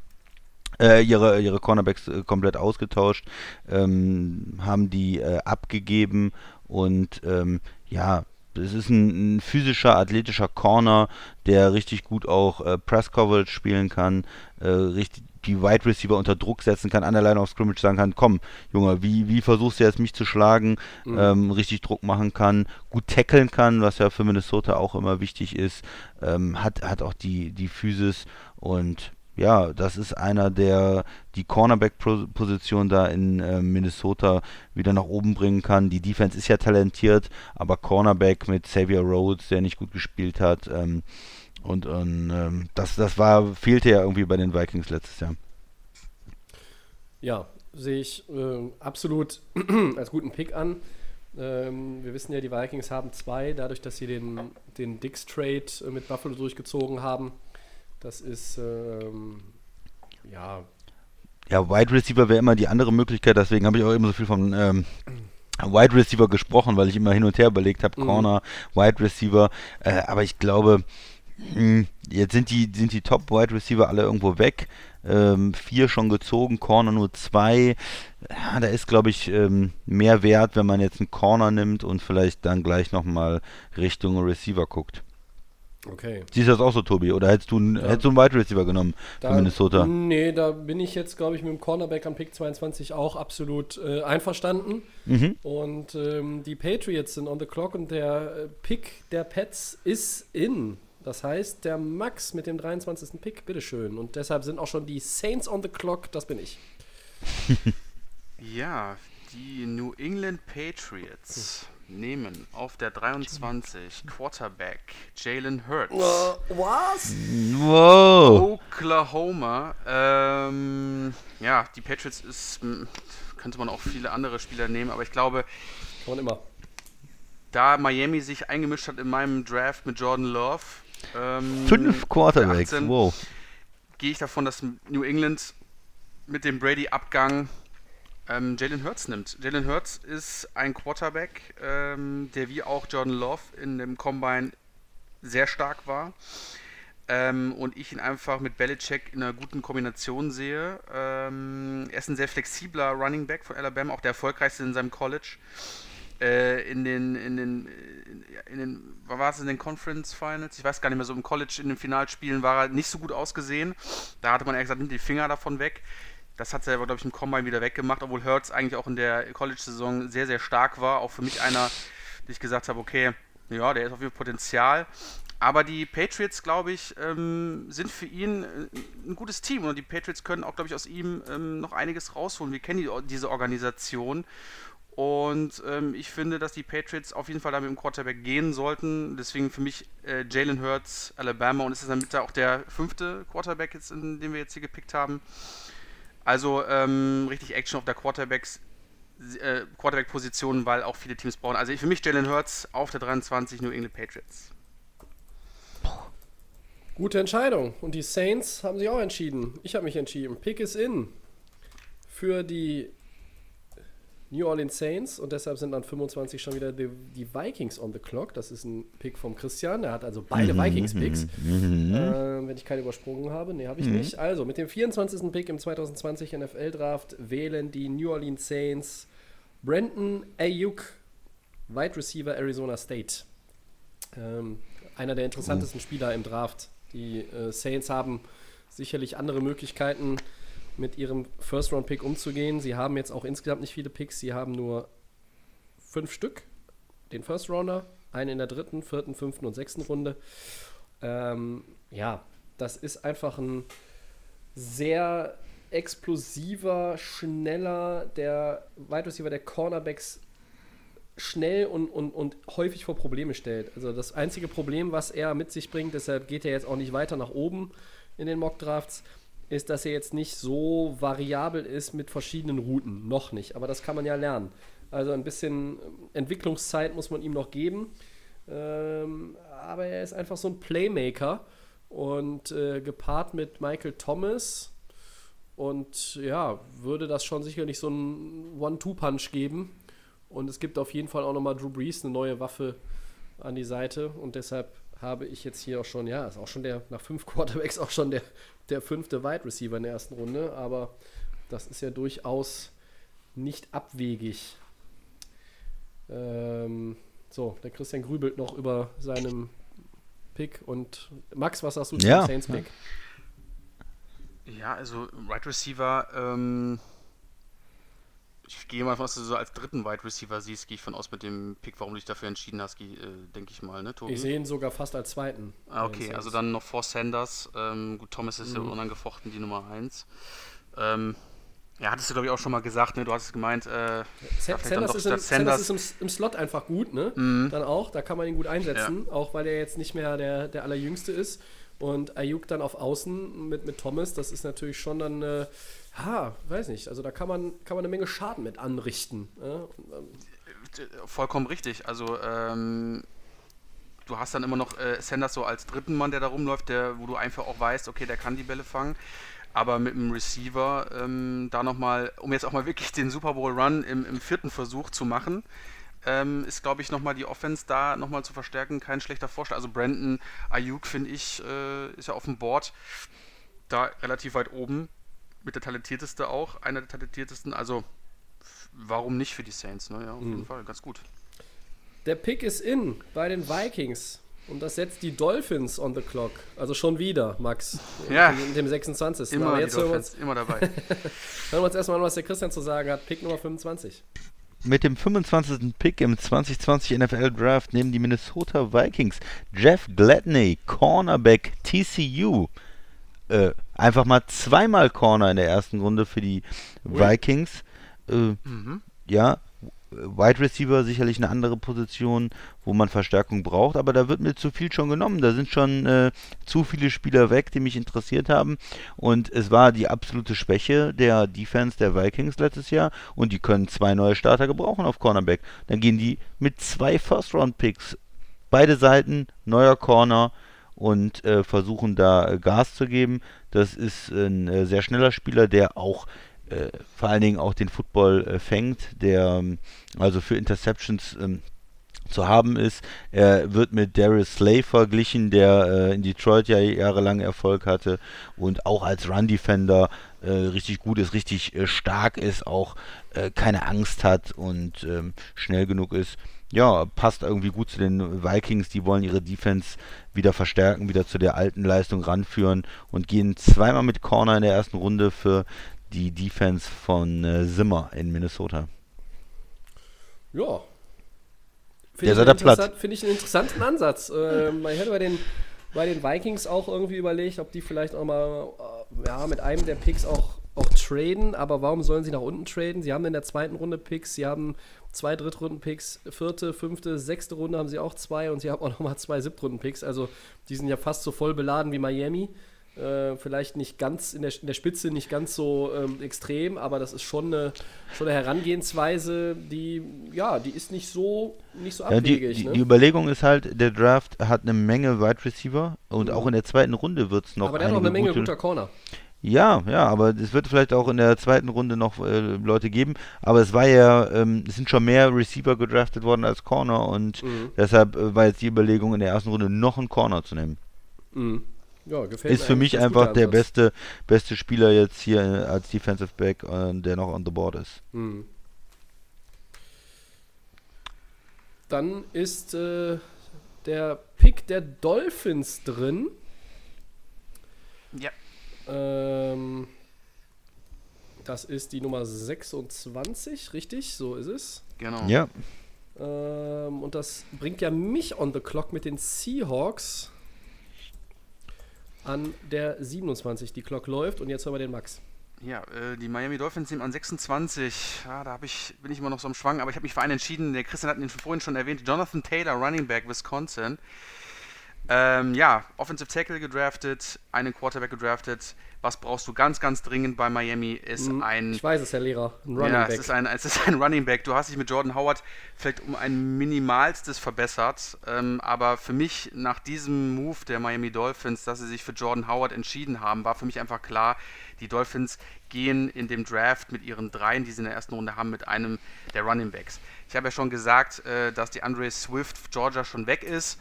Äh, ihre, ihre Cornerbacks äh, komplett ausgetauscht, ähm, haben die äh, abgegeben und ähm, ja, es ist ein, ein, physischer, athletischer Corner, der richtig gut auch äh, Press Coverage spielen kann, äh, richtig, die Wide Receiver unter Druck setzen kann, an der Line of Scrimmage sagen kann, komm, Junge, wie, wie versuchst du jetzt mich zu schlagen, mhm. ähm, richtig Druck machen kann, gut tackeln kann, was ja für Minnesota auch immer wichtig ist, ähm, hat, hat auch die, die Physis und ja, das ist einer, der die Cornerback-Position da in äh, Minnesota wieder nach oben bringen kann. Die Defense ist ja talentiert, aber Cornerback mit Xavier Rhodes, der nicht gut gespielt hat, ähm, und, und ähm, das, das war, fehlte ja irgendwie bei den Vikings letztes Jahr. Ja, sehe ich äh, absolut als guten Pick an. Ähm, wir wissen ja, die Vikings haben zwei, dadurch, dass sie den, den Dix-Trade äh, mit Buffalo durchgezogen haben. Das ist, ähm, ja. Ja, Wide Receiver wäre immer die andere Möglichkeit, deswegen habe ich auch immer so viel von ähm, Wide Receiver gesprochen, weil ich immer hin und her überlegt habe, mhm. Corner, Wide Receiver. Äh, aber ich glaube, jetzt sind die, sind die Top-Wide Receiver alle irgendwo weg. Ähm, vier schon gezogen, Corner nur zwei. Ja, da ist, glaube ich, ähm, mehr wert, wenn man jetzt einen Corner nimmt und vielleicht dann gleich nochmal Richtung Receiver guckt. Okay. Siehst du das auch so, Tobi? Oder hättest du, ja. hättest du einen Wide Receiver genommen da, für Minnesota? Nee, da bin ich jetzt, glaube ich, mit dem Cornerback am Pick 22 auch absolut äh, einverstanden. Mhm. Und ähm, die Patriots sind on the clock und der äh, Pick der Pets ist in. Das heißt, der Max mit dem 23. Pick, bitteschön. Und deshalb sind auch schon die Saints on the clock, das bin ich. ja, die New England Patriots nehmen auf der 23 Quarterback Jalen Hurts. Uh, was? Wow. Oklahoma. Ähm, ja, die Patriots ist, könnte man auch viele andere Spieler nehmen, aber ich glaube, Kann man immer. da Miami sich eingemischt hat in meinem Draft mit Jordan Love, ähm, Fünf Quarterbacks, wow. Gehe ich davon, dass New England mit dem Brady-Abgang ähm, Jalen Hurts nimmt. Jalen Hurts ist ein Quarterback, ähm, der wie auch Jordan Love in dem Combine sehr stark war. Ähm, und ich ihn einfach mit Belichick in einer guten Kombination sehe. Ähm, er ist ein sehr flexibler Running Back von Alabama, auch der erfolgreichste in seinem College äh, in den, in den, in den, war es in den Conference Finals? Ich weiß gar nicht mehr, so im College in den Finalspielen war er nicht so gut ausgesehen. Da hatte man eher gesagt, die Finger davon weg. das hat er aber, glaube ich, im Combine wieder weggemacht, obwohl Hurts eigentlich auch in der College-Saison sehr, sehr stark war. Auch für mich einer, die ich gesagt habe, okay, ja, der ist auf jeden Fall Potenzial. Aber die Patriots, glaube ich, ähm, sind für ihn äh, ein gutes Team und die Patriots können auch, glaube ich, aus ihm ähm, noch einiges rausholen. Wir kennen die, diese Organisation und ähm, ich finde, dass die Patriots auf jeden Fall da mit dem Quarterback gehen sollten. Deswegen für mich äh, Jalen Hurts, Alabama und ist es damit auch der fünfte Quarterback, jetzt, in, den wir jetzt hier gepickt haben. Also ähm, richtig Action auf der Quarterbacks äh, Quarterback-Position, weil auch viele Teams brauchen. Also für mich Jalen Hurts auf der 23 New England Patriots. Gute Entscheidung. Und die Saints haben sich auch entschieden. Ich habe mich entschieden. Pick is in für die New Orleans Saints und deshalb sind dann 25 schon wieder die, die, Vikings on the clock. Das ist ein Pick vom Christian. Er hat also beide mhm, Vikings-Picks. Mhm. Äh, wenn ich keine übersprungen habe. Nee, habe ich mhm. nicht. Also mit dem 24. Pick im 2020 NFL-Draft wählen die New Orleans Saints Brandon Ayuk, Wide Receiver Arizona State. Ähm, einer der interessantesten oh. Spieler im Draft die äh, Saints haben sicherlich andere Möglichkeiten, mit ihrem First-Round-Pick umzugehen. Sie haben jetzt auch insgesamt nicht viele Picks. Sie haben nur fünf Stück. Den First-Rounder, einen in der dritten, vierten, fünften und sechsten Runde. Ähm, ja, das ist einfach ein sehr explosiver, schneller, der Wide Receiver der Cornerbacks schnell und, und, und häufig vor Probleme stellt. Also das einzige Problem, was er mit sich bringt, deshalb geht er jetzt auch nicht weiter nach oben in den Mockdrafts, ist, dass er jetzt nicht so variabel ist mit verschiedenen Routen. Noch nicht, aber das kann man ja lernen. Also ein bisschen Entwicklungszeit muss man ihm noch geben. Ähm, aber er ist einfach so ein Playmaker und äh, gepaart mit Michael Thomas und ja, würde das schon sicherlich so einen One-Two-Punch geben, und es gibt auf jeden Fall auch nochmal Drew Brees eine neue Waffe an die Seite. Und deshalb habe ich jetzt hier auch schon, ja, ist auch schon der, nach fünf Quarterbacks auch schon der, der fünfte Wide Receiver in der ersten Runde. Aber das ist ja durchaus nicht abwegig. Ähm, so, der Christian grübelt noch über seinem Pick. Und Max, was sagst du zu ja. Saints Pick? Ja, also Wide Receiver, ähm, ich gehe mal von aus, dass du so als dritten Wide Receiver siehst, gehe ich von aus mit dem Pick, warum du dich dafür entschieden hast, äh, denke ich mal, ne, Tobi? Ich sehe ihn sogar fast als zweiten. Ah, okay, also dann noch vor Sanders. Ähm, gut, Thomas ist mhm. ja unangefochten die Nummer 1. Ähm, ja, hattest du, glaube ich, auch schon mal gesagt, ne? Du hast es gemeint, äh, Sanders, ist, im, Sanders ist im, im, Slot einfach gut, ne? Mhm. Dann auch, da kann man ihn gut einsetzen, ja. auch weil er jetzt nicht mehr der, der Allerjüngste ist. Und Ayuk dann auf Außen mit, mit Thomas, das ist natürlich schon dann äh, ja, weiß nicht. Also da kann man, kann man eine Menge Schaden mit anrichten. Ja? Vollkommen richtig. Also ähm, du hast dann immer noch äh, Sanders so als dritten Mann, der da rumläuft, der, wo du einfach auch weißt, okay, der kann die Bälle fangen. Aber mit dem Receiver ähm, da nochmal, um jetzt auch mal wirklich den Super Bowl Run im, im vierten Versuch zu machen, ähm, ist, glaube ich, nochmal die Offense da nochmal zu verstärken kein schlechter Vorschlag. Also Brandon Ayuk, finde ich, äh, ist ja auf dem Board da relativ weit oben mit der talentierteste auch, einer der talentiertesten. Also warum nicht für die Saints? Ne? Ja, auf mhm. jeden Fall, ganz gut. Der Pick ist in bei den Vikings. Und das setzt die Dolphins on the clock. Also schon wieder, Max. Ja. In, dem 26. Immer, jetzt hören wir uns, immer dabei. hören wir uns erstmal an, was der Christian zu sagen hat. Pick Nummer 25. Mit dem 25. Pick im 2020 NFL Draft nehmen die Minnesota Vikings Jeff Gladney, Cornerback TCU äh, einfach mal zweimal Corner in der ersten Runde für die Vikings. Äh, mhm. Ja, Wide Receiver sicherlich eine andere Position, wo man Verstärkung braucht, aber da wird mir zu viel schon genommen. Da sind schon äh, zu viele Spieler weg, die mich interessiert haben. Und es war die absolute Schwäche der Defense der Vikings letztes Jahr und die können zwei neue Starter gebrauchen auf Cornerback. Dann gehen die mit zwei First-Round-Picks. Beide Seiten, neuer Corner, und äh, versuchen da äh, Gas zu geben. Das ist ein äh, sehr schneller Spieler, der auch äh, vor allen Dingen auch den Football fängt, der ähm, also für Interceptions ähm, zu haben ist. Er wird mit Darius Slay verglichen, der äh, in Detroit ja jahrelang Erfolg hatte und auch als Run-Defender richtig gut ist, richtig stark ist, auch keine Angst hat und ähm, schnell genug ist ja, passt irgendwie gut zu den Vikings. Die wollen ihre Defense wieder verstärken, wieder zu der alten Leistung ranführen und gehen zweimal mit Corner in der ersten Runde für die Defense von äh, Zimmer in Minnesota. Ja. Der Finde ich, platt. interessant- finde ich einen interessanten Ansatz. Ähm, ich hätte bei den, bei den Vikings auch irgendwie überlegt, ob die vielleicht auch mal äh, ja, mit einem der Picks auch, auch traden. Aber warum sollen sie nach unten traden? Sie haben in der zweiten Runde Picks, sie haben zwei Drittrunden-Picks, vierte, fünfte, sechste Runde haben sie auch zwei und sie haben auch nochmal zwei Siebtrunden-Picks. Also die sind ja fast so voll beladen wie Miami. Äh, vielleicht nicht ganz in der, in der Spitze, nicht ganz so ähm, extrem, aber das ist schon eine, schon eine Herangehensweise, die, ja, die ist nicht so, nicht so Ja, die, abwegig. die, ne? die Überlegung ist halt, der Draft hat eine Menge Wide Receiver und auch in der zweiten Runde wird es noch aber der hat einige eine Menge gute, guter Corner. Ja, ja, aber es wird vielleicht auch in der zweiten Runde noch äh, Leute geben. Aber es war ja, ähm, es sind schon mehr Receiver gedraftet worden als Corner und Mhm. deshalb äh, war jetzt die Überlegung in der ersten Runde noch einen Corner zu nehmen. Mhm. Ja, gefällt Ist für mich einfach der beste, beste Spieler jetzt hier äh, als Defensive Back, äh, der noch on the board ist. Mhm. Dann ist äh, der Pick der Dolphins drin. Ja. Ähm, das ist die Nummer 26, richtig? So ist es. Genau. Ja, Ähm, und das bringt ja mich on the clock mit den Seahawks an der 27. Die Clock läuft und jetzt hören wir den Max. Ja, äh, die Miami Dolphins nehmen an 26. Ja, da hab ich, bin ich immer noch so am Schwang, aber ich habe mich für einen entschieden. Der Christian hat ihn vorhin schon erwähnt. Jonathan Taylor, Running Back, Wisconsin. Ähm, ja, Offensive Tackle gedraftet, einen Quarterback gedraftet. Was brauchst du ganz, ganz dringend bei Miami ist Mhm, ein Ich weiß es, Herr Lehrer. Ein Running ja, Back. Es ist, ein, es ist ein Running Back. Du hast dich mit Jordan Howard vielleicht um ein minimalstes verbessert. Ähm, aber für mich, nach diesem Move der Miami Dolphins, dass sie sich für Jordan Howard entschieden haben, war für mich einfach klar, die Dolphins gehen in dem Draft mit ihren dreien, die sie in der ersten Runde haben, mit einem der Running Backs. Ich habe ja schon gesagt, äh, dass die Andre Swift Georgia schon weg ist.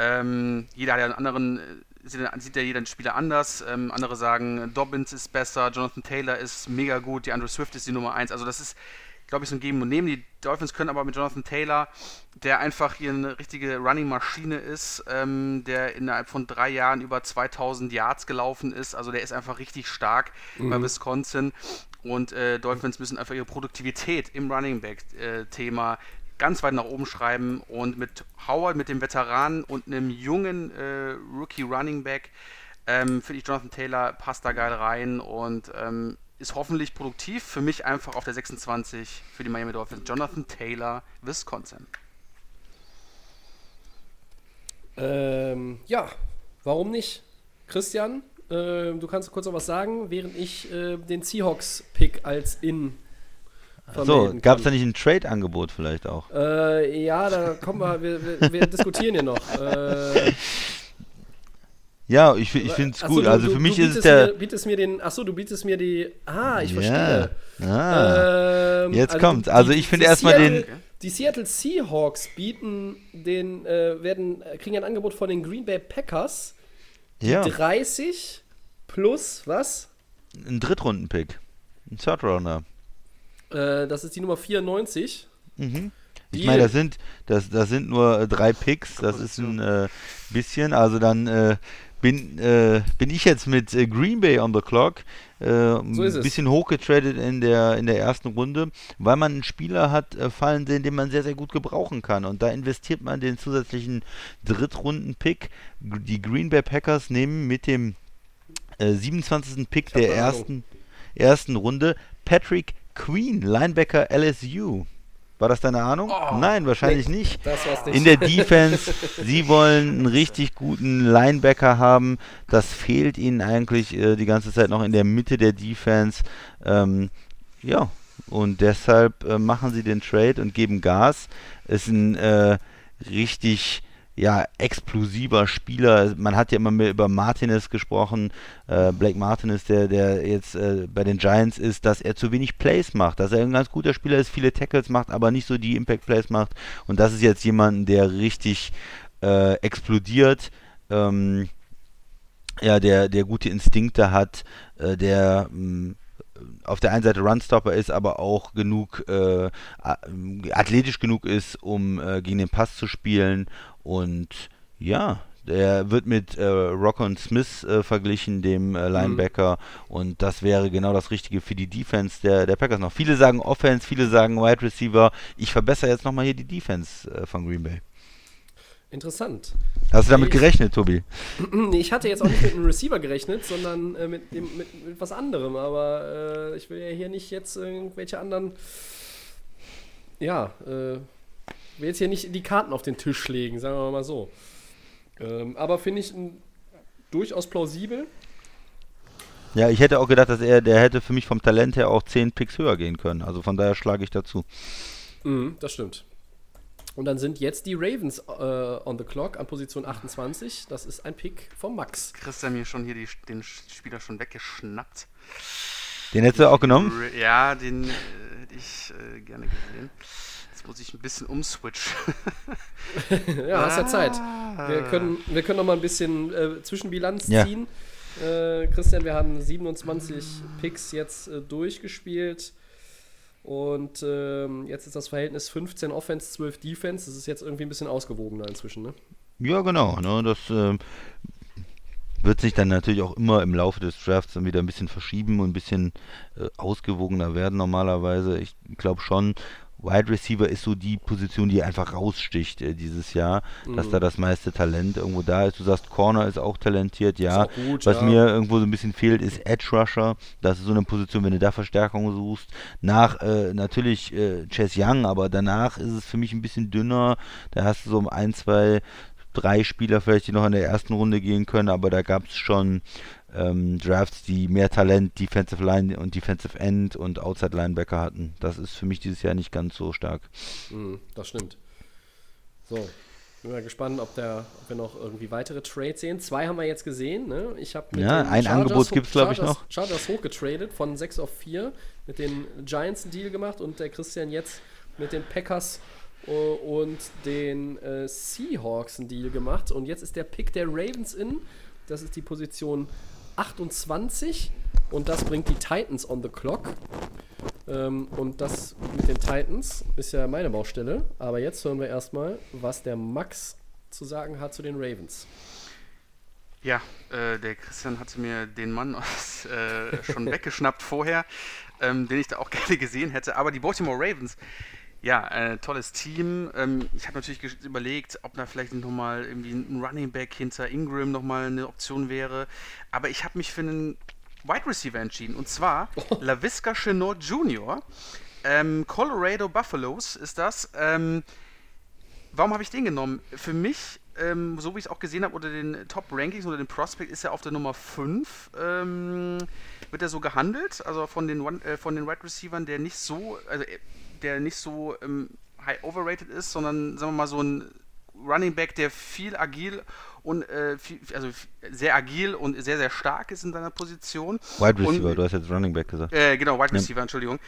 Ähm, jeder hat ja einen anderen, äh, sieht, ja jeder einen Spieler anders. Ähm, andere sagen, Dobbins ist besser, Jonathan Taylor ist mega gut, die Andre Swift ist die Nummer 1. Also das ist, glaube ich, so ein Geben und Nehmen. Die Dolphins können aber mit Jonathan Taylor, der einfach hier eine richtige Running-Maschine ist, ähm, der innerhalb von drei Jahren über 2000 Yards gelaufen ist. Also der ist einfach richtig stark bei Wisconsin. Und äh, Dolphins müssen einfach ihre Produktivität im Running Back-Thema ganz weit nach oben schreiben und mit Howard, mit dem Veteranen und einem jungen äh, Rookie Running Back, ähm, finde ich Jonathan Taylor passt da geil rein und ähm, ist hoffentlich produktiv. Für mich einfach auf der 26 für die Miami Dolphins. Jonathan Taylor, Wisconsin. Ähm, ja, warum nicht? Christian, äh, du kannst kurz noch was sagen, während ich äh, den Seahawks-Pick als in so, gab es da nicht ein Trade-Angebot vielleicht auch? Äh, ja, da kommen wir, wir, wir, diskutieren hier noch. Äh, Ja, ich, ich finde es gut. du- also du- für mich du ist es der. Mir, bietest mir den, achso, du bietest mir die, ah, ich Ja. verstehe. Ah. Ähm, Jetzt also kommt's. Also die- ich finde erstmal den- Die Seattle Seahawks bieten den, äh, werden, kriegen ein Angebot von den Green Bay Packers. ja, 30 plus was? ein Drittrunden-Pick. Ein Third-Rounder. Äh, das ist die Nummer 94. Mhm. Ich meine, das sind, das, das sind nur äh, drei Picks, das ist ein äh, bisschen, also dann äh, bin, äh, bin ich jetzt mit äh, Green Bay on the clock, So ist ein es. bisschen hochgetradet in der, in der ersten Runde, weil man einen Spieler hat fallen sehen, den man sehr, sehr gut gebrauchen kann. Und da investiert man den zusätzlichen Drittrunden-Pick. Die Green Bay Packers nehmen mit dem äh, 27. Pick der ersten, ersten Runde Patrick Queen, Linebacker LSU. War das deine Ahnung? Oh, Nein, wahrscheinlich nicht. Das war's nicht. In der Defense, sie wollen einen richtig guten Linebacker haben. Das fehlt ihnen eigentlich äh, die ganze Zeit noch in der Mitte der Defense. Ähm, ja, und deshalb äh, machen sie den Trade und geben Gas. Ist ein äh, richtig ja, explosiver Spieler. Man hat ja immer mehr über Martinez gesprochen, äh, Blake Martinez, der, der jetzt äh, bei den Giants ist, dass er zu wenig Plays macht, dass er ein ganz guter Spieler ist, viele Tackles macht, aber nicht so die Impact-Plays macht. Und das ist jetzt jemand, der richtig äh, explodiert, ähm, ja, der, der gute Instinkte hat, äh, der mh, auf der einen Seite Runstopper ist, aber auch genug äh, athletisch genug ist, um äh, gegen den Pass zu spielen. Und ja, Der wird mit äh, Rockon Smith äh, verglichen, dem äh, Linebacker. Und das wäre genau das Richtige für die Defense der, der Packers noch. Viele sagen Offense, viele sagen Wide Receiver. Ich verbessere jetzt nochmal hier die Defense äh, von Green Bay. Interessant. Hast du damit Ich- gerechnet, Tobi? Nee, ich hatte jetzt auch nicht mit einem Receiver gerechnet, sondern äh, mit, dem, mit, mit was anderem. Aber äh, ich will ja hier nicht jetzt irgendwelche anderen. Ja, äh, will jetzt hier nicht die Karten auf den Tisch legen, sagen wir mal so. Ähm, aber finde ich n- durchaus plausibel. Ja, ich hätte auch gedacht, dass er, der hätte für mich vom Talent her auch 10 Picks höher gehen können. Also von daher schlage ich dazu. Mhm, das stimmt. Und dann sind jetzt die Ravens äh, on the clock an Position 28. Das ist ein Pick von Max. Christian mir schon hier die, den Spieler schon weggeschnappt. Den hättest du auch genommen? Ja, den äh, hätte ich äh, gerne gesehen. Jetzt muss ich ein bisschen umswitchen. Ja, hast ja Zeit. Wir können, wir können noch mal ein bisschen äh, Zwischenbilanz Ja. ziehen. Äh, Christian, wir haben 27 Picks jetzt äh, durchgespielt. Und ähm, jetzt ist das Verhältnis 15 Offense, 12 Defense. Das ist jetzt irgendwie ein bisschen ausgewogener inzwischen, ne? Ja, genau. Ne, das ähm, wird sich dann natürlich auch immer im Laufe des Drafts dann wieder ein bisschen verschieben und ein bisschen äh, ausgewogener werden normalerweise. Ich glaube schon, Wide Receiver ist so die Position, die einfach raussticht äh, dieses Jahr, dass Mhm. da das meiste Talent irgendwo da ist. Du sagst, Corner ist auch talentiert, ja. auch gut, Was ja. mir irgendwo so ein bisschen fehlt, ist Edge Rusher. Das ist so eine Position, wenn du da Verstärkung suchst. Nach äh, natürlich äh, Chase Young, aber danach ist es für mich ein bisschen dünner. Da hast du so um ein, zwei, drei Spieler vielleicht, die noch in der ersten Runde gehen können, aber da gab es schon ähm, Drafts, die mehr Talent, Defensive Line und Defensive End und Outside Linebacker hatten. Das ist für mich dieses Jahr nicht ganz so stark. Mhm, das stimmt. So, bin mal gespannt, ob, der, ob wir noch irgendwie weitere Trades sehen. Zwei haben wir jetzt gesehen. Ne? Ich habe Ja, ein Angebot hoch- gibt's, glaub ich, noch. Chargers hochgetradet von 6 auf 4, mit den Giants einen Deal gemacht und der Christian jetzt mit den Packers äh, und den äh, Seahawks einen Deal gemacht. Und jetzt ist der Pick der Ravens in. Das ist die Position 28 und das bringt die Titans on the clock. Ähm, und das mit den Titans ist ja meine Baustelle. Aber jetzt hören wir erstmal, was der Max zu sagen hat zu den Ravens. Ja, äh, der Christian hatte mir den Mann aus, äh, schon weggeschnappt vorher, ähm, den ich da auch gerne gesehen hätte. Aber die Baltimore Ravens, ja, äh, tolles Team. Ähm, ich habe natürlich überlegt, ob da vielleicht nochmal irgendwie ein Running Back hinter Ingram nochmal eine Option wäre. Aber ich habe mich für einen Wide Receiver entschieden. Und zwar LaVisca Chenot Jr. Ähm, Colorado Buffaloes ist das. Ähm, Warum habe ich den genommen? Für mich, ähm, so wie ich es auch gesehen habe, unter den Top-Rankings, unter den Prospect, ist er auf der Nummer 5. Ähm, wird er so gehandelt, also von den, One, äh, von den Wide Receivern, der nicht so, also äh, der nicht so ähm, high overrated ist, sondern sagen wir mal so ein Running Back, der viel agil und äh, viel, also sehr agil und sehr, sehr stark ist in seiner Position. Wide Receiver, Und- du hast jetzt Running Back gesagt. äh, genau, Wide Ja. Receiver, Entschuldigung.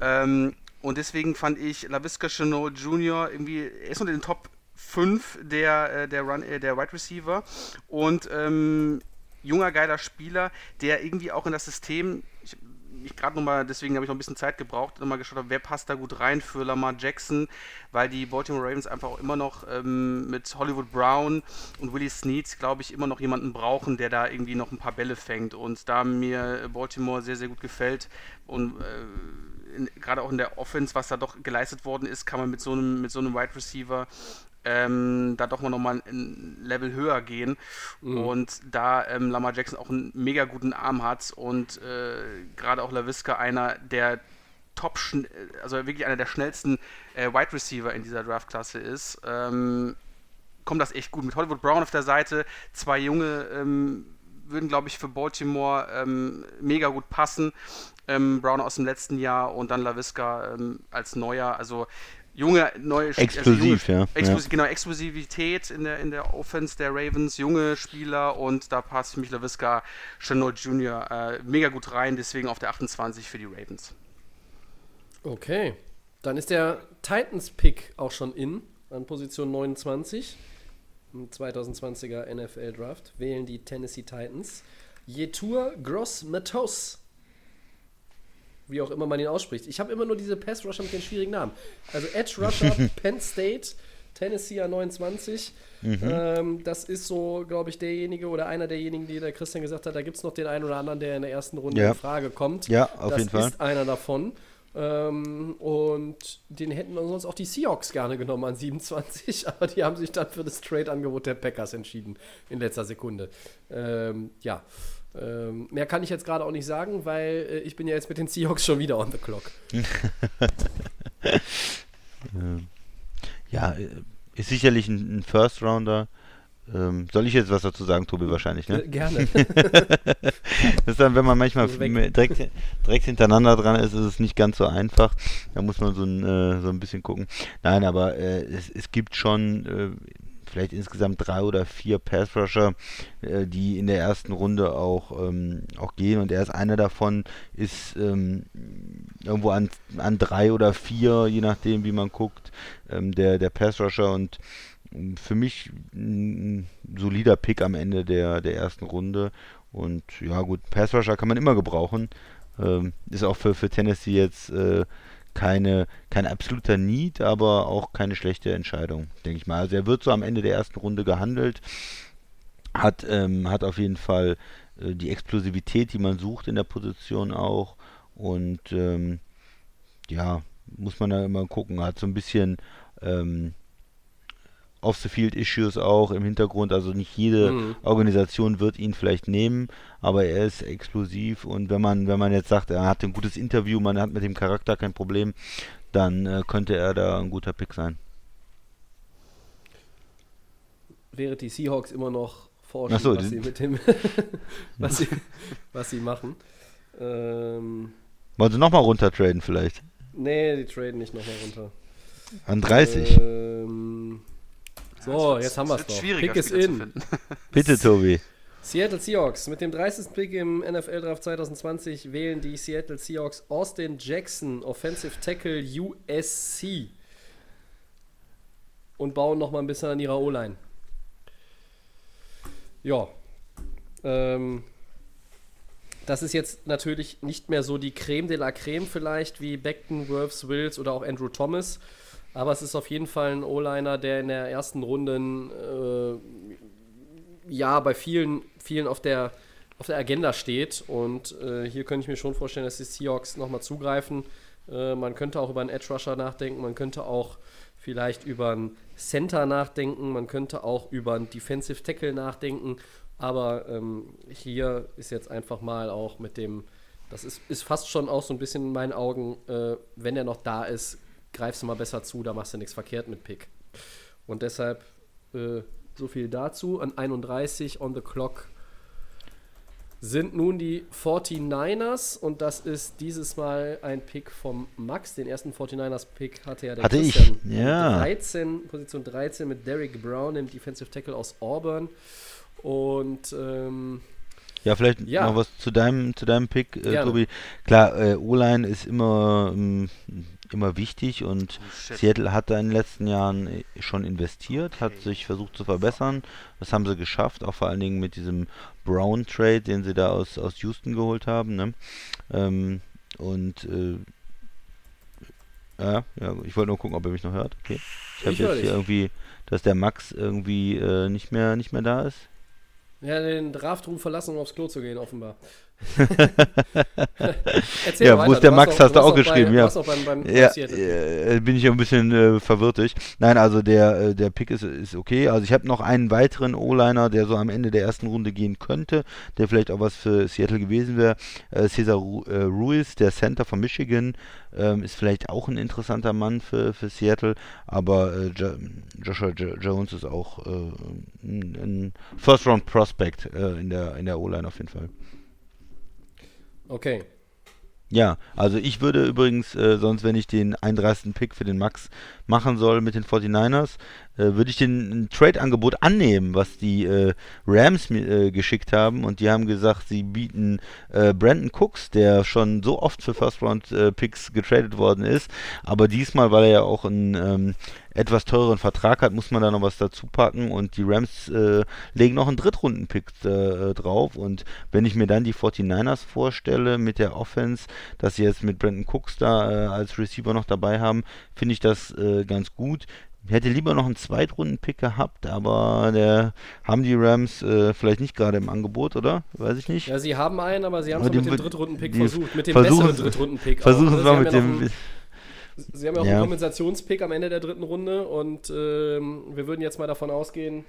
Ähm, und deswegen fand ich LaVisca Chenot Jr. irgendwie, er ist unter den Top 5 der, äh, der, Run, äh, der Wide Receiver und ähm, junger, geiler Spieler, der irgendwie auch in das System, ich, gerade nochmal, deswegen habe ich noch ein bisschen Zeit gebraucht, nochmal geschaut habe, wer passt da gut rein für Lamar Jackson, weil die Baltimore Ravens einfach auch immer noch ähm, mit Hollywood Brown und Willie Snead, glaube ich, immer noch jemanden brauchen, der da irgendwie noch ein paar Bälle fängt. Und da mir Baltimore sehr, sehr gut gefällt und äh, gerade auch in der Offense, was da doch geleistet worden ist, kann man mit so einem, mit so einem Wide Receiver ähm, da doch mal nochmal ein Level höher gehen. Und da ähm, Lamar Jackson auch einen mega guten Arm hat und äh, gerade auch LaVisca einer der top, also wirklich einer der schnellsten äh, Wide Receiver in dieser Draftklasse ist, ähm, kommt das echt gut. Mit Hollywood Brown auf der Seite, zwei junge ähm, würden, glaube ich, für Baltimore ähm, mega gut passen. Ähm, Brown aus dem letzten Jahr und dann LaVisca ähm, als neuer, also junge, neue Explosiv, junge, ja. Explosiv, Genau, Explosivität in der, in der Offense der Ravens, junge Spieler und da passt für mich LaVisca Chanel Jr. Äh, mega gut rein, deswegen auf der 28 für die Ravens. Okay. Dann ist der Titans-Pick auch schon in, an Position 29. Im 2020er NFL Draft wählen die Tennessee Titans Yetur Gross Matos. Wie auch immer man ihn ausspricht. Ich habe immer nur diese Pass-Rusher mit den schwierigen Namen. Also Edge Rusher, Penn State, Tennessee an 29. Ähm, das ist so, glaube ich, derjenige oder einer derjenigen, die der Christian gesagt hat, da gibt es noch den einen oder anderen, der in der ersten Runde Ja. in Frage kommt. Ja, auf das jeden Fall. ist einer davon. Ähm, und den hätten sonst auch die Seahawks gerne genommen an 27, aber die haben sich dann für das Trade-Angebot der Packers entschieden in letzter Sekunde. Ähm, ja, ähm, mehr kann ich jetzt gerade auch nicht sagen, weil äh, ich bin ja jetzt mit den Seahawks schon wieder on the clock. Ja, äh, ist sicherlich ein, ein First Rounder. Ähm, soll ich jetzt was dazu sagen, Tobi, wahrscheinlich, ne? Äh, gerne. Das ist dann, wenn man manchmal direkt, direkt hintereinander dran ist, ist es nicht ganz so einfach. Da muss man so ein, äh, so ein bisschen gucken. Nein, aber äh, es, es gibt schon äh, vielleicht insgesamt drei oder vier Pass-Rusher, äh, die in der ersten Runde auch, ähm, auch gehen. Und er ist einer davon, ist ähm, irgendwo an, an drei oder vier, je nachdem, wie man guckt, ähm, der, der Pass-Rusher. Und ähm, für mich ein solider Pick am Ende der, der ersten Runde. Und ja gut, Pass Rusher kann man immer gebrauchen. Ähm, ist auch für, für Tennessee jetzt äh, keine, kein absoluter Need, aber auch keine schlechte Entscheidung, denke ich mal. Also er wird so am Ende der ersten Runde gehandelt, hat, ähm, hat auf jeden Fall äh, die Explosivität, die man sucht in der Position auch. Und ähm, ja, muss man da immer gucken. Hat so ein bisschen ähm, Off-the-Field-Issues auch im Hintergrund. Also nicht jede Mhm. Organisation wird ihn vielleicht nehmen, aber er ist explosiv und wenn man, wenn man jetzt sagt, er hat ein gutes Interview, man hat mit dem Charakter kein Problem, dann äh, könnte er da ein guter Pick sein. Während die Seahawks immer noch forschen, so, was sie mit dem, was, sie, was sie machen. Ähm, Wollen sie nochmal runtertraden vielleicht? nee, die traden nicht nochmal runter. An 30. Ähm, so, jetzt haben wir es doch. Pick ist zu in. Bitte, Tobi. Seattle Seahawks. Mit dem 30. Pick im NFL-Draft 2020 wählen die Seattle Seahawks Austin Jackson, Offensive Tackle USC. Und bauen nochmal ein bisschen an ihrer O-Line. Ja. Ähm, das ist jetzt natürlich nicht mehr so die Creme de la Creme vielleicht wie Beckton, Wirfs, Wills oder auch Andrew Thomas. Aber es ist auf jeden Fall ein O-Liner, der in der ersten Runde äh, ja bei vielen, vielen auf der, auf der Agenda steht. Und äh, hier könnte ich mir schon vorstellen, dass die Seahawks nochmal zugreifen. Äh, man könnte auch über einen Edge Rusher nachdenken, man könnte auch vielleicht über einen Center nachdenken, man könnte auch über einen Defensive Tackle nachdenken. Aber ähm, hier ist jetzt einfach mal auch mit dem, das ist, ist fast schon auch so ein bisschen in meinen Augen, äh, wenn er noch da ist, greifst du mal besser zu, da machst du nichts verkehrt mit Pick. Und deshalb äh, so viel dazu. An 31 on the clock sind nun die 49ers und das ist dieses Mal ein Pick vom Max. Den ersten 49ers-Pick hatte ja der Hatte ich, Christian. ja. 13, Position 13 mit Derek Brown, dem Defensive Tackle aus Auburn. Und ähm, Ja, vielleicht Ja. noch was zu deinem, zu deinem Pick, äh. Tobi. Klar, äh, O-Line ist immer, ähm, immer wichtig und shit. Seattle hat da in den letzten Jahren äh, schon investiert, hat sich versucht zu verbessern. Das haben sie geschafft, auch vor allen Dingen mit diesem Brown-Trade, den sie da aus, aus Houston geholt haben. Ne? Ähm, und äh, ja, ja, ich wollte nur gucken, ob er mich noch hört. Okay. Ich habe jetzt hier irgendwie, dass der Max irgendwie äh, nicht mehr nicht mehr da ist. ja, den Draftroom verlassen, um aufs Klo zu gehen, offenbar. Erzähl Ja, mal wo ist der Max, warst hast du auch bei- geschrieben, du ja. auch beim, beim Ja, äh, bin ich ein bisschen äh, verwirrt. Nein, also der, äh, der Pick ist, ist okay. Also ich habe noch einen weiteren O-Liner, der so am Ende der ersten Runde gehen könnte, der vielleicht auch was für Seattle gewesen wäre. Äh, Cesar Ru äh, Ruiz, der Center von Michigan, ähm, ist vielleicht auch ein interessanter Mann für, für Seattle, aber jo Joshua jo Jones ist auch ein, ein First-Round-Prospect in der, in der O-Line auf jeden Fall. Okay. Ja, also ich würde übrigens, äh, sonst wenn ich den 31. Pick für den Max machen soll mit den 49ers, äh, würde ich den ein Trade-Angebot annehmen, was die äh, Rams mir äh, geschickt haben. Und die haben gesagt, sie bieten äh, Brandon Cooks, der schon so oft für First-Round-Picks getradet worden ist, aber diesmal, weil er ja auch einen ähm, etwas teureren Vertrag hat, muss man da noch was dazu packen. Und die Rams äh, legen noch einen Drittrunden-Pick äh, drauf. Und wenn ich mir dann die 49ers vorstelle mit der Offense, dass sie jetzt mit Brandon Cooks da äh, als Receiver noch dabei haben, finde ich das äh, ganz gut. Ich hätte lieber noch einen Zweitrunden-Pick gehabt, aber der haben die Rams äh, vielleicht nicht gerade im Angebot, oder? Weiß ich nicht. Ja, sie haben einen, aber sie haben Aber es mit dem Drittrunden-Pick versucht. Mit dem versuchen- besseren Drittrunden-Pick. Versuchen es Sie mal mit dem. Sie haben ja auch Ja. einen Kompensationspick am Ende der dritten Runde und ähm, wir würden jetzt mal davon ausgehen,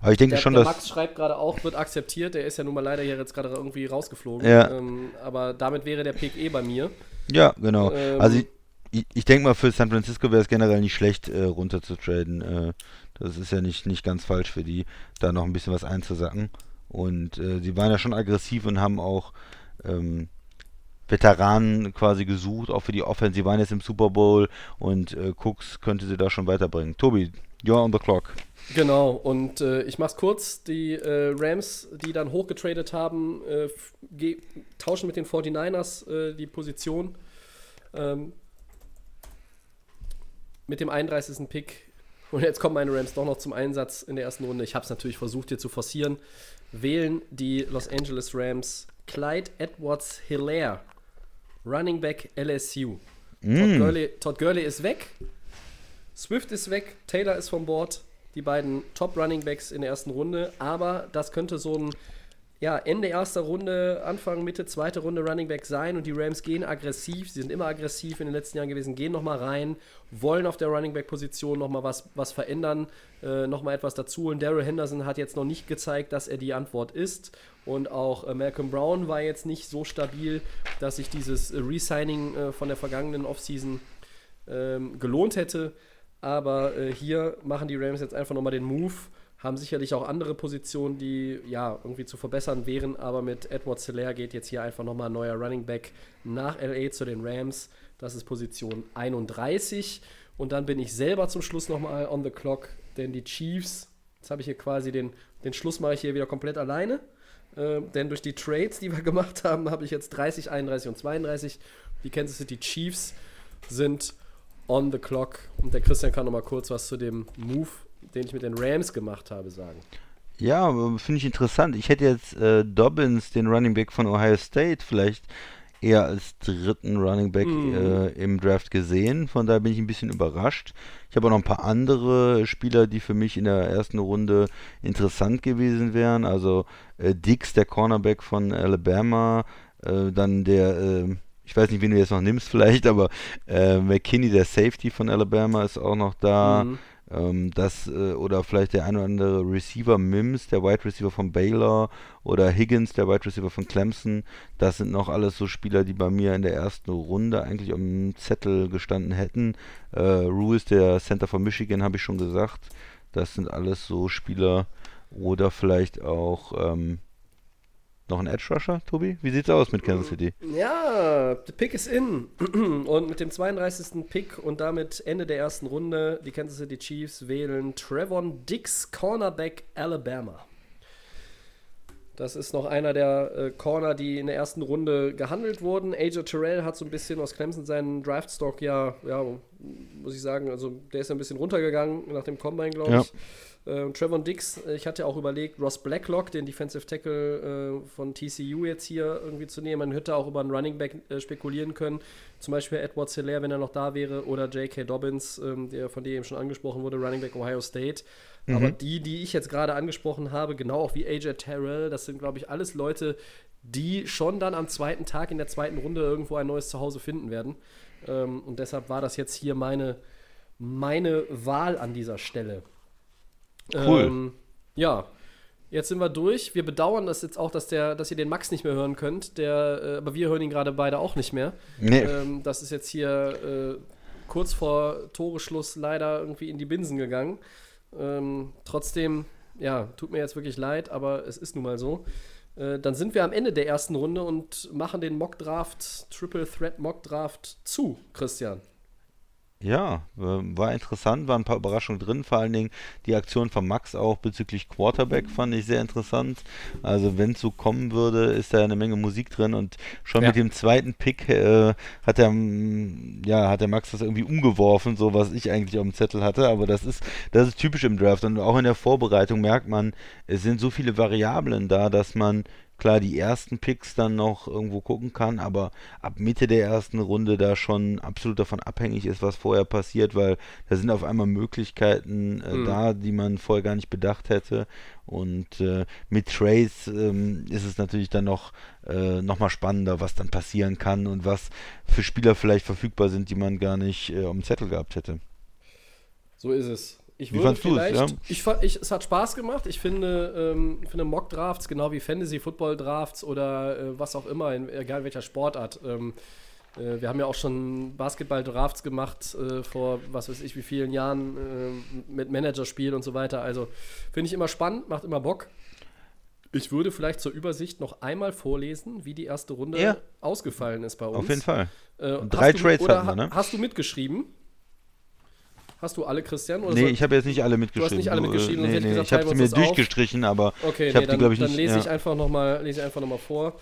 Aber ich denke der, schon, der dass. Max schreibt gerade auch, wird akzeptiert. Der ist ja nun mal leider hier jetzt gerade irgendwie rausgeflogen. Ja. Ähm, aber damit wäre der Pick eh bei mir. Ja, genau. Ähm, also ich, ich, denke mal, für San Francisco wäre es generell nicht schlecht, äh, runter zu traden. Äh, das ist ja nicht, nicht ganz falsch für die, da noch ein bisschen was einzusacken. Und äh, sie waren ja schon aggressiv und haben auch ähm, Veteranen quasi gesucht, auch für die Offense. Sie waren jetzt im Super Bowl und äh, Cooks könnte sie da schon weiterbringen. Tobi, you're on the clock. Genau, und äh, ich mach's kurz. Die äh, Rams, die dann hochgetradet haben, äh, tauschen mit den 49ers äh, die Position. Ähm, mit dem 31. Pick. Und jetzt kommen meine Rams doch noch zum Einsatz in der ersten Runde. Ich habe es natürlich versucht, hier zu forcieren. Wählen die Los Angeles Rams Clyde Edwards Hilaire, Running Back LSU. Todd, Gurley, Todd Gurley ist weg. Swift ist weg, Taylor ist vom Board, die beiden Top Running Backs in der ersten Runde, aber das könnte so ein ja, Ende erster Runde, Anfang, Mitte, zweite Runde Running Back sein und die Rams gehen aggressiv, sie sind immer aggressiv in den letzten Jahren gewesen, gehen nochmal rein, wollen auf der Running Back Position nochmal was, was verändern, äh, nochmal etwas dazu und Daryl Henderson hat jetzt noch nicht gezeigt, dass er die Antwort ist und auch äh, Malcolm Brown war jetzt nicht so stabil, dass sich dieses äh, Resigning äh, von der vergangenen Offseason ähm, gelohnt hätte. Aber äh, hier machen die Rams jetzt einfach nochmal den Move. Haben sicherlich auch andere Positionen, die ja irgendwie zu verbessern wären. Aber mit Edward Hilaire geht jetzt hier einfach nochmal ein neuer Running Back nach LA zu den Rams. Das ist Position 31. Und dann bin ich selber zum Schluss nochmal on the clock. Denn die Chiefs, jetzt habe ich hier quasi den, den Schluss mache ich hier wieder komplett alleine. Ähm, denn durch die Trades, die wir gemacht haben, habe ich jetzt 30, 31 und 32. Die Kansas City Chiefs sind on the clock. Und der Christian kann noch mal kurz was zu dem Move, den ich mit den Rams gemacht habe, sagen. Ja, finde ich interessant. Ich hätte jetzt äh, Dobbins, den Running Back von Ohio State, vielleicht eher als dritten Running Back äh, im Draft gesehen. Von daher bin ich ein bisschen überrascht. Ich habe auch noch ein paar andere Spieler, die für mich in der ersten Runde interessant gewesen wären. Also äh, Dix, der Cornerback von Alabama, äh, dann der, äh, ich weiß nicht, wen du jetzt noch nimmst vielleicht, aber äh, McKinney, der Safety von Alabama, ist auch noch da. Mhm. Ähm, das, äh, oder vielleicht der ein oder andere Receiver Mims, der Wide Receiver von Baylor, oder Higgins, der Wide Receiver von Clemson. Das sind noch alles so Spieler, die bei mir in der ersten Runde eigentlich dem Zettel gestanden hätten. Äh, Ruiz, der Center von Michigan, habe ich schon gesagt. Das sind alles so Spieler. Oder vielleicht auch ähm, noch ein Edge Rusher, Tobi? Wie sieht's aus mit Kansas City? Ja, der Pick ist in. Und mit dem 32. Pick und damit Ende der ersten Runde, die Kansas City Chiefs wählen Trevon Dix, Cornerback Alabama. Das ist noch einer der äh, Corner, die in der ersten Runde gehandelt wurden. AJ Terrell hat so ein bisschen aus Clemson seinen Draftstock ja, ja, muss ich sagen, also der ist ein bisschen runtergegangen nach dem Combine, glaube Ja. Ich. Äh, Trevon Dix, ich hatte auch überlegt, Ross Blacklock, den Defensive Tackle äh, von TCU jetzt hier irgendwie zu nehmen. Man hätte auch über einen Running Back äh, spekulieren können. Zum Beispiel Edward Hilaire, wenn er noch da wäre, oder J.K. Dobbins, ähm, der von dir eben schon angesprochen wurde, Running Back Ohio State. Aber die, die ich jetzt gerade angesprochen habe, genau auch wie AJ Terrell, das sind, glaube ich, alles Leute, die schon dann am zweiten Tag in der zweiten Runde irgendwo ein neues Zuhause finden werden. Ähm, und deshalb war das jetzt hier meine, meine Wahl an dieser Stelle. Cool. Ähm, ja, jetzt sind wir durch. Wir bedauern das jetzt auch, dass, der, dass ihr den Max nicht mehr hören könnt. Der, äh, aber wir hören ihn gerade beide auch nicht mehr. Nee. Ähm, das ist jetzt hier äh, kurz vor Toreschluss leider irgendwie in die Binsen gegangen. Ähm, trotzdem, ja, tut mir jetzt wirklich leid, aber es ist nun mal so. Äh, dann sind wir am Ende der ersten Runde und machen den Mock-Draft, Triple Threat Mock-Draft zu, Christian. Ja, äh, war interessant, waren ein paar Überraschungen drin, vor allen Dingen die Aktion von Max auch bezüglich Quarterback fand ich sehr interessant. Also wenn es so kommen würde, ist da eine Menge Musik drin und schon Ja. mit dem zweiten Pick äh, hat der mm, ja hat der Max das irgendwie umgeworfen, so was ich eigentlich auf dem Zettel hatte, aber das ist das ist typisch im Draft und auch in der Vorbereitung merkt man, es sind so viele Variablen da, dass man klar die ersten Picks dann noch irgendwo gucken kann, aber ab Mitte der ersten Runde da schon absolut davon abhängig ist, was vorher passiert, weil da sind auf einmal Möglichkeiten äh, Mhm. da, die man vorher gar nicht bedacht hätte. Und äh, mit Trace ähm, ist es natürlich dann noch, äh, noch mal spannender, was dann passieren kann und was für Spieler vielleicht verfügbar sind, die man gar nicht äh, auf dem Zettel gehabt hätte. So ist es. Ich Wie würde fandst du's, vielleicht, ja? ich, ich, es hat Spaß gemacht. Ich finde, ähm, finde Mock-Drafts, genau wie Fantasy-Football-Drafts oder äh, was auch immer, in, egal welcher Sportart. Ähm, äh, wir haben ja auch schon Basketball-Drafts gemacht äh, vor was weiß ich wie vielen Jahren äh, mit Managerspielen und so weiter. Also finde ich immer spannend, macht immer Bock. Ich würde vielleicht zur Übersicht noch einmal vorlesen, wie die erste Runde Ja. ausgefallen ist bei uns. Auf jeden Fall. Äh, drei du, Trades oder hatten wir, ne? Hast du mitgeschrieben? Hast du alle, Christian? Oder Nee, soll- ich habe jetzt nicht alle mitgeschrieben. nicht alle Du, äh, mitgeschrieben, nee, nee, gesagt, ich habe sie mir das auf. durchgestrichen, aber Okay, ich nee, habe dann, die, glaube ich, dann nicht. lese ja. ich einfach nochmal lese ich einfach noch vor.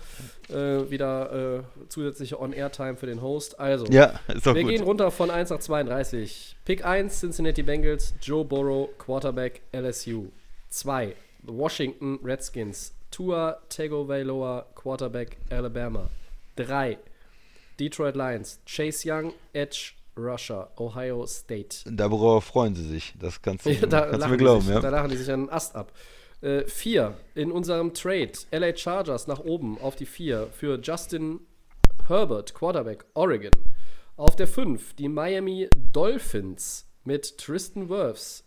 Äh, wieder äh, zusätzliche On-Air-Time für den Host. Also, ja, wir gut. gehen runter von 1 nach 32. Pick 1, Cincinnati Bengals, Joe Burrow, Quarterback, LSU. 2, Washington Redskins, Tua Tagovailoa, Quarterback, Alabama. 3, Detroit Lions, Chase Young, Edge, Russia, Ohio State. Darüber freuen sie sich. Das kannst du, Ja, da, kannst du mir glauben, sich, ja. da lachen die sich einen Ast ab. Äh, vier, in unserem Trade, LA Chargers nach oben auf die vier für Justin Herbert, Quarterback, Oregon. Auf der fünf, die Miami Dolphins mit Tristan Wirfs,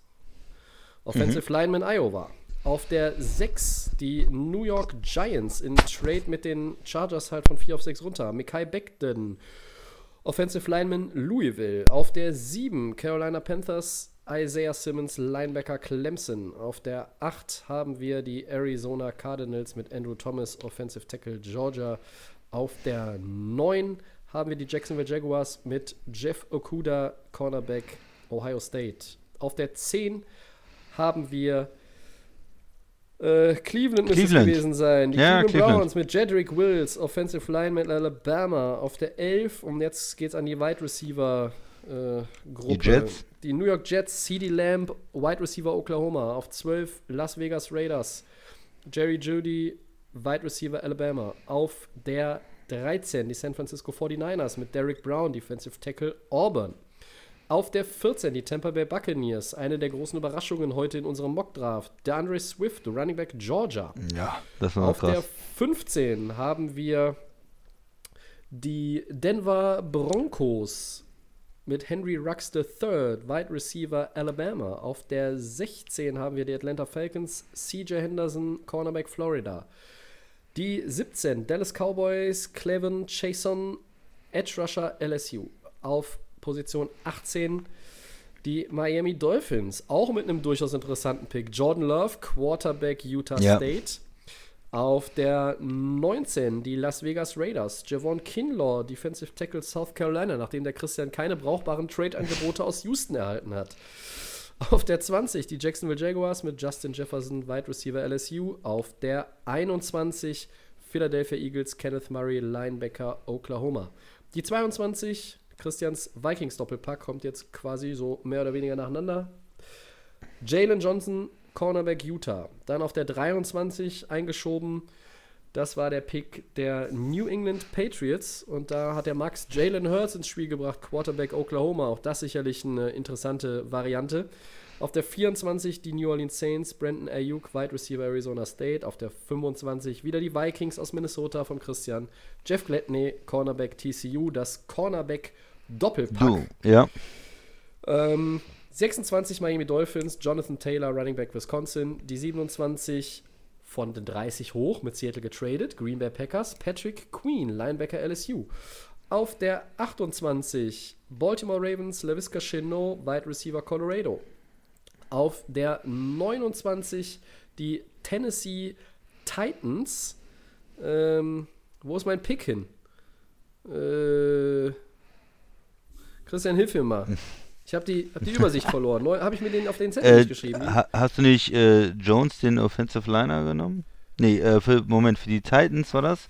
Offensive Lineman Iowa. Auf der 6 die New York Giants in Trade mit den Chargers halt von 4 auf 6 runter. Mikai Beckton, Offensive Lineman Louisville. Auf der 7 Carolina Panthers Isaiah Simmons, Linebacker Clemson. Auf der 8 haben wir die Arizona Cardinals mit Andrew Thomas, Offensive Tackle Georgia. Auf der 9 haben wir die Jacksonville Jaguars mit Jeff Okuda, Cornerback Ohio State. Auf der 10 haben wir äh, Cleveland müsste es gewesen sein. Die Ja, Cleveland, Cleveland. Browns mit Jedrick Wills, Offensive Lineman Alabama. Auf der 11 und jetzt geht's an die Wide Receiver äh, Gruppe. Die Jets. Die New York Jets, CD Lamb, Wide Receiver Oklahoma. Auf 12 Las Vegas Raiders, Jerry Judy, Wide Receiver Alabama. Auf der 13 die San Francisco 49ers mit Derrick Brown, Defensive Tackle Auburn. Auf der 14 die Tampa Bay Buccaneers, eine der großen Überraschungen heute in unserem Mockdraft. Der Andre Swift, Running Back Georgia. Ja, das war Auf der krass. 15 haben wir die Denver Broncos mit Henry Rux III, Wide Receiver Alabama. Auf der 16 haben wir die Atlanta Falcons, CJ Henderson, Cornerback Florida. Die 17 Dallas Cowboys, Clevin Chason, Edge Rusher LSU. Auf Position 18 die Miami Dolphins, auch mit einem durchaus interessanten Pick. Jordan Love, Quarterback Utah Ja. State. Auf der 19 die Las Vegas Raiders. Javon Kinlaw, Defensive Tackle South Carolina, nachdem der Christian keine brauchbaren Trade-Angebote aus Houston erhalten hat. Auf der 20 die Jacksonville Jaguars mit Justin Jefferson, Wide Receiver LSU. Auf der 21 Philadelphia Eagles, Kenneth Murray, Linebacker Oklahoma. Die 22 Christians Vikings Doppelpack kommt jetzt quasi so mehr oder weniger nacheinander. Jalen Johnson, Cornerback Utah. Dann auf der 23 eingeschoben. Das war der Pick der New England Patriots. Und da hat der Max Jalen Hurts ins Spiel gebracht, Quarterback Oklahoma. Auch das sicherlich eine interessante Variante. Auf der 24 die New Orleans Saints, Brandon Ayuk, Wide Receiver Arizona State. Auf der 25 wieder die Vikings aus Minnesota von Christian. Jeff Gladney, Cornerback TCU. Das Cornerback Doppelpack. Du, ja. Ähm, 26 Miami Dolphins, Jonathan Taylor, Running Back Wisconsin. Die 27 von den 30 hoch mit Seattle getradet, Green Bay Packers, Patrick Queen, Linebacker LSU. Auf der 28 Baltimore Ravens, LaVisca Chenot, Wide Receiver Colorado. Auf der 29 die Tennessee Titans. Ähm, wo ist mein Pick hin? Äh, Christian, hilf mir mal. Ich habe die, hab die Übersicht verloren. Habe ich mir den auf den Zettel Äh, nicht geschrieben? ha hast du nicht äh, Jones, den Offensive Liner, genommen? Nee, äh, für, Moment, für die Titans war das?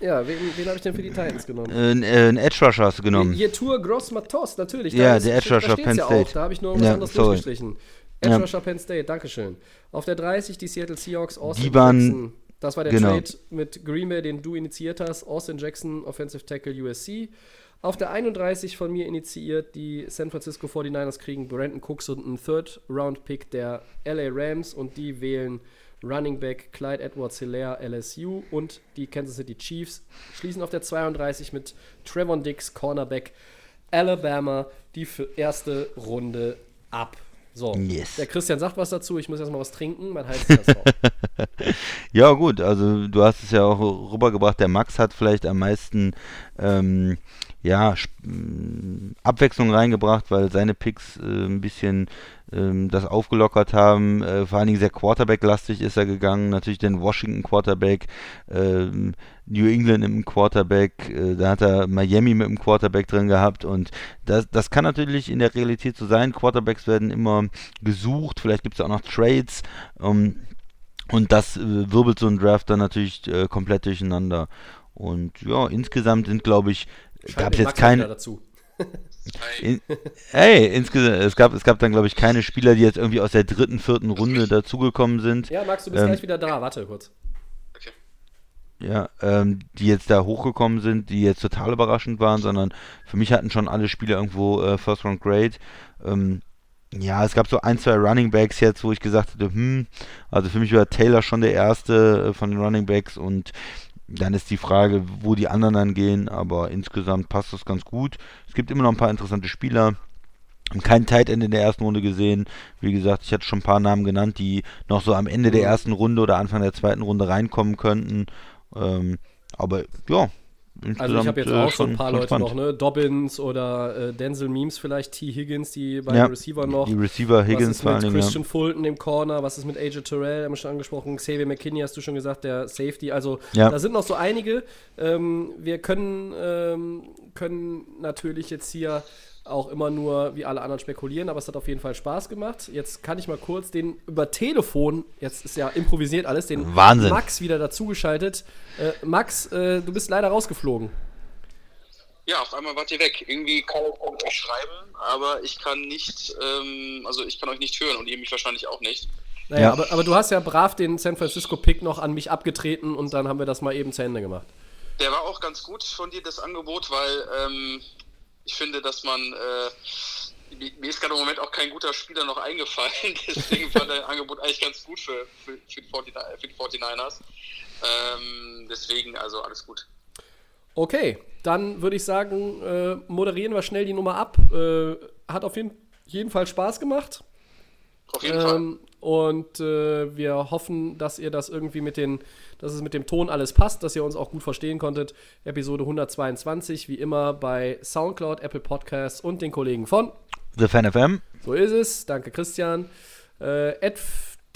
Ja, wen, wen habe ich denn für die Titans genommen? Äh, n- äh, einen Edge Rusher hast du genommen. Yetur Gross Matos, natürlich. Ja, der Edge Rusher Penn ja State. Auch. Da habe ich nur was Ja, anderes sorry. durchgestrichen. Edge Ja. Rusher Penn State, Dankeschön. Auf der 30 die Seattle Seahawks, Austin Die waren- Jackson. Das war der Genau. Trade mit Green Bay, den du initiiert hast. Austin Jackson, Offensive Tackle USC. Auf der 31 von mir initiiert, die San Francisco 49ers kriegen Brandon Cooks und einen Third-Round-Pick der LA Rams und die wählen Running Back Clyde Edwards Hilaire LSU und die Kansas City Chiefs schließen auf der 32 mit Trevon Dix, Cornerback Alabama, die für erste Runde ab. So, Yes. der Christian sagt was dazu, ich muss erstmal was trinken, Hals ist ganz drauf. Ja, gut, also du hast es ja auch rübergebracht, der Max hat vielleicht am meisten ähm, ja, sp- m, Abwechslung reingebracht, weil seine Picks äh, ein bisschen ähm, das aufgelockert haben. Äh, vor allen Dingen sehr Quarterback-lastig ist er gegangen. Natürlich den Washington Quarterback, ähm, New England im Quarterback, äh, da hat er Miami mit dem Quarterback drin gehabt und das, das kann natürlich in der Realität so sein. Quarterbacks werden immer gesucht, vielleicht gibt es auch noch Trades. Ähm, und das äh, wirbelt so ein Draft dann natürlich äh, komplett durcheinander. Und ja, insgesamt sind, glaube ich, gab es jetzt Max mal wieder keine. dazu. In, hey, insgesamt, es gab, es gab dann, glaube ich, keine Spieler, die jetzt irgendwie aus der dritten, vierten Runde dazugekommen sind. Ja, Max, du bist Ähm, gleich wieder da. Warte kurz. Okay. Ja, ähm, die jetzt da hochgekommen sind, die jetzt total überraschend waren, sondern für mich hatten schon alle Spieler irgendwo äh, First Round Grade. Ähm, ja, es gab so ein, zwei Running Backs jetzt, wo ich gesagt hätte, hm, also für mich war Taylor schon der erste äh, von den Running Backs und dann ist die Frage, wo die anderen dann gehen, aber insgesamt passt das ganz gut. Es gibt immer noch ein paar interessante Spieler. Haben keinen Tight End in der ersten Runde gesehen. Wie gesagt, ich hatte schon ein paar Namen genannt, die noch so am Ende der Mhm. ersten Runde oder Anfang der zweiten Runde reinkommen könnten. Ähm, aber ja, Also ich habe jetzt äh, auch so schon- ein paar Leute spannend. noch, ne? Dobbins oder äh, Denzel Memes vielleicht, T. Higgins, die beiden Ja, Receiver noch. Die Receiver was Higgins ist vor mit allen Dingen. Christian Fulton im Corner? Was ist mit AJ Terrell? Haben wir schon angesprochen. Xavier McKinney hast du schon gesagt, der Safety. Also Ja. da sind noch so einige. Ähm, wir können, ähm, können natürlich jetzt hier auch immer nur wie alle anderen spekulieren, aber es hat auf jeden Fall Spaß gemacht. Jetzt kann ich mal kurz den über Telefon, jetzt ist ja improvisiert alles, den Wahnsinn. Max wieder dazugeschaltet. Äh, Max, äh, du bist leider rausgeflogen. Ja, auf einmal wart ihr weg. Irgendwie kann ich euch schreiben, aber ich kann nicht, ähm, also ich kann euch nicht hören und ihr mich wahrscheinlich auch nicht. Naja, Ja. aber, aber du hast ja brav den San Francisco-Pick noch an mich abgetreten und dann haben wir das mal eben zu Ende gemacht. Der war auch ganz gut von dir, das Angebot, weil ähm, ich finde, dass man, äh, mir- ist gerade im Moment auch kein guter Spieler noch eingefallen, deswegen fand dein Angebot eigentlich ganz gut für, für, für, die, 49, für die 49ers. Ähm, deswegen, also alles gut. Okay, dann würde ich sagen, äh, moderieren wir schnell die Nummer ab. Äh, hat auf jeden, jeden Fall Spaß gemacht. Auf jeden Fall. Und äh, wir hoffen, dass ihr das irgendwie mit den, dass es mit dem Ton alles passt, dass ihr uns auch gut verstehen konntet. Episode 122, wie immer bei Soundcloud, Apple Podcasts und den Kollegen von The Fan FM. So ist es. Danke, Christian. Äh,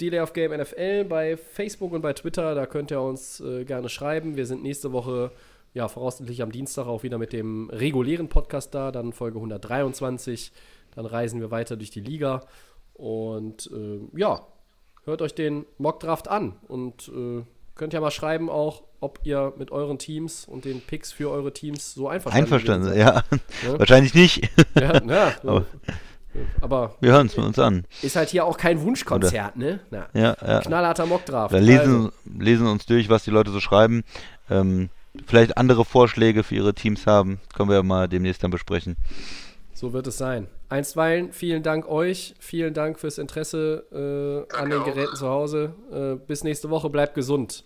Delay of Game NFL bei Facebook und bei Twitter, da könnt ihr uns äh, gerne schreiben. Wir sind nächste Woche, ja, voraussichtlich am Dienstag auch wieder mit dem regulären Podcast da, dann Folge 123. Dann reisen wir weiter durch die Liga. Und äh, ja, hört euch den Mockdraft an und äh, könnt ja mal schreiben auch, ob ihr mit euren Teams und den Picks für eure Teams so einverstanden, Einverstanden, gewesen ja. Ja. Wahrscheinlich nicht. seid. Ja, ja, Aber- aber Wir hören es uns an. ist halt hier auch kein Wunschkonzert, ne? Na, Ja, ja. knallharter Mockdraft. Wir lesen, lesen uns durch, was die Leute so schreiben. Ähm, vielleicht andere Vorschläge für ihre Teams haben. Können wir ja mal demnächst dann besprechen. So wird es sein. Einstweilen, vielen Dank euch. Vielen Dank fürs Interesse äh, an den auch. Geräten zu Hause. Äh, bis nächste Woche. Bleibt gesund.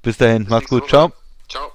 Bis dahin, macht's nächste gut. Woche. Ciao. Ciao.